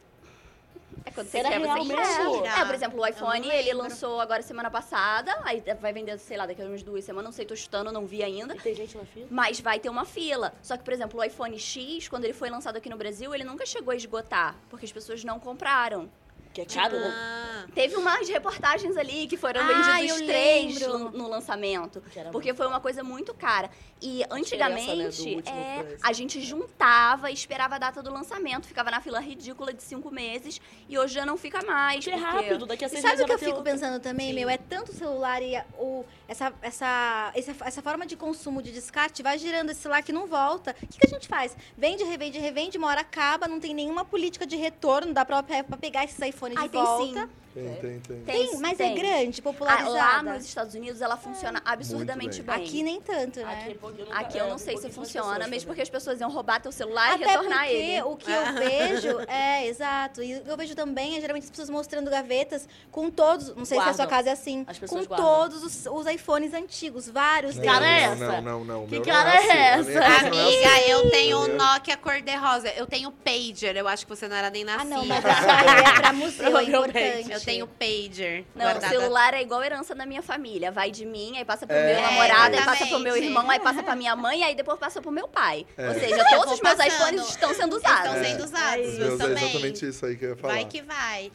É quando você Era quer, real você mesmo? É, por exemplo, o iPhone, ele lançou agora semana passada, aí vai vender, sei lá, daqui a umas duas semanas, não sei, tô chutando, não vi ainda. E tem gente na fila? Mas vai ter uma fila. Só que, por exemplo, o iPhone X, quando ele foi lançado aqui no Brasil, ele nunca chegou a esgotar, porque as pessoas não compraram. Que é caro, né? Ah, Teve umas reportagens ali que foram Ah, vendidos três lembro. no, no lançamento. Porque foi uma coisa muito cara. E né, antigamente, é, a gente juntava e esperava a data do lançamento, ficava na fila ridícula de cinco meses, e hoje já não fica mais. Porque é porque- rápido, daqui a E seis sabe o que eu fico outra. pensando também, meu? É tanto o celular e o, essa, essa, essa, essa forma de consumo de descarte vai girando esse celular que não volta. O que, que a gente faz? Vende, revende, revende, uma hora acaba, não tem nenhuma política de retorno, dá pra, pra pegar esses iPhones Ai, de tem volta. sim. Tem, tem, tem. Tem, mas é tem. grande, Ah, popularizada. lá nos Estados Unidos ela funciona absurdamente Muito bem. Aqui nem tanto, né? Aqui, Aqui eu é, não sei se funciona, mesmo porque as pessoas iam roubar teu celular e Até retornar porque ele. o que eu vejo, é, exato. E o que eu vejo também é geralmente as pessoas mostrando gavetas com todos, não sei se a sua Guardam. casa é assim, As com guardam. todos os, os iPhones antigos, vários Não, deles. cara é essa? Não, não, não. Que cara assim. é A minha essa? é Amiga, assim. eu tenho um Entendeu? Nokia cor-de-rosa. Eu tenho pager. Eu acho que você não era nem Ah, nascida. não, mas isso aí é pra museu, é importante. Tenho pager. Não, guardada. o celular é igual herança da minha família. Vai de mim, aí passa pro É. meu namorado, aí passa pro meu irmão, aí passa pra minha mãe, aí depois passa pro meu pai. É. Ou seja, Eu todos os meus passando. iPhones estão sendo usados. Estão É. sendo usados, Os meus é justamente. exatamente isso aí que eu ia falar. Vai que vai.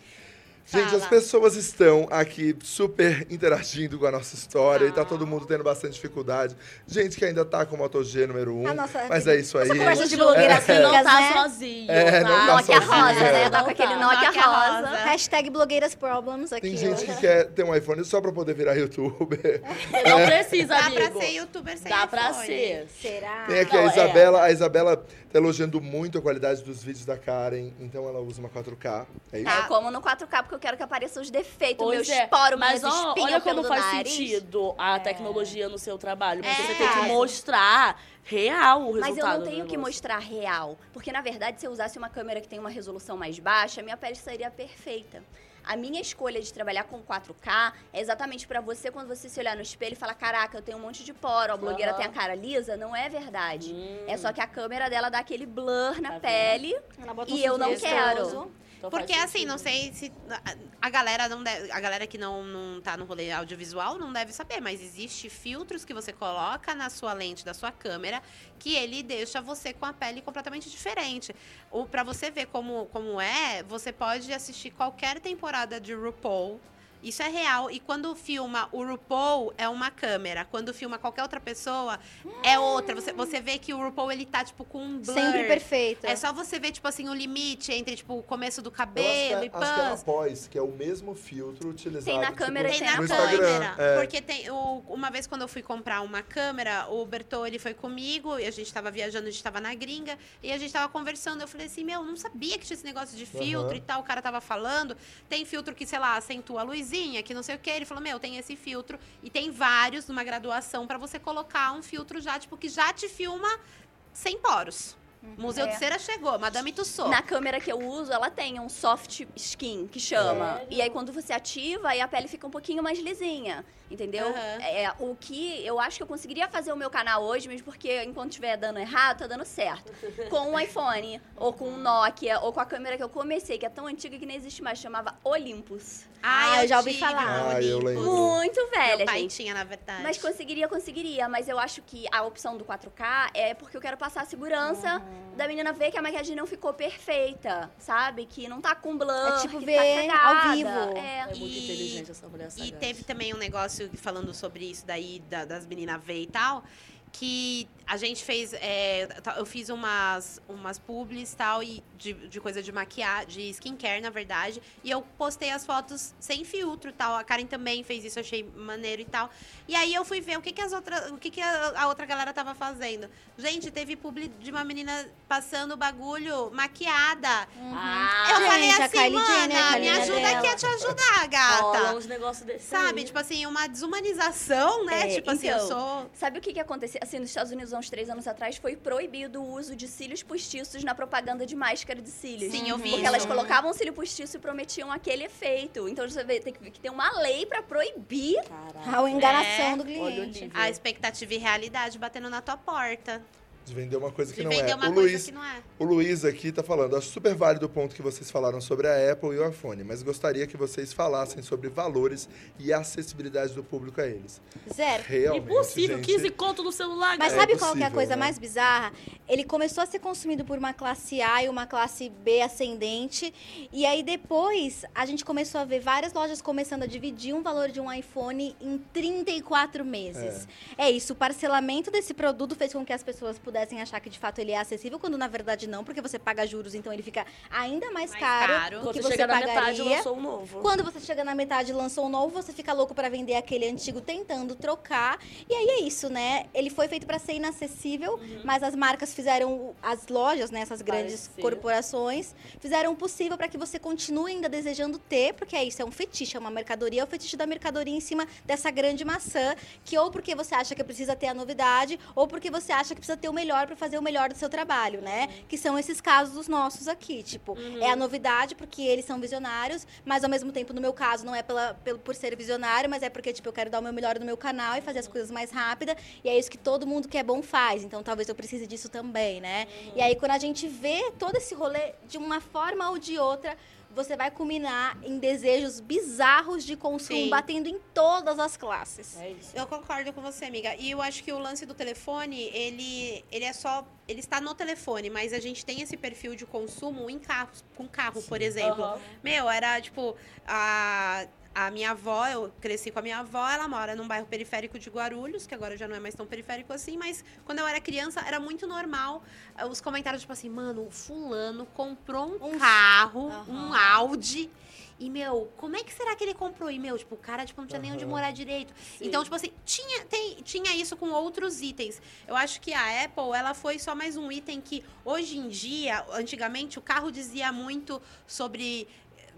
Gente, Fala. as pessoas estão aqui super interagindo com a nossa história e tá todo mundo tendo bastante dificuldade. Gente que ainda tá com o Moto G número 1, A nossa- mas é isso aí. nossa conversa de Juro, blogueiras você não tá né? sozinho, É, não tá? tá Nokia sozinha. rosa, né? Tá com aquele tá. Nokia, Nokia rosa. rosa. Hashtag blogueiras problems aqui. Tem gente que quer ter um iPhone só pra poder virar youtuber. Não precisa, Dá amigo. pra ser youtuber sem Dá pra iPhone. ser. Será? Tem aqui Não, a é. Isabela. A Isabela tá elogiando muito a qualidade dos vídeos da Karen, então ela usa uma 4K. É isso? É, eu como no 4K porque eu quero que apareçam os defeitos, Pois meus é, poros, mas minhas ó, olha como faz nariz. sentido a tecnologia no seu trabalho. Porque É. você tem que mostrar real o resultado Mas eu não tenho que mostrar real. Porque, na verdade, se eu usasse uma câmera que tem uma resolução mais baixa, minha pele seria perfeita. A minha escolha de trabalhar com 4K é exatamente pra você, quando você se olhar no espelho e falar: Caraca, eu tenho um monte de poro, a blogueira tem a cara lisa. Não é verdade. Hum. É só que a câmera dela dá aquele blur na Tá pele. Ela bota E um eu não quero. Então Porque assim, não sei se a- galera não deve, a galera que não, não tá no rolê audiovisual não deve saber, mas existe filtros que você coloca na sua lente da sua câmera que ele deixa você com a pele completamente diferente. O para você ver como como é, você pode assistir qualquer temporada de RuPaul. Isso é real. E quando filma o RuPaul, é uma câmera. Quando filma qualquer outra pessoa, é outra. Você, você vê que o RuPaul, ele tá, tipo, com um blur. Sempre perfeito. É só você ver, tipo assim, o limite entre, tipo, o começo do cabelo acho e é, acho que é na pans. pós, que é o mesmo filtro utilizado Tem na tipo, câmera Tem tem na câmera. É. Porque tem. O, uma vez quando eu fui comprar uma câmera, o Bertô, ele foi comigo, e a gente tava viajando, a gente tava na gringa, e a gente tava conversando. Eu falei assim, meu, não sabia que tinha esse negócio de filtro Aham. e tal. O cara tava falando. Tem filtro que, sei lá, acentua a lisinha, que não sei o quê. Ele falou, meu, tem esse filtro. E tem vários numa graduação pra você colocar um filtro já, tipo, que já te filma sem poros. Museu É. de Cera chegou, Madame Tussauds. Na câmera que eu uso, ela tem um soft skin, que chama. E aí, quando você ativa, aí a pele fica um pouquinho mais lisinha, entendeu? Aham. É, o que eu acho que eu conseguiria fazer o meu canal hoje, mesmo porque enquanto estiver dando errado, tá dando certo. Com um iPhone, ou com um Nokia, ou com a câmera que eu comecei, que é tão antiga que nem existe mais, chamava Olympus. Ah, eu já ouvi falar. Ah, eu lembro. Muito Meu velha, pai gente. tinha, na verdade. Mas conseguiria, conseguiria. Mas eu acho que a opção do 4K é porque eu quero passar a segurança da menina ver que a maquiagem não ficou perfeita, sabe? Que não tá com blur, É tipo que ver tá ao vivo. É. É muito E- inteligente essa mulher E sagaz. teve também um negócio falando sobre isso daí, da- das meninas ver e tal, que a gente fez, é, tá- eu fiz umas, umas publis tal, e de, de coisa de maquiagem, de skincare, na verdade, e eu postei as fotos sem filtro tal, a Karen também fez isso, achei maneiro e tal. E aí eu fui ver o que que as outras, o que que a, a outra galera tava fazendo. Gente, teve publi de uma menina passando o bagulho maquiada. Ah, eu Gente, falei assim, Kylie Jenner, a mana, me ajuda dela. aqui a te ajudar, gata. rola uns negócios desse Sabe, aí. tipo assim, uma desumanização, né? É, tipo assim, eu então, sou. Sabe o que que aconteceu? Assim, nos Estados Unidos, há uns três anos atrás, foi proibido o uso de cílios postiços na propaganda de máscara de cílios. Sim, eu vi Porque isso. elas colocavam cílio postiço e prometiam aquele efeito. Então, você vê, tem que, que ter uma lei pra proibir. Caraca. A enganação É. do cliente. A expectativa e realidade batendo na tua porta. De vender uma coisa que De não vender é. uma o coisa Luiz, que não é. O Luiz aqui tá falando, acho super válido o ponto que vocês falaram sobre a Apple e o iPhone, mas gostaria que vocês falassem sobre valores e acessibilidade do público a eles. Zero. Realmente, Impossível, gente, 15 conto no celular, Mas É sabe qual que é a coisa né? mais bizarra? Ele começou a ser consumido por uma classe A e uma classe B ascendente. E aí depois a gente começou a ver várias lojas começando a dividir um valor de um iPhone em 34 meses. É, isso, o parcelamento desse produto fez com que as pessoas pudessem achar que de fato ele é acessível, quando na verdade não, porque você paga juros, então ele fica ainda mais, Mais caro, caro. do Quando que você você chega na pagaria. metade, lançou um novo. Quando você chega na metade e lançou um novo, você fica louco pra vender aquele antigo tentando trocar. E aí é isso, né? Ele foi feito pra ser inacessível, mas as marcas fizeram, as lojas, né, essas grandes corporações, fizeram o possível pra que você continue ainda desejando ter, porque é isso, é um fetiche, é uma mercadoria, é o fetiche da mercadoria em cima dessa grande maçã, que ou porque você acha que precisa ter a novidade, ou porque você acha que precisa ter o melhor pra fazer o melhor do seu trabalho, né? Que são esses casos dos nossos aqui, tipo, é a novidade porque eles são visionários, mas ao mesmo tempo, no meu caso, não é pela, pelo, por ser visionário, mas é porque, tipo, eu quero dar o meu melhor no meu canal e fazer as coisas mais rápida. E é isso que todo mundo que é bom faz. Então, talvez eu precise disso também, né? E aí, quando a gente vê todo esse rolê de uma forma ou de outra, você vai culminar em desejos bizarros de consumo, Sim. batendo em todas as classes. É isso. Eu concordo com você, amiga. E eu acho que o lance do telefone, ele, ele é só. Ele está no telefone, mas a gente tem esse perfil de consumo em carros, com carro, por exemplo. Aham. Meu, era tipo. A, a minha avó, eu cresci com a minha avó, ela mora num bairro periférico de Guarulhos, que agora já não é mais tão periférico assim, mas quando eu era criança era muito normal eh, os comentários, tipo assim, mano, o fulano comprou um, Um- carro, Aham. um Audi. E, meu, como é que será que ele comprou? E, meu, tipo, o cara tipo, não tinha nem onde morar direito. Sim. Então, tipo assim, tinha, tem, tinha isso com outros itens. Eu acho que a Apple, ela foi só mais um item que, hoje em dia, antigamente, o carro dizia muito sobre.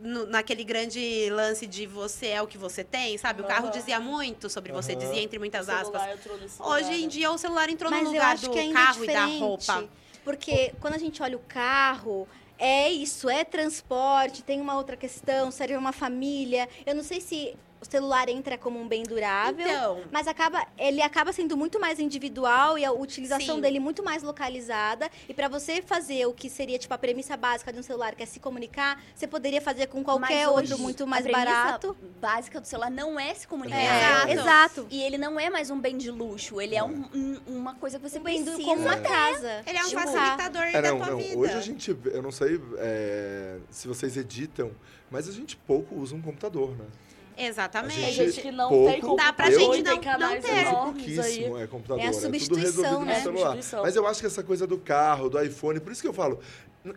No- naquele grande lance de você é o que você tem, sabe? O carro Aham. dizia muito sobre você, Aham. dizia entre muitas O celular aspas. Hoje em dia, o celular entrou Mas no lugar do que ainda carro é e da roupa. Porque quando a gente olha o carro, é isso, é transporte, tem uma outra questão, serve uma família. Eu não sei se o celular entra como um bem durável. Então, Mas acaba, ele acaba sendo muito mais individual e a utilização Sim. dele muito mais localizada. E para você fazer o que seria tipo a premissa básica de um celular, que é se comunicar, você poderia fazer com qualquer Mas outro hoje, muito a mais premissa barato. básica do celular não é se comunicar. É, Exato. exato. E ele não é mais um bem de luxo, ele é um- um- uma coisa que você Um bem precisa. como uma casa. ele é um Tipo, facilitador É, da não, tua não. vida. Hoje a gente, eu não sei é, se vocês editam, mas a gente pouco usa um computador, né? Exatamente. A Tem gente- gente que não pouco- tem computador Dá pra gente e não- não ter. Enormes aí. pouquíssimo é, computador. É a tudo substituição, resolvido né? celular. Substituição. Mas eu acho que essa coisa do carro, do iPhone, por isso que eu falo,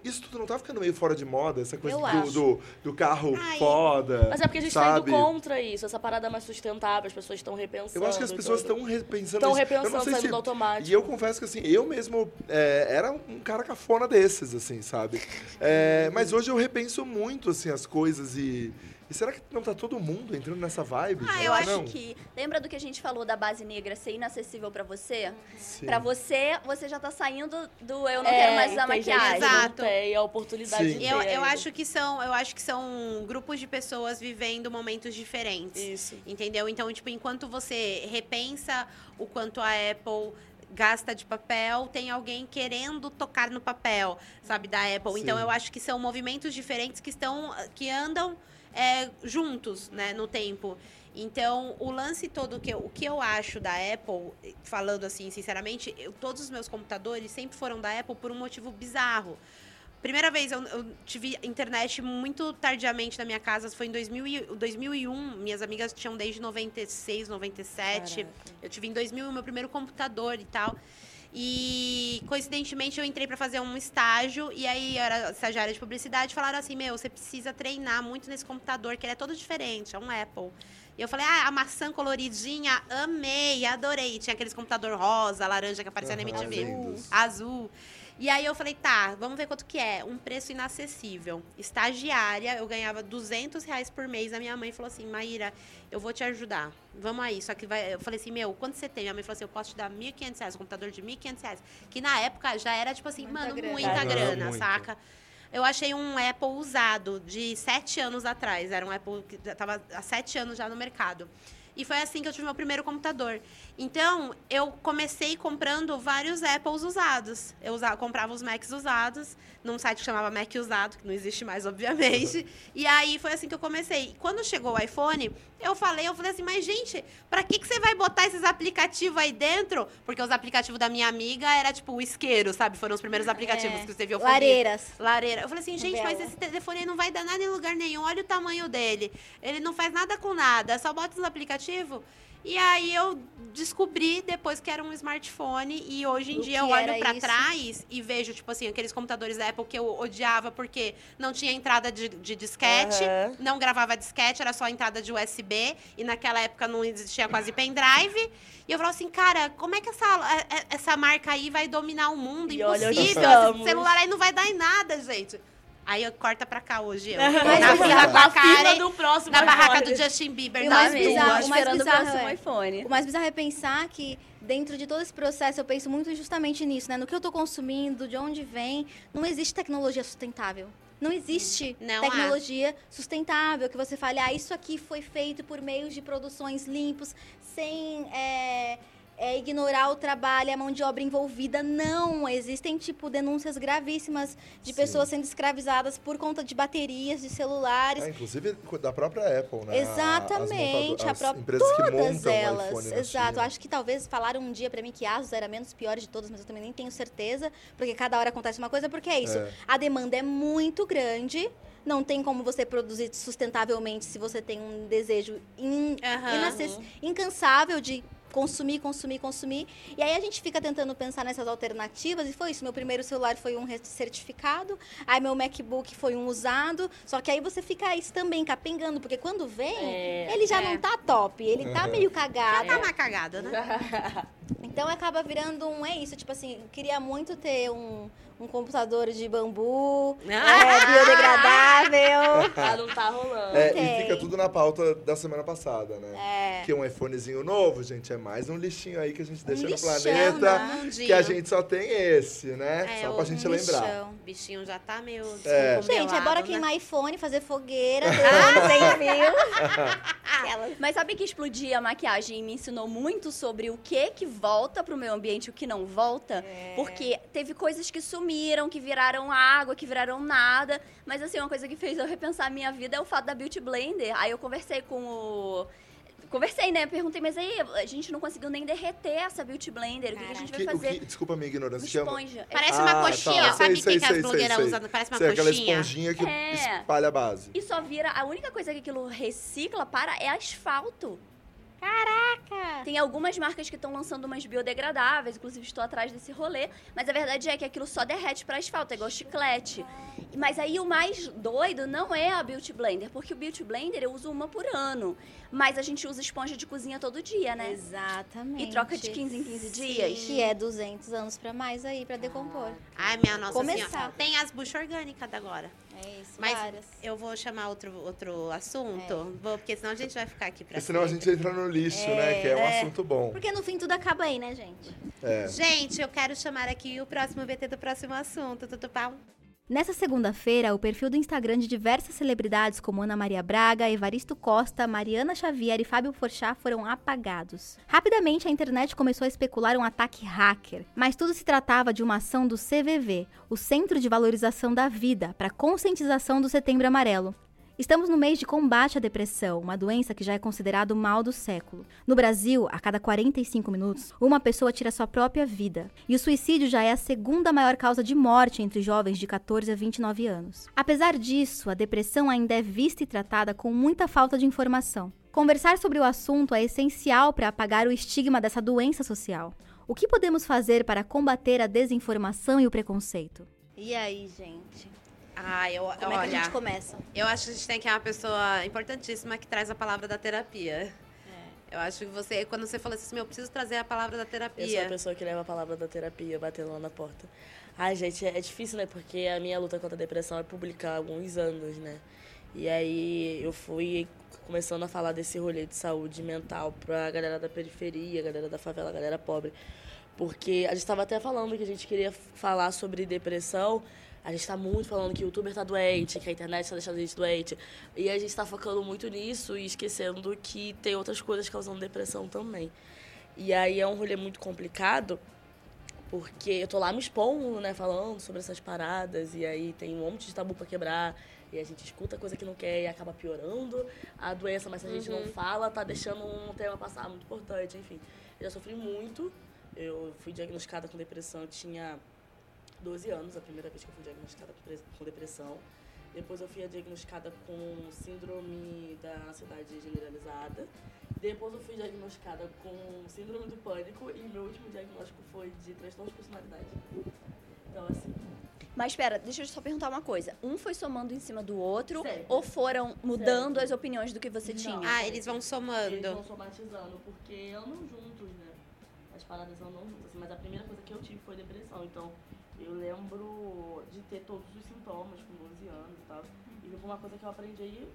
isso tudo não tá ficando meio fora de moda, essa coisa Eu do, acho. do, do carro Ai. foda. Mas é porque a gente sabe? tá indo contra isso, essa parada mais sustentável, as pessoas estão repensando. Eu acho que as pessoas estão repensando Estão repensando, saindo se... do automático. E eu confesso que assim, eu mesmo é, era um cara cafona desses, assim, sabe? É, mas hoje eu repenso muito, assim, as coisas e, e E será que não tá todo mundo entrando nessa vibe? Ah, gente? eu acho não? que. Lembra do que a gente falou da base negra ser inacessível pra você? Sim. Pra você, você já tá saindo do eu não É, quero mais usar maquiagem. Exato. tem a oportunidade Sim. de Eu, eu acho que são, eu acho que são grupos de pessoas vivendo momentos diferentes. Isso. Entendeu? Então, tipo, enquanto você repensa o quanto a Apple gasta de papel, tem alguém querendo tocar no papel, sabe, da Apple. Então, Sim. eu acho que são movimentos diferentes que estão, que andam é, juntos, né, no tempo. Então, o lance todo que eu, o que eu acho da Apple, falando assim, sinceramente, eu- todos os meus computadores sempre foram da Apple por um motivo bizarro. Primeira vez eu, eu tive internet muito tardiamente na minha casa, foi em 2000 e- 2001. Minhas amigas tinham desde 96, 97. Eu tive em 2000 o meu primeiro computador e tal. E coincidentemente eu entrei para fazer um estágio e aí eu era estagiária de publicidade, falaram assim: "Meu, você precisa treinar muito nesse computador, que ele é todo diferente, é um Apple". E eu falei: "Ah, a maçã coloridinha, amei, adorei". Tinha aqueles computador rosa, laranja que aparecia na Aham, MTV lindos. azul. E aí eu falei, tá, vamos ver quanto que é. Um preço inacessível. Estagiária, eu ganhava 200 reais por mês. A minha mãe falou assim, Maíra, eu vou te ajudar. Vamos aí. Só que vai... Eu falei assim, meu, quanto você tem? Minha mãe falou assim, eu posso te dar 1.500 reais, um computador de 1.500 reais. Que na época já era, tipo assim, Muita mano, grana. muita grana, muito. saca? Eu achei um Apple usado de sete anos atrás. Era um Apple que já tava há sete anos já no mercado. E foi assim que eu tive meu primeiro computador. Então, eu comecei comprando vários Apples usados. Eu usava, comprava os Macs usados, num site que chamava Mac Usado, que não existe mais, obviamente. E aí foi assim que eu comecei. E quando chegou o iPhone, eu falei, eu falei assim, mas gente, pra que, que você vai botar esses aplicativos aí dentro? Porque os aplicativos da minha amiga era tipo o isqueiro, sabe? Foram os primeiros aplicativos É. que você viu. Lareiras. Lareira. Eu falei assim, gente, mas Vela. esse telefone aí não vai dar nada em lugar nenhum. Olha o tamanho dele. Ele não faz nada com nada. Só bota os aplicativos. E aí eu descobri depois que era um smartphone. E hoje em O dia eu olho isso? trás e vejo, tipo assim, aqueles computadores da Apple que eu odiava porque não tinha entrada de, de disquete, Aham. não gravava disquete, era só entrada de USB. E naquela época não existia quase pendrive. E eu falava assim, cara, como é que essa, essa marca aí vai dominar o mundo? E olha Impossível. Esse celular aí não vai dar em nada, gente. Aí eu corta pra cá hoje eu. Mas na fila com a Karen, do próximo na barraca iPhone. do Justin Bieber, E o das mais duas. bizarro- o mais esperando o bizarro próximo é- iPhone. O mais bizarro é pensar que dentro de todo esse processo eu penso muito justamente nisso, né? No que eu tô consumindo, de onde vem. Não existe tecnologia sustentável. Não existe Não há. tecnologia sustentável que você fale, ah, isso aqui foi feito por meios de produções limpos, sem é, é, ignorar o trabalho, a mão de obra envolvida. Não, existem, tipo, denúncias gravíssimas de Sim. pessoas sendo escravizadas por conta de baterias de celulares. É, inclusive da própria Apple, né? Exatamente, As, a as própria empresas que todas elas. iPhone na Exato. Acho que talvez falaram um dia pra mim que a Asus era a menos pior de todas, mas eu também nem tenho certeza, porque cada hora acontece uma coisa, porque é isso. É. A demanda é muito grande. Não tem como você produzir sustentavelmente se você tem um desejo in, inacess- incansável de consumir, consumir, consumir. E aí a gente fica tentando pensar nessas alternativas e foi isso. Meu primeiro celular foi um certificado, aí meu MacBook foi um usado. Só que aí você fica isso também capengando, porque quando vem, É, ele já é. não tá top, ele tá Uhum. meio Já cagado. tá mais cagada, né? Então acaba virando um. É isso, tipo assim, eu queria muito ter um, um computador de bambu, é, biodegradável. Ah, não tá rolando. É, e fica tudo na pauta da semana passada, né? É. Que um iPhonezinho novo, gente, é mais um lixinho aí que a gente deixa no lixão, planeta. né? Que a gente só tem esse, né? É, só pra gente Um lembrar. O bichinho já tá meio É. Gente, é bora né? queimar iPhone, fazer fogueira, sem fio. Aquelas. Mas sabe que explodir a maquiagem me ensinou muito sobre o que que volta pro meu ambiente e o que não volta? Porque teve coisas que sumiram, que viraram água, que viraram nada. Mas assim, uma coisa que fez eu repensar a minha vida é o fato da Beauty Blender. Aí eu conversei com o. Conversei, né? Perguntei, mas aí a gente não conseguiu nem derreter essa Beauty Blender. O que, que a gente vai o fazer? que- desculpa a minha ignorância. Uma que é uma- esponja. É- Parece Ah, uma coxinha, tá. sabe Sei, o que, sei, que as sei, blogueiras sei. usam? Parece uma Sei, aquela coxinha. esponjinha que É. espalha a base. E só vira. A única coisa que aquilo recicla para é asfalto. Caraca! Tem algumas marcas que estão lançando umas biodegradáveis, inclusive estou atrás desse rolê, mas a verdade é que aquilo só derrete para asfalto, é igual chiclete. Mas aí o mais doido não é a Beauty Blender, porque o Beauty Blender eu uso uma por ano, mas a gente usa esponja de cozinha todo dia, né? Exatamente. E troca de 15 em 15 dias. Que é 200 anos pra mais aí, pra decompor. Ai, minha nossa Começar. senhora. Tem as buchas orgânicas agora. É isso, Mas várias. eu vou chamar outro, outro assunto, vou, porque senão a gente vai ficar aqui pra Porque senão a gente entra no lixo, né? Que é um é. assunto bom. Porque no fim tudo acaba aí, né, gente? É. Gente, eu quero chamar aqui o próximo VT do próximo assunto, Tutupau. Nessa segunda-feira, o perfil do Instagram de diversas celebridades como Ana Maria Braga, Evaristo Costa, Mariana Xavier e Fábio Porchat foram apagados. Rapidamente, a internet começou a especular um ataque hacker, mas tudo se tratava de uma ação do CVV, o Centro de Valorização da Vida, para conscientização do Setembro Amarelo. Estamos no mês de combate à depressão, uma doença que já é considerado o mal do século. No Brasil, a cada 45 minutos, uma pessoa tira sua própria vida. E o suicídio já é a segunda maior causa de morte entre jovens de 14 a 29 anos. Apesar disso, a depressão ainda é vista e tratada com muita falta de informação. Conversar sobre o assunto é essencial para apagar o estigma dessa doença social. O que podemos fazer para combater a desinformação e o preconceito? E aí, gente? Ah, eu, Como é que a olha, gente começa? eu acho que a gente tem que uma pessoa importantíssima que traz a palavra da terapia. Eu acho que você, quando você falou assim, eu preciso trazer a palavra da Eu sou a terapia. pessoa que leva a palavra da terapia batendo lá na porta. Ai, gente, é difícil, né? Porque a minha luta contra a depressão é publicar há alguns anos, né? E aí eu fui começando a falar desse rolê de saúde mental pra galera da periferia, galera da favela, galera pobre. Porque a gente estava até falando que a gente queria falar sobre depressão. A gente está muito falando que o youtuber tá doente, que a internet está deixando a gente doente. E a gente está focando muito nisso e esquecendo que tem outras coisas causando depressão também. E aí é um rolê muito complicado, porque eu tô lá me expondo, né, falando sobre essas paradas, e aí tem um monte de tabu pra quebrar, e a gente escuta coisa que não quer e acaba piorando a doença, mas se a gente não fala, tá deixando um tema passar muito importante, enfim. Eu já sofri muito, eu fui diagnosticada com depressão, eu tinha 12 anos, a primeira vez que eu fui diagnosticada com pres- com depressão. Depois eu fui diagnosticada com síndrome da ansiedade generalizada. Depois eu fui diagnosticada com síndrome do pânico e meu último diagnóstico foi de transtorno de personalidade. Então, assim, Mas espera, deixa eu só perguntar uma coisa. Um foi somando em cima do outro Sempre. ou foram mudando Sempre. as opiniões do que você Não. tinha? Ah, eles vão eles somando. vão somatizando, porque andam juntos, né? As paradas andam juntas. assim, mas a primeira coisa que eu tive foi depressão. Então, eu lembro de ter todos os sintomas com 12 anos e tal. E foi uma coisa que eu aprendi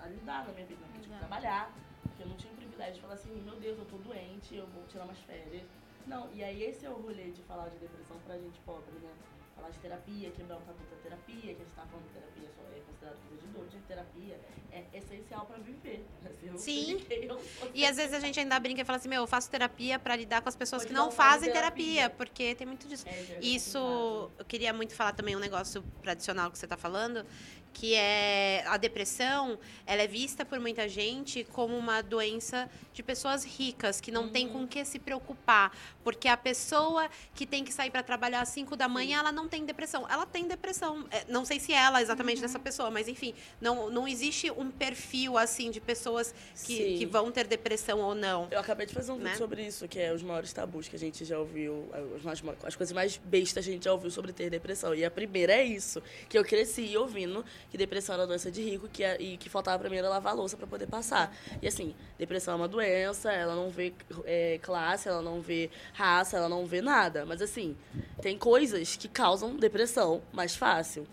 a lidar na minha vida, né? Tipo, trabalhar. Porque eu não tinha o privilégio de falar assim, meu Deus, eu tô doente, eu vou tirar umas férias. Não, e aí esse é o rolê de falar de depressão pra gente pobre, né? Falar de terapia, quebrar o tabu da terapia, que a gente tá falando que terapia só é considerado coisa de dor, de terapia é essencial pra viver. Assim, não Sim. E às vezes a gente ainda brinca e fala assim, meu, eu faço terapia pra lidar com as pessoas Pode que não não fazem terapia, terapia. porque tem muito disso. É, é Isso, eu queria muito falar também um negócio tradicional que você está falando, que é a depressão, ela é vista por muita gente como uma doença de pessoas ricas, que não tem Uhum. com o que se preocupar, porque a pessoa que tem que sair para trabalhar às 5 da manhã, ela não tem depressão. Ela tem depressão. É, não sei se ela exatamente Uhum. dessa pessoa, mas enfim, não, não existe um perfil assim de pessoas que, que vão ter depressão ou não. Eu acabei de fazer um vídeo Né? sobre isso, que é os maiores tabus que a gente já ouviu, as, mais- as coisas mais bestas que a gente já ouviu sobre ter depressão. E a primeira é isso, que eu cresci ouvindo que depressão era doença de rico que, e que faltava pra mim era lavar louça pra poder passar. E assim, depressão é uma doença, ela não vê é, classe, ela não vê raça, ela não vê nada. Mas assim, tem coisas que causam depressão mais fácil.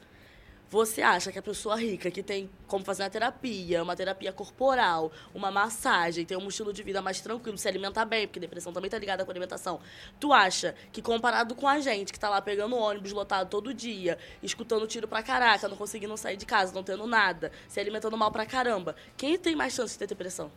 Você acha que a pessoa rica, que tem como fazer uma terapia, uma terapia corporal, uma massagem, tem um estilo de vida mais tranquilo, se alimentar bem, porque depressão também tá ligada com alimentação. Tu acha que comparado com a gente, que tá lá pegando ônibus lotado todo dia, escutando tiro pra caraca, não conseguindo sair de casa, não tendo nada, se alimentando mal pra caramba, quem tem mais chance de ter depressão?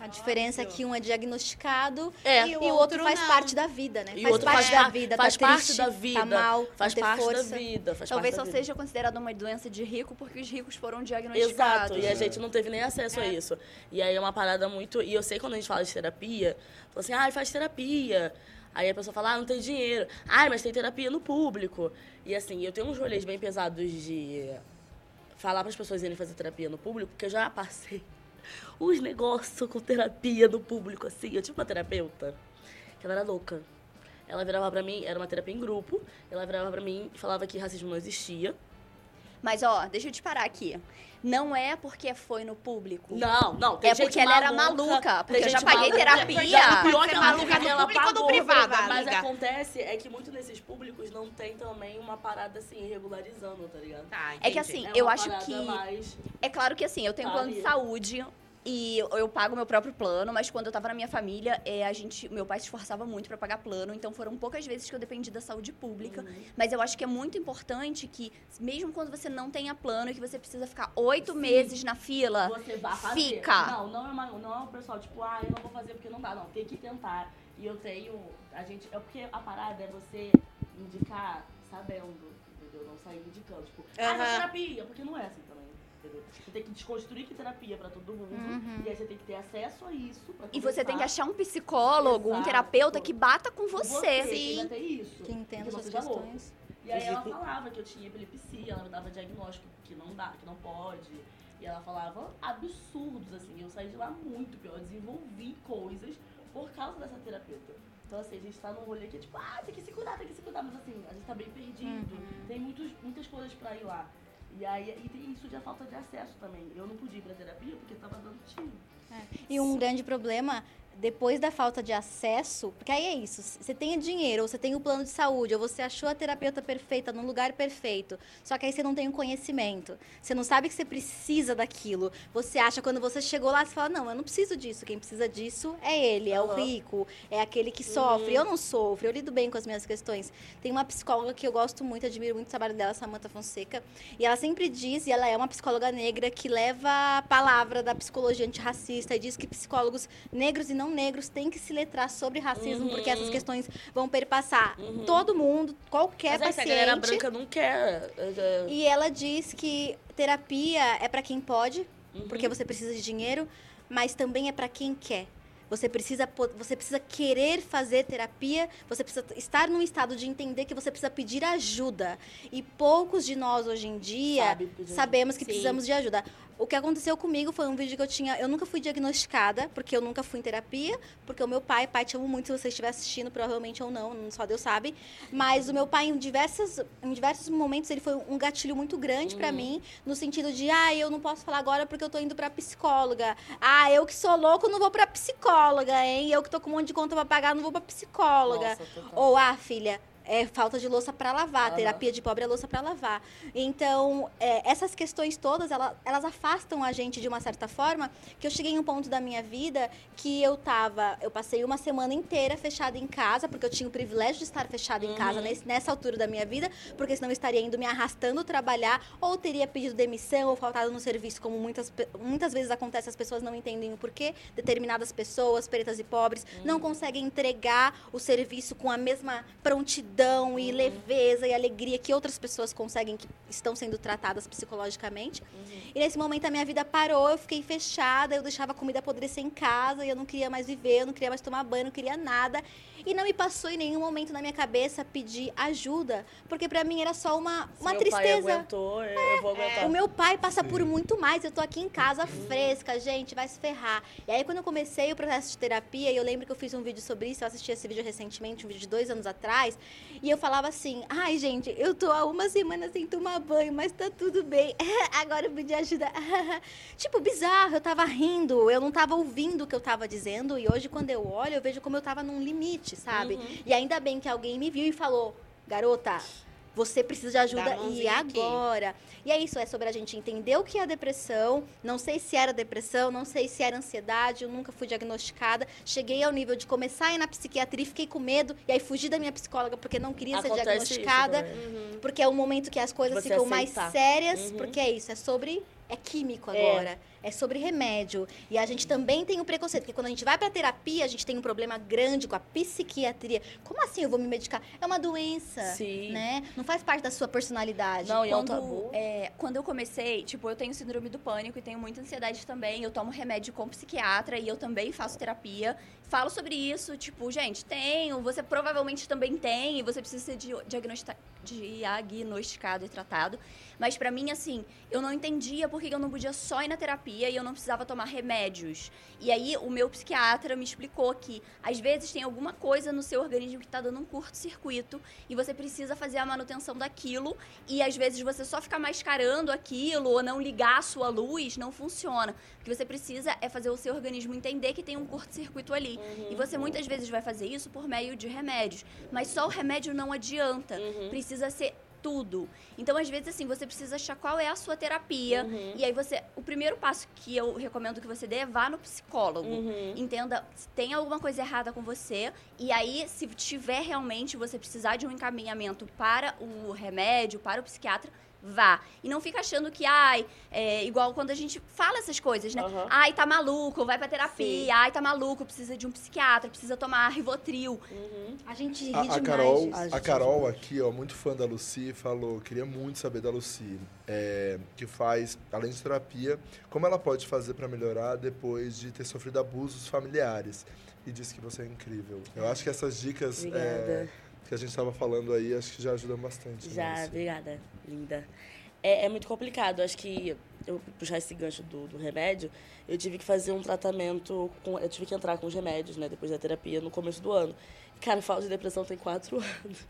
A diferença é que um é diagnosticado É. e o outro faz não. parte da vida, né? E o faz outro parte faz da vida, faz tá parte triste, da vida, tá mal, faz não ter parte força. da vida, faz Talvez parte só da vida. seja considerada uma doença de rico porque os ricos foram diagnosticados. Exato, e a gente não teve nem acesso a isso. E aí é uma parada muito. E eu sei quando a gente fala de terapia, fala assim, ai, faz terapia. Aí a pessoa fala, ah, não tem dinheiro. Ai, mas tem terapia no público. E assim, eu tenho uns rolês bem pesados de falar para as pessoas irem fazer terapia no público, porque eu já passei os negócios com terapia no público, assim. Eu tinha uma terapeuta que ela era louca. Ela virava pra mim, era uma terapia em grupo, ela virava pra mim e falava que racismo não existia. Mas, ó, deixa eu te parar aqui. Não é porque foi no público. Não, não. Tem É gente porque ela era maluca, porque eu já gente paguei maluca. terapia. O pior que ela maluca no ela público ou no pagou, privado, Mas amiga? acontece é que muito nesses públicos não tem também uma parada assim, regularizando, tá ligado? Tá, É que assim, É eu acho que. mais- É claro que assim, eu tenho um plano de saúde e eu, eu pago meu próprio plano, mas quando eu tava na minha família, é, a gente, meu pai se esforçava muito pra pagar plano, então foram poucas vezes que eu dependi da saúde pública. Uhum. Mas eu acho que é muito importante que, mesmo quando você não tenha plano e que você precisa ficar oito meses na fila, Você vai fazer. Fica. Não, não é, uma, não é o pessoal, tipo, ah, eu não vou fazer porque não dá. Não, tem que tentar. E eu tenho. A gente. É porque a parada é você indicar sabendo, entendeu? Não sair indicando. Tipo, ah, Aham. faz terapia, porque não é assim. Entendeu? Você tem que desconstruir que terapia pra todo mundo. E aí você tem que ter acesso a isso. Pra Uhum. e você tem que achar um psicólogo, um Exato. terapeuta que bata com Com você. Sim. Isso. Que entenda louco. questões. E aí ela falava que eu tinha epilepsia, ela me dava diagnóstico que não dá, que não pode. E ela falava absurdos, assim. Eu saí de lá muito pior. Eu desenvolvi coisas por causa dessa terapeuta. Então, assim, a gente tá num rolê que é tipo, ah, tem que se cuidar, tem que se cuidar. Mas assim, a gente tá bem perdido. Tem muitos, muitas coisas pra ir lá. E aí e tem isso de falta de acesso também. Eu não podia ir pra terapia porque tava dando tiro. E um grande problema, depois da falta de acesso, porque aí é isso, você tem dinheiro, ou você tem o plano de saúde, ou você achou a terapeuta perfeita no lugar perfeito, só que aí você não tem o conhecimento, você não sabe que você precisa daquilo. Você acha, quando você chegou lá, você fala, não, eu não preciso disso, quem precisa disso é ele, é o Aham. rico, é aquele que sofre. Eu não sofro, eu lido bem com as minhas questões. Tem uma psicóloga que eu gosto muito, admiro muito o trabalho dela, Samantha Fonseca, e ela sempre diz, e ela é uma psicóloga negra que leva a palavra da psicologia antirracista e diz que psicólogos negros e não negros têm que se letrar sobre racismo, porque essas questões vão perpassar todo mundo, qualquer Mas é paciente. galera branca não quer. é, é, E ela diz que terapia é para quem pode, Uhum. porque você precisa de dinheiro, mas também é para quem quer. Você precisa, você precisa querer fazer terapia, você precisa estar num estado de entender que você precisa pedir ajuda. E poucos de nós hoje em dia Sabe sabemos que Sim. precisamos de ajuda. O que aconteceu comigo foi um vídeo que eu tinha. Eu nunca fui diagnosticada, porque eu nunca fui em terapia, porque o meu pai, pai, te amo muito se você estiver assistindo, provavelmente ou não, só Deus sabe. Mas o meu pai, em diversos, em diversos momentos, ele foi um gatilho muito grande pra mim, no sentido de, ah, eu não posso falar agora porque eu tô indo pra psicóloga. Ah, eu que sou louco, não vou pra psicóloga, hein? Eu que tô com um monte de conta pra pagar, não vou pra psicóloga. Nossa. Ou, ah, filha, é falta de louça para lavar, Aham. terapia de pobre é louça para lavar. Então, é, essas questões todas, ela- elas afastam a gente de uma certa forma, que eu cheguei em um ponto da minha vida que eu tava, eu passei uma semana inteira fechada em casa, porque eu tinha o privilégio de estar fechada em casa nesse- nessa altura da minha vida, porque senão eu estaria indo me arrastando trabalhar, ou teria pedido demissão, ou faltado no serviço, como muitas, muitas vezes acontece, as pessoas não entendem o porquê. Determinadas pessoas, pretas e pobres, não conseguem entregar o serviço com a mesma prontidão e leveza e alegria que outras pessoas conseguem, que estão sendo tratadas psicologicamente. E nesse momento a minha vida parou, eu fiquei fechada, eu deixava a comida apodrecer em casa, e eu não queria mais viver, eu não queria mais tomar banho, não queria nada. E não me passou em nenhum momento na minha cabeça pedir ajuda, porque pra mim era só uma, uma meu pai tristeza. aguentou, eu vou aguentar. O meu pai passa por muito mais. Eu tô aqui em casa fresca, gente, vai se ferrar. E aí, quando eu comecei o processo de terapia, e eu lembro que eu fiz um vídeo sobre isso, eu assisti esse vídeo recentemente, um vídeo de dois anos atrás, e eu falava assim: ai, gente, eu tô há uma semana sem tomar banho, mas tá tudo bem. Agora eu pedi ajuda. tipo, bizarro, eu tava rindo, eu não tava ouvindo o que eu tava dizendo, e hoje, quando eu olho, eu vejo como eu tava num limite, sabe? E ainda bem que alguém me viu e falou: garota. Você precisa de ajuda e mãozinha aqui. agora. E é isso, é sobre a gente entender o que é a depressão. Não sei se era depressão, não sei se era ansiedade, eu nunca fui diagnosticada. Cheguei ao nível de começar a ir na psiquiatria, fiquei com medo, e aí fugi da minha psicóloga porque não queria ser Acontece isso diagnosticada. também. Porque é o momento que as coisas Você ficam mais aceitar. sérias, Uhum. porque é isso, é sobre. É químico É. agora. É. sobre remédio. E a gente também tem o preconceito, porque quando a gente vai pra terapia, a gente tem um problema grande com a psiquiatria. Como assim eu vou me medicar? É uma doença. Sim. Né? Não faz parte da sua personalidade. Não, e é um Quando, tabu. é, quando eu comecei, tipo, eu tenho síndrome do pânico e tenho muita ansiedade também. Eu tomo remédio com psiquiatra e eu também faço terapia. Falo sobre isso, tipo, gente, tenho, você provavelmente também tem, e você precisa ser di- diagnostica- diagnosticado e tratado. Mas pra mim, assim, eu não entendia por que eu não podia só ir na terapia e eu não precisava tomar remédios. E aí o meu psiquiatra me explicou que às vezes tem alguma coisa no seu organismo que está dando um curto-circuito e você precisa fazer a manutenção daquilo e às vezes você só ficar mascarando aquilo ou não ligar a sua luz não funciona. O que você precisa é fazer o seu organismo entender que tem um curto-circuito ali. Uhum. E você muitas vezes vai fazer isso por meio de remédios, mas só o remédio não adianta. Uhum. Precisa ser tudo. Então, às vezes, assim, você precisa achar qual é a sua terapia. Uhum. E aí você. O primeiro passo que eu recomendo que você dê é vá no psicólogo. Uhum. Entenda se tem alguma coisa errada com você. E aí, se tiver realmente você precisar de um encaminhamento para o remédio, para o psiquiatra, vá. E não fica achando que, ai, é igual quando a gente fala essas coisas, né? Aham. Ai, tá maluco, vai pra terapia. Sim. Ai, tá maluco, precisa de um psiquiatra, precisa tomar Rivotril. Uhum. A gente ri A, a demais Carol, disso. A gente, Carol demais. aqui, ó, muito fã da Lucy, falou, queria muito saber da Lucy, é, que faz, além de terapia, como ela pode fazer para melhorar depois de ter sofrido abusos familiares. E disse que você é incrível. Eu acho que essas dicas é, Obrigada. Que a gente estava falando aí, acho que já ajudam bastante. né, Já, Lucy? obrigada, linda. É, é muito complicado. Acho que eu puxar esse gancho do, do remédio, eu tive que fazer um tratamento com. Eu tive que entrar com os remédios, né, depois da terapia, no começo do ano. Cara, eu falo de depressão tem quatro anos.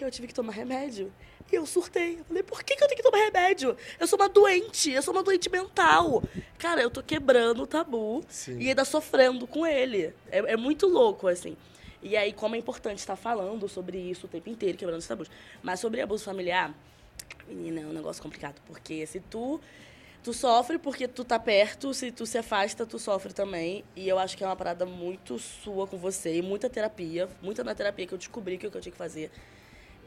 Eu tive que tomar remédio. E eu surtei. Eu falei, por que, que eu tenho que tomar remédio? Eu sou uma doente, eu sou uma doente mental. Cara, eu tô quebrando o tabu Sim. e ainda sofrendo com ele. É, é muito louco, assim. E aí, como é importante estar falando sobre isso o tempo inteiro, quebrando os tabus. Mas sobre abuso familiar, menina, é um negócio complicado. Porque se tu, tu sofre porque tu tá perto, se tu se afasta, tu sofre também. E eu acho que é uma parada muito sua com você. E muita terapia, muita na terapia que eu descobri que é o que eu tinha que fazer.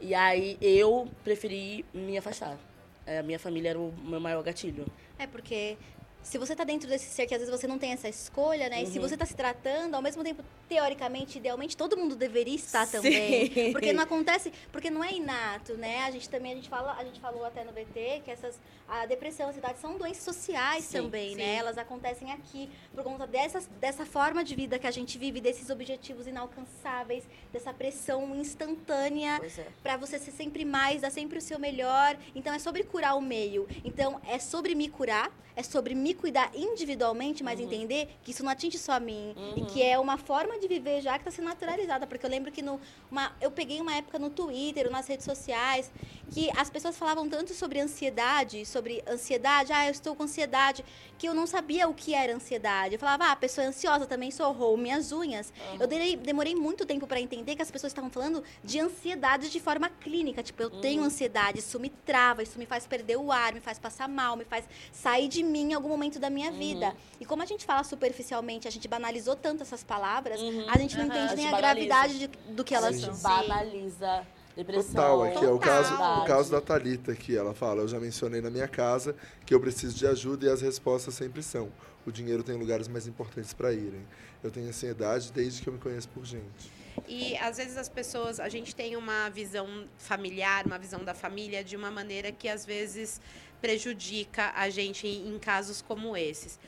E aí, eu preferi me afastar. É, A minha família era o meu maior gatilho. É porque se você tá dentro desse ser que às vezes você não tem essa escolha, né? E Uhum. se você tá se tratando, ao mesmo tempo, teoricamente, idealmente, todo mundo deveria estar Sim. também. Porque não acontece, porque não é inato, né? A gente também, a gente fala, a gente falou até no BT que essas a depressão, a ansiedade são doenças sociais Sim, também, sim. né? Elas acontecem aqui por conta dessas, dessa forma de vida que a gente vive, desses objetivos inalcançáveis, dessa pressão instantânea é. Pra você ser sempre mais, dar sempre o seu melhor. Então é sobre curar o meio. Então é sobre me curar, é sobre me cuidar individualmente, mas entender que isso não atinge só a mim e que é uma forma de viver já que está sendo naturalizada, porque eu lembro que no uma, eu peguei uma época no Twitter, ou nas redes sociais, que as pessoas falavam tanto sobre ansiedade, sobre ansiedade, ah, eu estou com ansiedade, que eu não sabia o que era ansiedade. Eu falava, ah, a pessoa é ansiosa também sou, roo minhas unhas. Eu demorei, demorei muito tempo para entender que as pessoas estavam falando de ansiedade de forma clínica. Tipo, eu tenho ansiedade, isso me trava, isso me faz perder o ar, me faz passar mal, me faz sair de mim em algum momento da minha vida. E como a gente fala superficialmente, a gente banalizou tanto essas palavras, a gente não entende nem a gravidade de- do que elas a são. gente banaliza depressão. Total, aqui é o caso, o caso da Thalita que ela fala, eu já mencionei na minha casa que eu preciso de ajuda e as respostas sempre são, o dinheiro tem lugares mais importantes para irem. Eu tenho ansiedade desde que eu me conheço por gente. E às vezes as pessoas, a gente tem uma visão familiar, uma visão da família de uma maneira que às vezes prejudica a gente em casos como esses.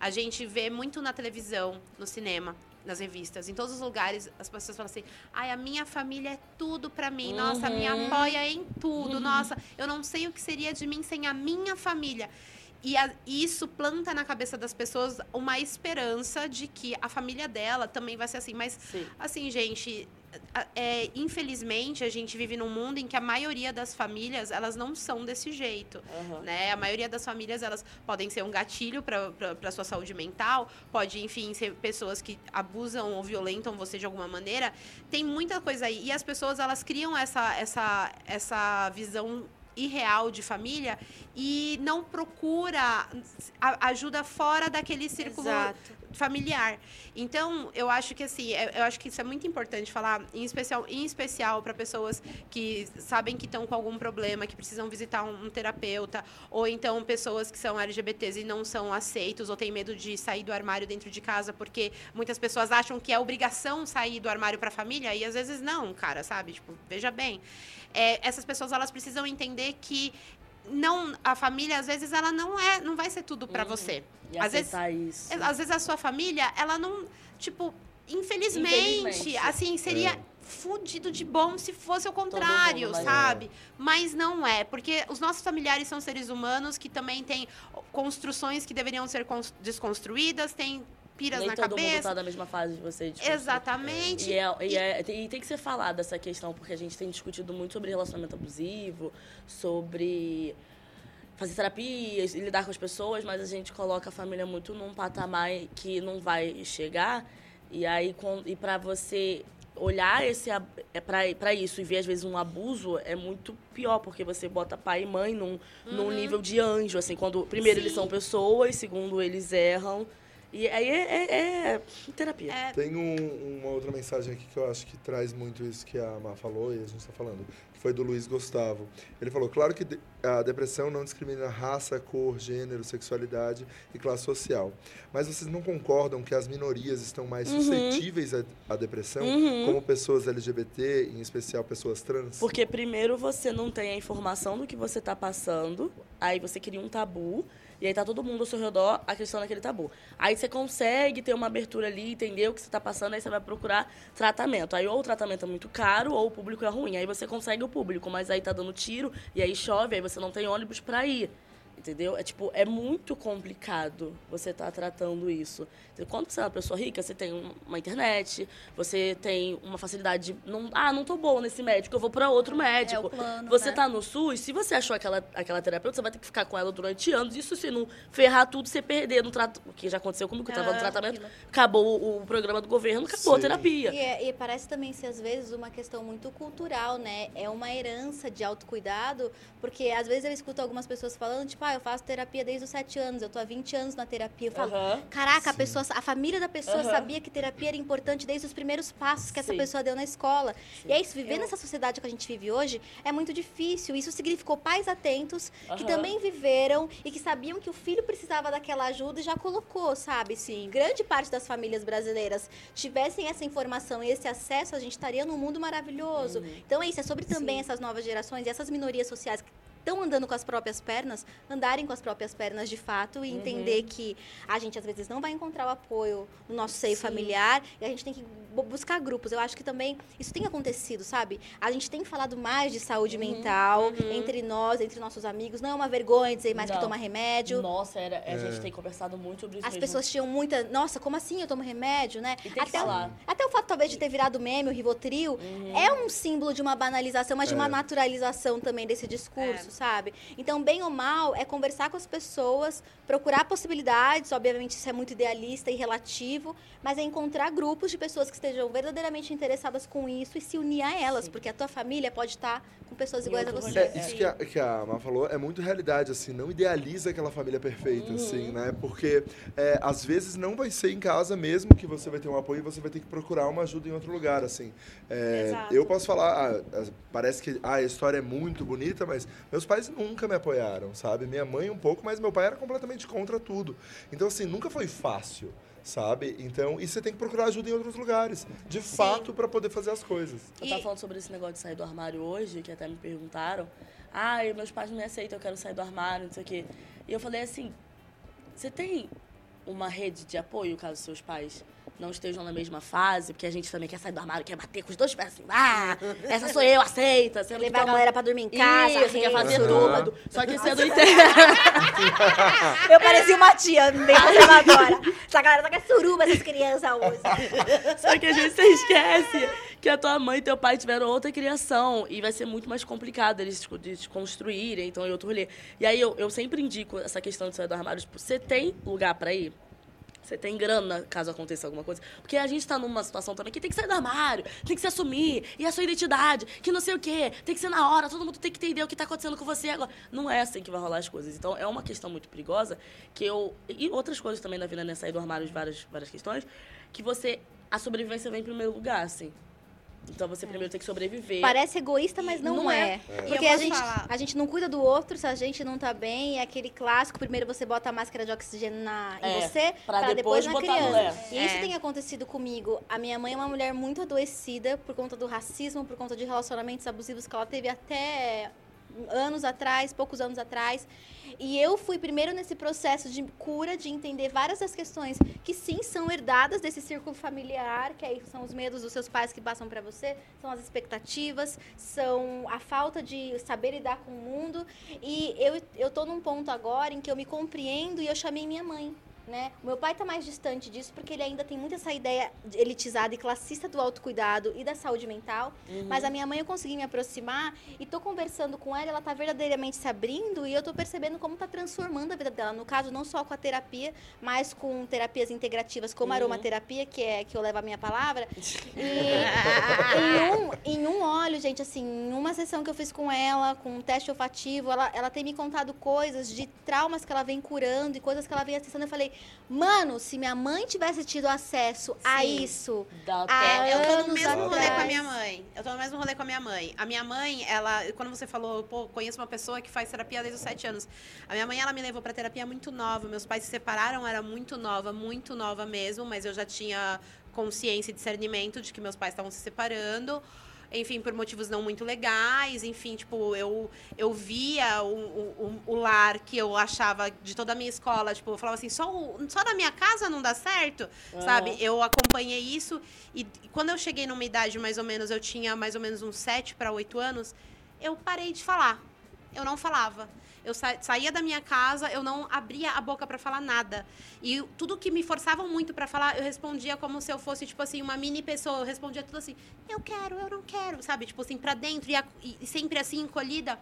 A gente vê muito na televisão, no cinema, nas revistas, em todos os lugares, as pessoas falam assim: "Ai, a minha família é tudo pra mim. Nossa, me Uhum. apoia em tudo. Nossa, eu não sei o que seria de mim sem a minha família." E a- isso planta na cabeça das pessoas uma esperança de que a família dela também vai ser assim. Mas Sim. Assim, gente, é, infelizmente a gente vive num mundo em que a maioria das famílias elas não são desse jeito, Aham. né? A maioria das famílias elas podem ser um gatilho para sua saúde mental, pode, enfim, ser pessoas que abusam ou violentam você de alguma maneira. Tem muita coisa aí e as pessoas elas criam essa essa essa visão irreal de família e não procura ajuda fora daquele círculo Exato. Familiar. Então, eu acho que assim, eu eu acho que isso é muito importante falar, em especial, em especial para pessoas que sabem que estão com algum problema, que precisam visitar um, um terapeuta, ou então pessoas que são LGBTs e não são aceitos ou têm medo de sair do armário dentro de casa, porque muitas pessoas acham que é obrigação sair do armário para a família e às vezes não, cara, sabe? Tipo, veja bem, É, essas pessoas elas precisam entender que não a família às vezes ela não é não vai ser tudo para você E às vezes isso. às vezes a sua família, ela não, tipo, infelizmente, Infelizmente. assim, seria fudido de bom se fosse o contrário, sabe? Mas não é, porque os nossos familiares são seres humanos que também têm construções que deveriam ser cons- desconstruídas, têm piras Nem na todo mundo cabeça. tá na mesma fase de você. de construir. Exatamente. E, é, e, é- e tem que ser falada essa questão, porque a gente tem discutido muito sobre relacionamento abusivo, sobre fazer terapias e lidar com as pessoas, mas a gente coloca a família muito num patamar que não vai chegar. E aí, com- e para você olhar esse é para isso e ver às vezes um abuso é muito pior porque você bota pai e mãe num, num nível de anjo assim quando primeiro eles Uhum. Sim. são pessoas segundo eles erram e aí é, é- é terapia É, Tem um- uma outra mensagem aqui que eu acho que traz muito isso que a Má falou e a gente está falando, que foi do Luiz Gustavo. Ele falou, claro que a depressão não discrimina raça, cor, gênero, sexualidade e classe social. Mas vocês não concordam que as minorias estão mais Uhum. suscetíveis à, à depressão, Uhum. como pessoas LGBT, em especial pessoas trans? Porque primeiro você não tem a informação do que você está passando, aí você cria um tabu, e aí tá todo mundo ao seu redor acreditando naquele tabu. Aí você consegue ter uma abertura ali, entender o que você está passando, aí você vai procurar tratamento. Aí ou o tratamento é muito caro, ou o público é ruim. Aí você consegue o público, mas aí tá dando tiro, e aí chove, aí você não tem ônibus para ir. Entendeu? É tipo, é muito complicado você estar tratando isso. Quando você é uma pessoa rica, você tem um- uma internet, você tem uma facilidade. de Não, ah, não tô boa nesse médico, eu vou para outro médico. É o plano, você né? tá no SUS, se você achou aquela, aquela terapeuta, você vai ter que ficar com ela durante anos. Isso se não ferrar tudo, você perder no tratamento. O que já aconteceu comigo, que eu tava no Ah, tratamento, aquilo. acabou o, o programa do governo, acabou a Sim. terapia. E, é- e parece também ser, às vezes, uma questão muito cultural, né? É uma herança de autocuidado, porque às vezes eu escuto algumas pessoas falando, tipo, ah, eu faço terapia desde os sete anos, eu tô há 20 anos na terapia. Eu falo, Aham. caraca, a, pessoa, a família da pessoa Aham. sabia que terapia era importante desde os primeiros passos que essa Sim. pessoa deu na escola. E é isso, viver Eu- nessa sociedade que a gente vive hoje é muito difícil. Isso significou pais atentos que Aham. também viveram e que sabiam que o filho precisava daquela ajuda e já colocou, sabe? Se grande parte das famílias brasileiras tivessem essa informação e esse acesso, a gente estaria num mundo maravilhoso. Então é isso, é sobre também Sim. essas novas gerações e essas minorias sociais que estão andando com as próprias pernas, andarem com as próprias pernas de fato e entender que a gente às vezes não vai encontrar o apoio no nosso seio Sim. familiar e a gente tem que bu- buscar grupos. Eu acho que também isso tem acontecido, sabe? A gente tem falado mais de saúde mental entre nós, entre nossos amigos. Não é uma vergonha dizer mais que Não. toma remédio. Nossa, era, a gente tem conversado muito sobre isso As mesmo. pessoas tinham muita. Nossa, como assim eu tomo remédio, né? E tem que até, o- falar. até o fato, talvez, de ter virado meme, o Rivotril, é um símbolo de uma banalização, mas de uma É. naturalização também desse discurso, sabe? Então, bem ou mal, é conversar com as pessoas, procurar possibilidades, obviamente isso é muito idealista e relativo, mas é encontrar grupos de pessoas que estejam verdadeiramente interessadas com isso e se unir a elas, porque a tua família pode estar com pessoas iguais a você. É, isso que a, que a Má falou é muito realidade, assim, não idealiza aquela família perfeita, assim, né? Porque é, às vezes não vai ser em casa mesmo que você vai ter um apoio e você vai ter que procurar uma ajuda em outro lugar, assim. É, Exato. eu posso falar, ah, as- parece que ah, a história é muito bonita, mas meus pais nunca me apoiaram, sabe? Minha mãe um pouco, mas meu pai era completamente contra tudo. Então, assim, nunca foi fácil. Sabe? Então, e você tem que procurar ajuda em outros lugares, de fato, para poder fazer as coisas. Eu tava falando sobre esse negócio de sair do armário hoje, que até me perguntaram. Ah, meus pais não me aceitam, eu quero sair do armário, não sei o quê. E eu falei assim, você tem uma rede de apoio caso seus pais não estejam na mesma fase? Porque a gente também quer sair do armário, quer bater com os dois pés assim, ah, essa sou eu, aceita. Sendo que Levar a galera pra dormir em casa, Isso, quer fazer tudo. Só que você não entende. Eu parecia uma tia bem conservadora. Essa galera tá com suruba, essas crianças hoje. Só que a gente você esquece que a tua mãe e teu pai tiveram outra criação. E vai ser muito mais complicado eles tipo, de se construírem, então, em outro rolê. E aí eu, eu sempre indico essa questão de sair do armário. Tipo, você tem lugar pra ir? Você tem grana caso aconteça alguma coisa? Porque a gente tá numa situação também que tem que sair do armário, tem que se assumir, e a sua identidade, que não sei o quê, tem que ser na hora, todo mundo tem que entender o que tá acontecendo com você agora. Não é assim que vai rolar as coisas. Então é uma questão muito perigosa que eu. E outras coisas também na vida, né? Sair do armário de várias, várias questões, que você. A sobrevivência vem em primeiro lugar, assim. Então você primeiro tem que sobreviver. Parece egoísta, mas não, Não é. é. Porque a gente, falar- a gente não cuida do outro se a gente não tá bem. É aquele clássico, primeiro você bota a máscara de oxigênio na, em É, você, pra pra, depois depois, na criança. leve. E isso É. tem acontecido comigo. A minha mãe é uma mulher muito adoecida por conta do racismo, por conta de relacionamentos abusivos que ela teve até anos atrás, poucos anos atrás. E eu fui primeiro nesse processo de cura, de entender várias das questões que sim são herdadas desse círculo familiar, que aí são os medos dos seus pais que passam para você, são as expectativas, são a falta de saber lidar com o mundo. E eu, eu tô num ponto agora em que eu me compreendo e eu chamei minha mãe. Né? O meu pai está mais distante disso porque ele ainda tem muito essa ideia elitizada e classista do autocuidado e da saúde mental. Uhum. Mas a minha mãe eu consegui me aproximar e tô conversando com ela, ela está verdadeiramente se abrindo e eu tô percebendo como está transformando a vida dela. No caso, não só com a terapia, mas com terapias integrativas como a uhum. aromaterapia, que é que eu levo a minha palavra. E em, um, em um óleo, gente, assim, em uma sessão que eu fiz com ela, com um teste olfativo, ela, ela tem me contado coisas de traumas que ela vem curando e coisas que ela vem acessando. Eu falei, Mano, se minha mãe tivesse tido acesso Sim. a isso. Há eu tô no mesmo rolê com a minha mãe. Eu tô no mesmo rolê com a minha mãe. A minha mãe, ela, quando você falou, pô, conheço uma pessoa que faz terapia desde os sete anos. A minha mãe, ela me levou pra terapia muito nova. Meus pais se separaram, era muito nova, muito nova mesmo, mas eu já tinha consciência e discernimento de que meus pais estavam se separando enfim, por motivos não muito legais, enfim, tipo, eu, eu via o, o, o, lar que eu achava de toda a minha escola, tipo, eu falava assim, só, só na minha casa não dá certo, uhum. sabe? Eu acompanhei isso e, e quando eu cheguei numa idade mais ou menos, eu tinha mais ou menos uns 7 para 8 anos, eu parei de falar. Eu não falava. Eu sa saía da minha casa, eu não abria a boca para falar nada. E tudo que me forçavam muito para falar, eu respondia como se eu fosse, tipo assim, uma mini pessoa. Eu respondia tudo assim, eu quero, eu não quero, sabe? Tipo assim, pra dentro e, e sempre assim, encolhida.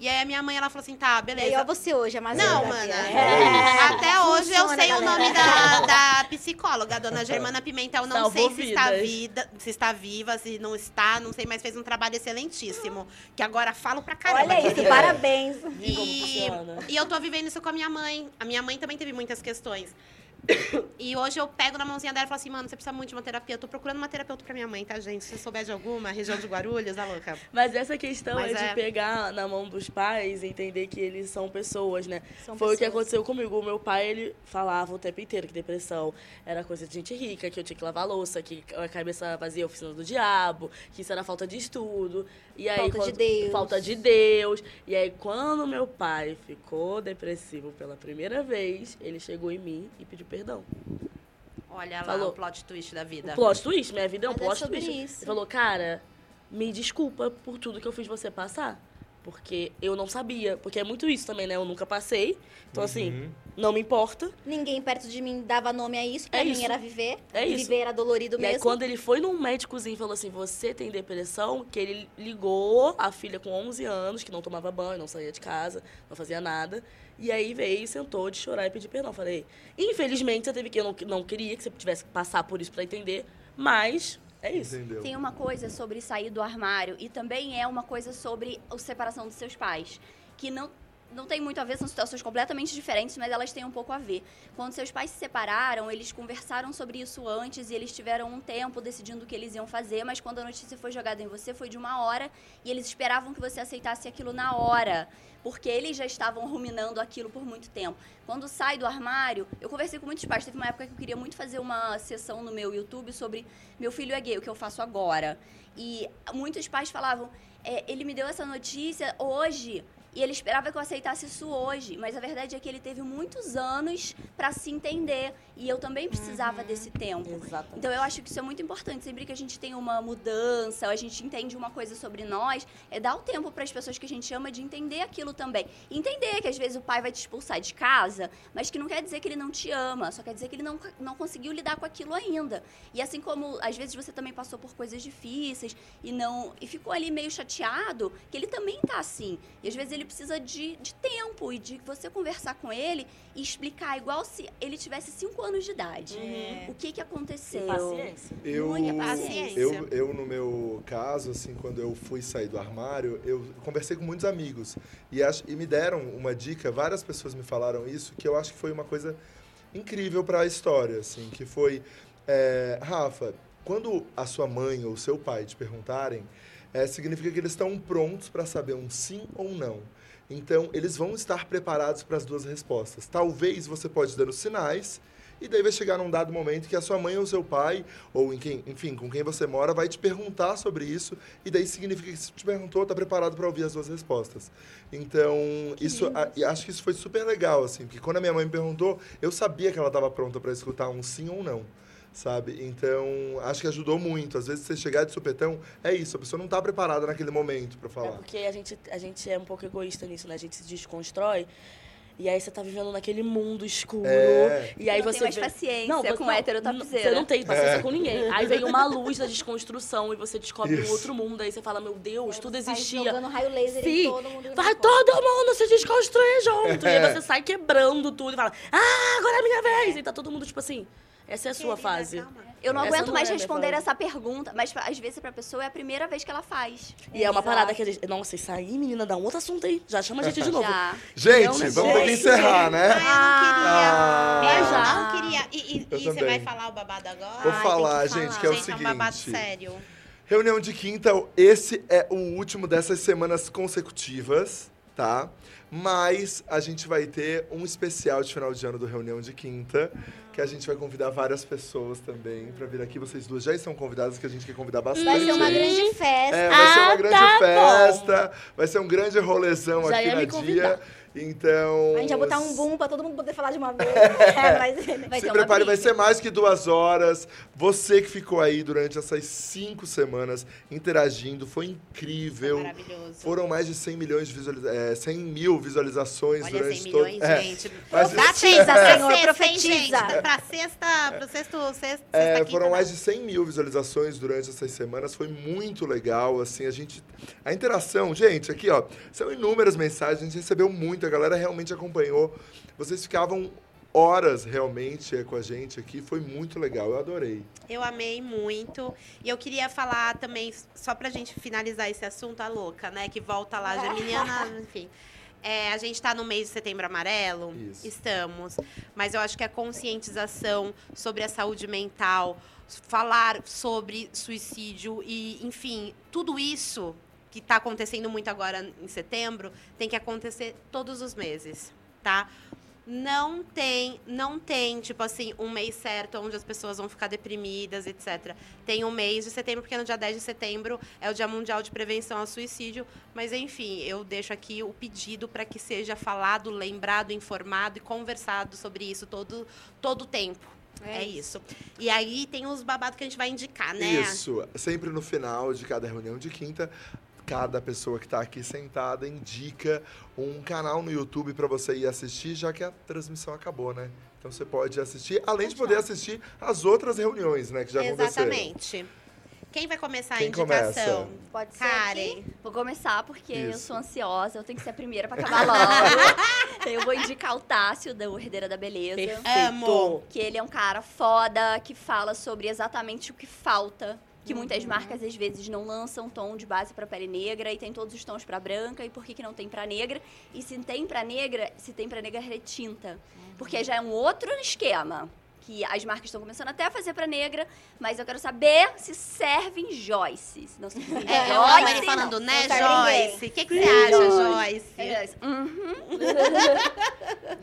E aí a minha mãe, ela falou assim, tá, beleza. E aí, você hoje, a Não, mana. É. Até hoje eu sei o nome da, da psicóloga, a dona Germana Pimentel. Não Salvou sei se está, vida, se está viva, se não está, não sei, mas fez um trabalho excelentíssimo. Que agora falo pra caramba. Olha isso, parabéns. E, e eu tô vivendo isso com a minha mãe. A minha mãe também teve muitas questões. E hoje eu pego na mãozinha dela e falo assim, mano, você precisa muito de uma terapia. Eu tô procurando uma terapeuta pra minha mãe, tá, gente? Se você souber de alguma, região de Guarulhos, a louca. Mas essa questão Mas é, é, de pegar na mão dos pais e entender que eles são pessoas, né? São Foi pessoas. o que aconteceu comigo. O meu pai, ele falava o tempo inteiro que depressão era coisa de gente rica, que eu tinha que lavar louça, que a cabeça vazia a oficina do diabo, que isso era falta de estudo. E aí, falta quando, de Deus. Falta de Deus. E aí, quando meu pai ficou depressivo pela primeira vez, ele chegou em mim e pediu perdão. Olha falou, lá o plot twist da vida. O plot twist, minha vida é um Mas plot é twist. Isso. Ele falou, cara, me desculpa por tudo que eu fiz você passar. Porque eu não sabia. Porque é muito isso também, né? Eu nunca passei. Então, assim, uhum. assim, não me importa. Ninguém perto de mim dava nome a isso. Pra é mim isso. era viver. É isso. Viver era dolorido e mesmo. Aí, quando ele foi num médicozinho e falou assim, você tem depressão, que ele ligou a filha com 11 anos, que não tomava banho, não saía de casa, não fazia nada. E aí veio e sentou de chorar e pedir perdão. Falei, infelizmente você teve que, eu não, não queria que você tivesse que passar por isso para entender, mas é isso. Entendeu. Tem uma coisa sobre sair do armário e também é uma coisa sobre a separação dos seus pais. Que não não tem muito a ver, são situações completamente diferentes, mas elas têm um pouco a ver. Quando seus pais se separaram, eles conversaram sobre isso antes e eles tiveram um tempo decidindo o que eles iam fazer, mas quando a notícia foi jogada em você, foi de uma hora e eles esperavam que você aceitasse aquilo na hora, porque eles já estavam ruminando aquilo por muito tempo. Quando sai do armário, eu conversei com muitos pais, teve uma época que eu queria muito fazer uma sessão no meu YouTube sobre meu filho é gay, o que eu faço agora. E muitos pais falavam, é, ele me deu essa notícia hoje, e ele esperava que eu aceitasse isso hoje, mas a verdade é que ele teve muitos anos para se entender e eu também precisava uhum. desse tempo. Exatamente. Então eu acho que isso é muito importante. Sempre que a gente tem uma mudança, a gente entende uma coisa sobre nós, é dar o tempo para as pessoas que a gente ama de entender aquilo também. Entender que às vezes o pai vai te expulsar de casa, mas que não quer dizer que ele não te ama, só quer dizer que ele não, não conseguiu lidar com aquilo ainda. E assim como às vezes você também passou por coisas difíceis e não e ficou ali meio chateado, que ele também tá assim. E às vezes ele ele precisa de, de tempo e de você conversar com ele e explicar, igual se ele tivesse 5 anos de idade. É. O que que aconteceu? E paciência. Eu, Muita paciência. Eu, eu, no meu caso, assim, quando eu fui sair do armário, eu conversei com muitos amigos. E, ach, e me deram uma dica, várias pessoas me falaram isso, que eu acho que foi uma coisa incrível para a história, assim, que foi... É, Rafa, quando a sua mãe ou seu pai te perguntarem é, significa que eles estão prontos para saber um sim ou um não. Então, eles vão estar preparados para as duas respostas. Talvez você pode dando sinais E daí vai chegar num dado momento que a sua mãe ou seu pai, ou em quem, enfim, com quem você mora, vai te perguntar sobre isso. E daí significa que se te perguntou, tá preparado para ouvir as duas respostas. Então, isso, a- acho que isso foi super legal, assim, porque quando a minha mãe me perguntou, eu sabia que ela estava pronta para escutar um sim ou um não. Sabe? Então, acho que ajudou muito. Às vezes, você chegar de supetão, é isso, a pessoa não tá preparada naquele momento para É falar. porque a gente, a gente é um pouco egoísta nisso, né? A gente se desconstrói. E aí você tá vivendo naquele mundo escuro. É. E aí não você tem mais vê- paciência você- com hétero não, topzera. Você não tem paciência É. com ninguém. Aí vem uma luz da desconstrução e você descobre Isso. um outro mundo. Aí você fala, meu Deus, tudo Sai existia. jogando raio laser Sim, em todo mundo. vai não todo mundo se desconstruir junto. E aí você sai quebrando tudo e fala, ah, agora é a minha vez. E tá todo mundo, tipo assim, essa é a sua Querida, fase. calma. Eu não Essa aguento não mais é responder essa pergunta, mas às vezes pra pessoa é a primeira vez que ela faz. E é uma parada que a gente. Nossa, isso aí, menina, dá um outro assunto aí. Já chama a gente de novo. Já. Gente, Não, né, vamos ter que gente? encerrar, né? Ah, Ah. eu não queria. eu já? não queria. E, e- Eu e você vai falar o babado agora? Vou Ai, falar, que gente, falar. que é o Gente, seguinte. é um babado sério. Reunião de quinta, esse é o último dessas semanas consecutivas, tá? Mas a gente vai ter um especial de final de ano do Reunião de Quinta, que a gente vai convidar várias pessoas também pra vir aqui. Vocês duas já estão convidadas, que a gente quer convidar bastante. Vai ser uma grande festa. É, vai ser uma Ah, grande tá festa, vai ser um grande rolezão Já aqui na dia. Então. A gente vai botar um boom pra todo mundo poder falar de uma vez. É, mas... Vai Se ter uma prepare, vai ser mais que duas horas. Você que ficou aí durante essas cinco semanas interagindo, foi incrível. Maravilhoso. Foram mais de 100 milhões de visualiza é, 100 mil visualizações Olha, durante 100 todo... milhões, é, gente. mas isso- sexta, É. Senhor, Profetiza. profetiza. Pra sexta, pro sexto, sexta, É, quinta, foram não. mais de 100 mil visualizações durante essas semanas, foi muito legal, assim, a gente... A interação, gente, aqui, ó, são inúmeras mensagens, a gente recebeu muito, a galera realmente acompanhou, vocês ficavam horas realmente é, com a gente aqui, foi muito legal, eu adorei. Eu amei muito. E eu queria falar também, só pra gente finalizar esse assunto, a louca, né? Que volta lá, Geminiana, enfim. É, a gente está no mês de setembro amarelo. Isso. Estamos. Mas eu acho que a conscientização sobre a saúde mental, falar sobre suicídio e, enfim, tudo isso que está acontecendo muito agora em setembro tem que acontecer todos os meses, tá? Não tem, não tem, tipo assim, um mês certo onde as pessoas vão ficar deprimidas, etc. Tem um mês de setembro, porque no dia 10 de setembro é o Dia Mundial de Prevenção ao Suicídio. Mas, enfim, eu deixo aqui o pedido para que seja falado, lembrado, informado e conversado sobre isso todo todo o tempo. É, isso. E aí tem os babados que a gente vai indicar, né? Isso, sempre no final de cada reunião de quinta, cada pessoa que está aqui sentada indica um canal no YouTube para você ir assistir, já que a transmissão acabou, né? Então você pode assistir, além de poder assistir as outras reuniões, né, que já aconteceram. Exatamente. Quem vai começar Quem a indicação? começa? Pode ser Karen. aqui? Vou começar porque eu Isso. sou ansiosa, eu tenho que ser a primeira pra acabar logo. eu vou indicar o Tássio, da Herdeira da Beleza. Perfeito. Amo. Que ele é um cara foda, que fala sobre exatamente o que falta. Que muitas marcas, às vezes, não lançam tom de base pra pele negra e tem todos os tons pra branca. E por que, que não tem pra negra? E se tem pra negra, se tem pra negra, retinta. Porque já é um outro esquema. Que as marcas estão começando até a fazer pra negra, mas eu quero saber se serve em Joyce. Se não serve em É, eu amo Joyce, ele falando, não né, ninguém. Joyce? O que, que você acha, Joyce? É Joyce. Uhum.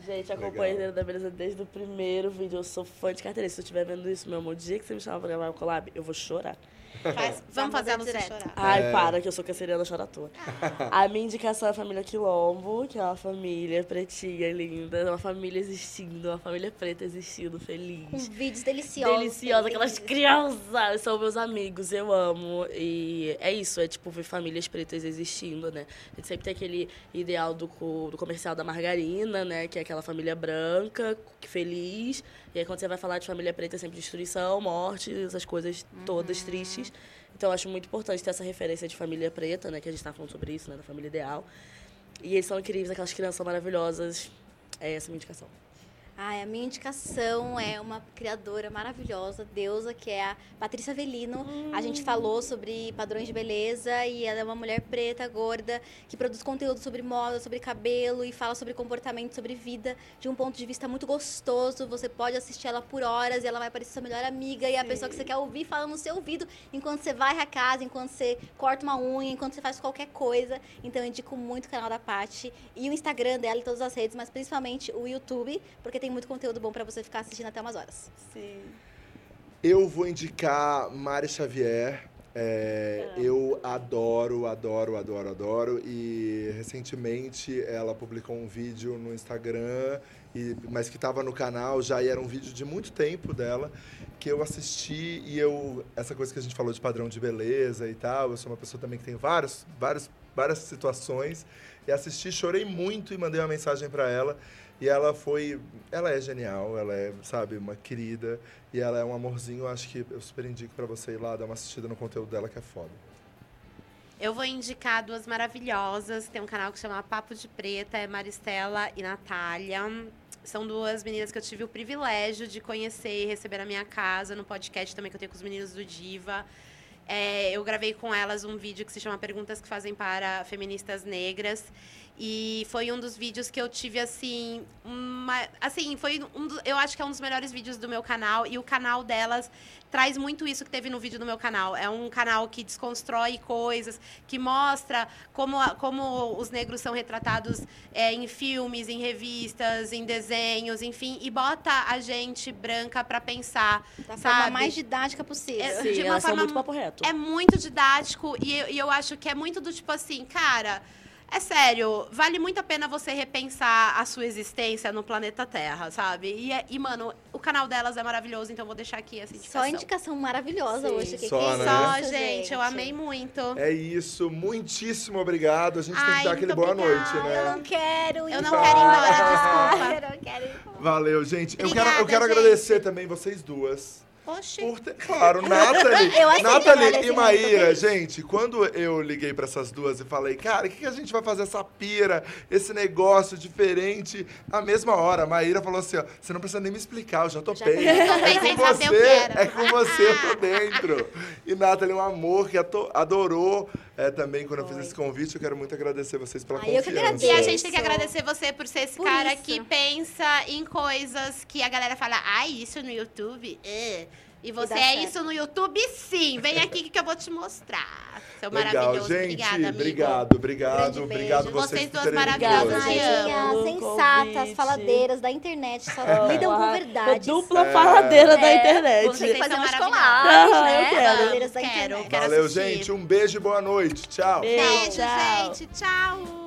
Gente, acompanho ele da beleza desde o primeiro vídeo. Eu sou fã de carteira. Se você estiver vendo isso, meu amor, o dia que você me chamar pra gravar o collab, eu vou chorar. Faz- vamos fazer a Lucy direto. chorar. Ai, É. para, que eu sou canceriana, chora à toa. A minha indicação é a família Quilombo, que é uma família pretinha, linda, uma família existindo, uma família preta existindo, feliz. Com vídeos deliciosos. Deliciosa, aquelas crianças, são meus amigos, eu amo. E é isso, é tipo ver famílias pretas existindo, né? A gente sempre tem aquele ideal do, do comercial da margarina, né? Que é aquela família branca, feliz. E aí quando você vai falar de família preta, é sempre destruição, morte, essas coisas todas tristes. Então eu acho muito importante ter essa referência de família preta, né? Que a gente tá falando sobre isso, né? Da família ideal. E eles são incríveis, aquelas crianças maravilhosas. É essa a minha indicação. Ai, a minha indicação é uma criadora maravilhosa, deusa, que é a Patrícia Velino. A gente falou sobre padrões de beleza e ela é uma mulher preta, gorda, que produz conteúdo sobre moda, sobre cabelo e fala sobre comportamento, sobre vida, de um ponto de vista muito gostoso. Você pode assistir ela por horas e ela vai parecer sua melhor amiga e a pessoa que você quer ouvir fala no seu ouvido enquanto você vai à casa, enquanto você corta uma unha, enquanto você faz qualquer coisa. Então eu indico muito o canal da Paty e o Instagram dela e todas as redes, mas principalmente o YouTube, porque tem tem muito conteúdo bom pra você ficar assistindo até umas horas. Sim. Eu vou indicar Mari Xavier. É, Ah. eu adoro, adoro, adoro, adoro. E recentemente ela publicou um vídeo no Instagram, e, mas que estava no canal já e era um vídeo de muito tempo dela, que eu assisti e eu. Essa coisa que a gente falou de padrão de beleza e tal, eu sou uma pessoa também que tem vários, vários, várias situações. E assisti, chorei muito e mandei uma mensagem para ela. E ela foi. Ela é genial, ela é, sabe, uma querida. E ela é um amorzinho. Acho que eu super indico pra você ir lá dar uma assistida no conteúdo dela, que é foda. Eu vou indicar duas maravilhosas. Tem um canal que chama Papo de Preta, é Maristela e Natália. São duas meninas que eu tive o privilégio de conhecer e receber na minha casa, no podcast também que eu tenho com os meninos do Diva. É, eu gravei com elas um vídeo que se chama Perguntas que Fazem para Feministas Negras. E foi um dos vídeos que eu tive, assim, uma, assim, foi um do, eu acho que é um dos melhores vídeos do meu canal. E o canal delas traz muito isso que teve no vídeo do meu canal. É um canal que desconstrói coisas, que mostra como, como os negros são retratados é, em filmes, em revistas, em desenhos, enfim, e bota a gente branca pra pensar. Da Sabe? forma mais didática possível. É, Sim, de uma elas são forma muito papo reto. É muito didático e eu, e eu acho que é muito do tipo assim, cara. É sério, vale muito a pena você repensar a sua existência no planeta Terra, sabe? E, é- e, mano, o canal delas é maravilhoso, então eu vou deixar aqui essa indicação. Só indicação maravilhosa Sim. hoje. Que Só, que é né? Só, isso, gente, eu amei muito. É isso, muitíssimo obrigado. A gente tem que Ai, dar aquele boa obrigada. noite, Eu né? não quero ir Eu não quero ir embora, desculpa. Eu não quero ir embora. Valeu, gente. eu quero, eu Obrigada, quero gente. agradecer também vocês duas. Oxi. Por ter- claro, Nathalie, Eu Nathalie e Maíra, gente, quando eu liguei pra essas duas e falei, cara, o que, que a gente vai fazer essa pira, esse negócio diferente, na mesma hora, a Maíra falou assim, ó, você não precisa nem me explicar, eu já topei. Já topei, é sem com saber o você, que era. é com você, eu tô dentro. E Nathalie, um amor que adorou é, também quando eu fiz esse convite, eu quero muito agradecer vocês pela Ai, eu confiança. que agradeço. E a gente tem que agradecer você por ser esse Por cara isso. que pensa em coisas que a galera fala, ai, isso no YouTube? É. E você dá é certo. isso no YouTube, sim. Vem aqui que eu vou te mostrar. Seu Legal, maravilhoso. gente, Obrigada, amigo. obrigado, obrigado, obrigado vocês, duas maravilhosas, sensatas, faladeiras da internet, só Ah. lidam com Ah, verdades. Dupla É. faladeira da É, internet. Tem que Vocês fazer umas maravilhosos. colagens, Ah, né? eu quero. Faladeiras da Quero, internet. quero Valeu, assistir. gente. Um beijo e boa noite. Tchau. Beijo, Tchau. gente. Tchau.